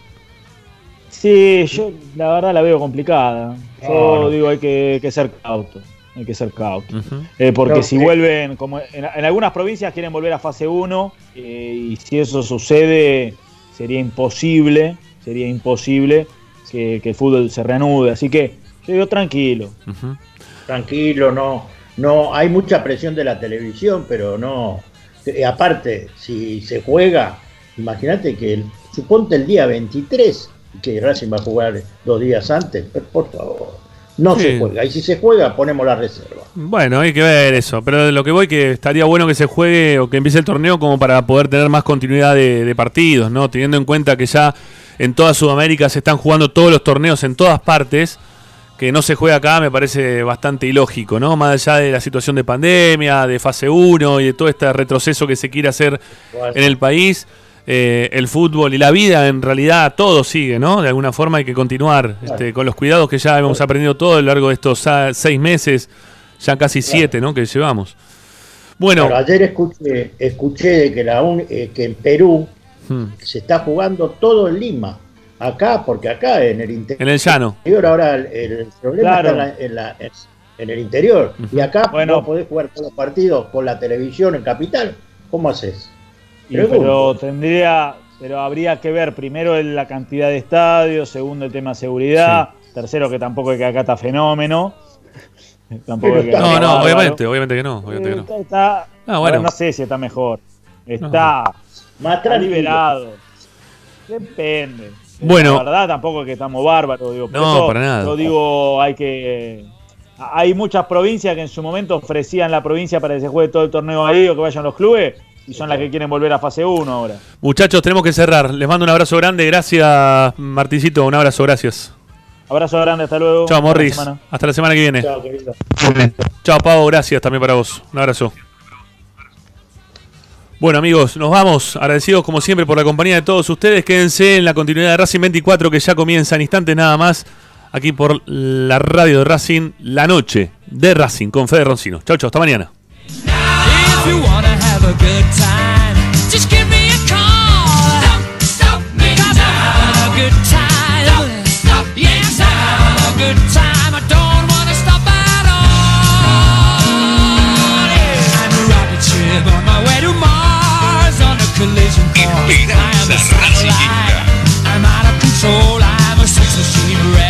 Sí, yo la verdad la veo complicada. Yo no. digo hay que, que ser cauto. Hay que ser cauto. Eh, porque si vuelven, como en, en algunas provincias quieren volver a fase 1, eh, y si eso sucede, sería imposible, sería imposible que, que el fútbol se reanude. Así que yo digo tranquilo. Tranquilo, no, no, hay mucha presión de la televisión, pero no. aparte, si se juega, imagínate que el, suponte el día 23, que Racing va a jugar dos días antes, pero por favor, no Sí. se juega. Y si se juega, ponemos la reserva. Bueno, hay que ver eso. Pero de lo que voy, que estaría bueno que se juegue o que empiece el torneo como para poder tener más continuidad de, de partidos, ¿no? Teniendo en cuenta que ya en toda Sudamérica se están jugando todos los torneos en todas partes. Que no se juega acá me parece bastante ilógico, ¿no? Más allá de la situación de pandemia, de fase 1 y de todo este retroceso que se quiere hacer en el país. Eh, el fútbol y la vida, en realidad, todo sigue, ¿no? De alguna forma hay que continuar este, con los cuidados que ya hemos aprendido todo a lo largo de estos seis meses, ya casi siete, ¿no? Que llevamos. Bueno, Pero ayer escuché, escuché de que, la un- eh, que en Perú hmm, se está jugando todo en Lima. Acá, porque acá en el interior. en el llano. Ahora el, el problema Claro. está en, la- en la- en- en el interior. Y acá Bueno. no podés jugar todos los partidos con la televisión en Capital. ¿Cómo haces? Y- pero tendría, pero habría que ver primero la cantidad de estadios, segundo el tema de seguridad, tercero que tampoco es que acá está fenómeno. Tampoco es que No, está no, obviamente, obviamente que no. Obviamente que no. Está- está- Ah, bueno. no sé si está mejor. Está, Más está liberado. Depende. Bueno. La verdad tampoco es que estamos bárbaros. Digo. Por No, eso para nada. Yo digo, hay que... Hay muchas provincias que en su momento ofrecían la provincia para que se juegue todo el torneo ahí o que vayan los clubes y son las que quieren volver a fase 1 ahora. Muchachos, tenemos que cerrar. Les mando un abrazo grande. Gracias, Martincito. Un abrazo, gracias. Abrazo grande, hasta luego. Chao, Morris. Hasta la semana que viene. Chao, querido. Chao, Pavo. Gracias también para vos. Un abrazo. Bueno, amigos, nos vamos. Agradecidos como siempre por la compañía de todos ustedes. Quédense en la continuidad de Racing 24 que ya comienza en instantes nada más. Aquí por la radio de Racing, la noche de Racing con Fede Roncino. Chau, chau. Hasta mañana. If you wanna have a good time, just give me a call. Don't stop me now. A good time. Don't stop yes, now. A good time. I don't wanna stop at all. I'm a rocket ship on my way to Mars on a collision course. I am a satellite. I'm out of control. I'm a sex machine.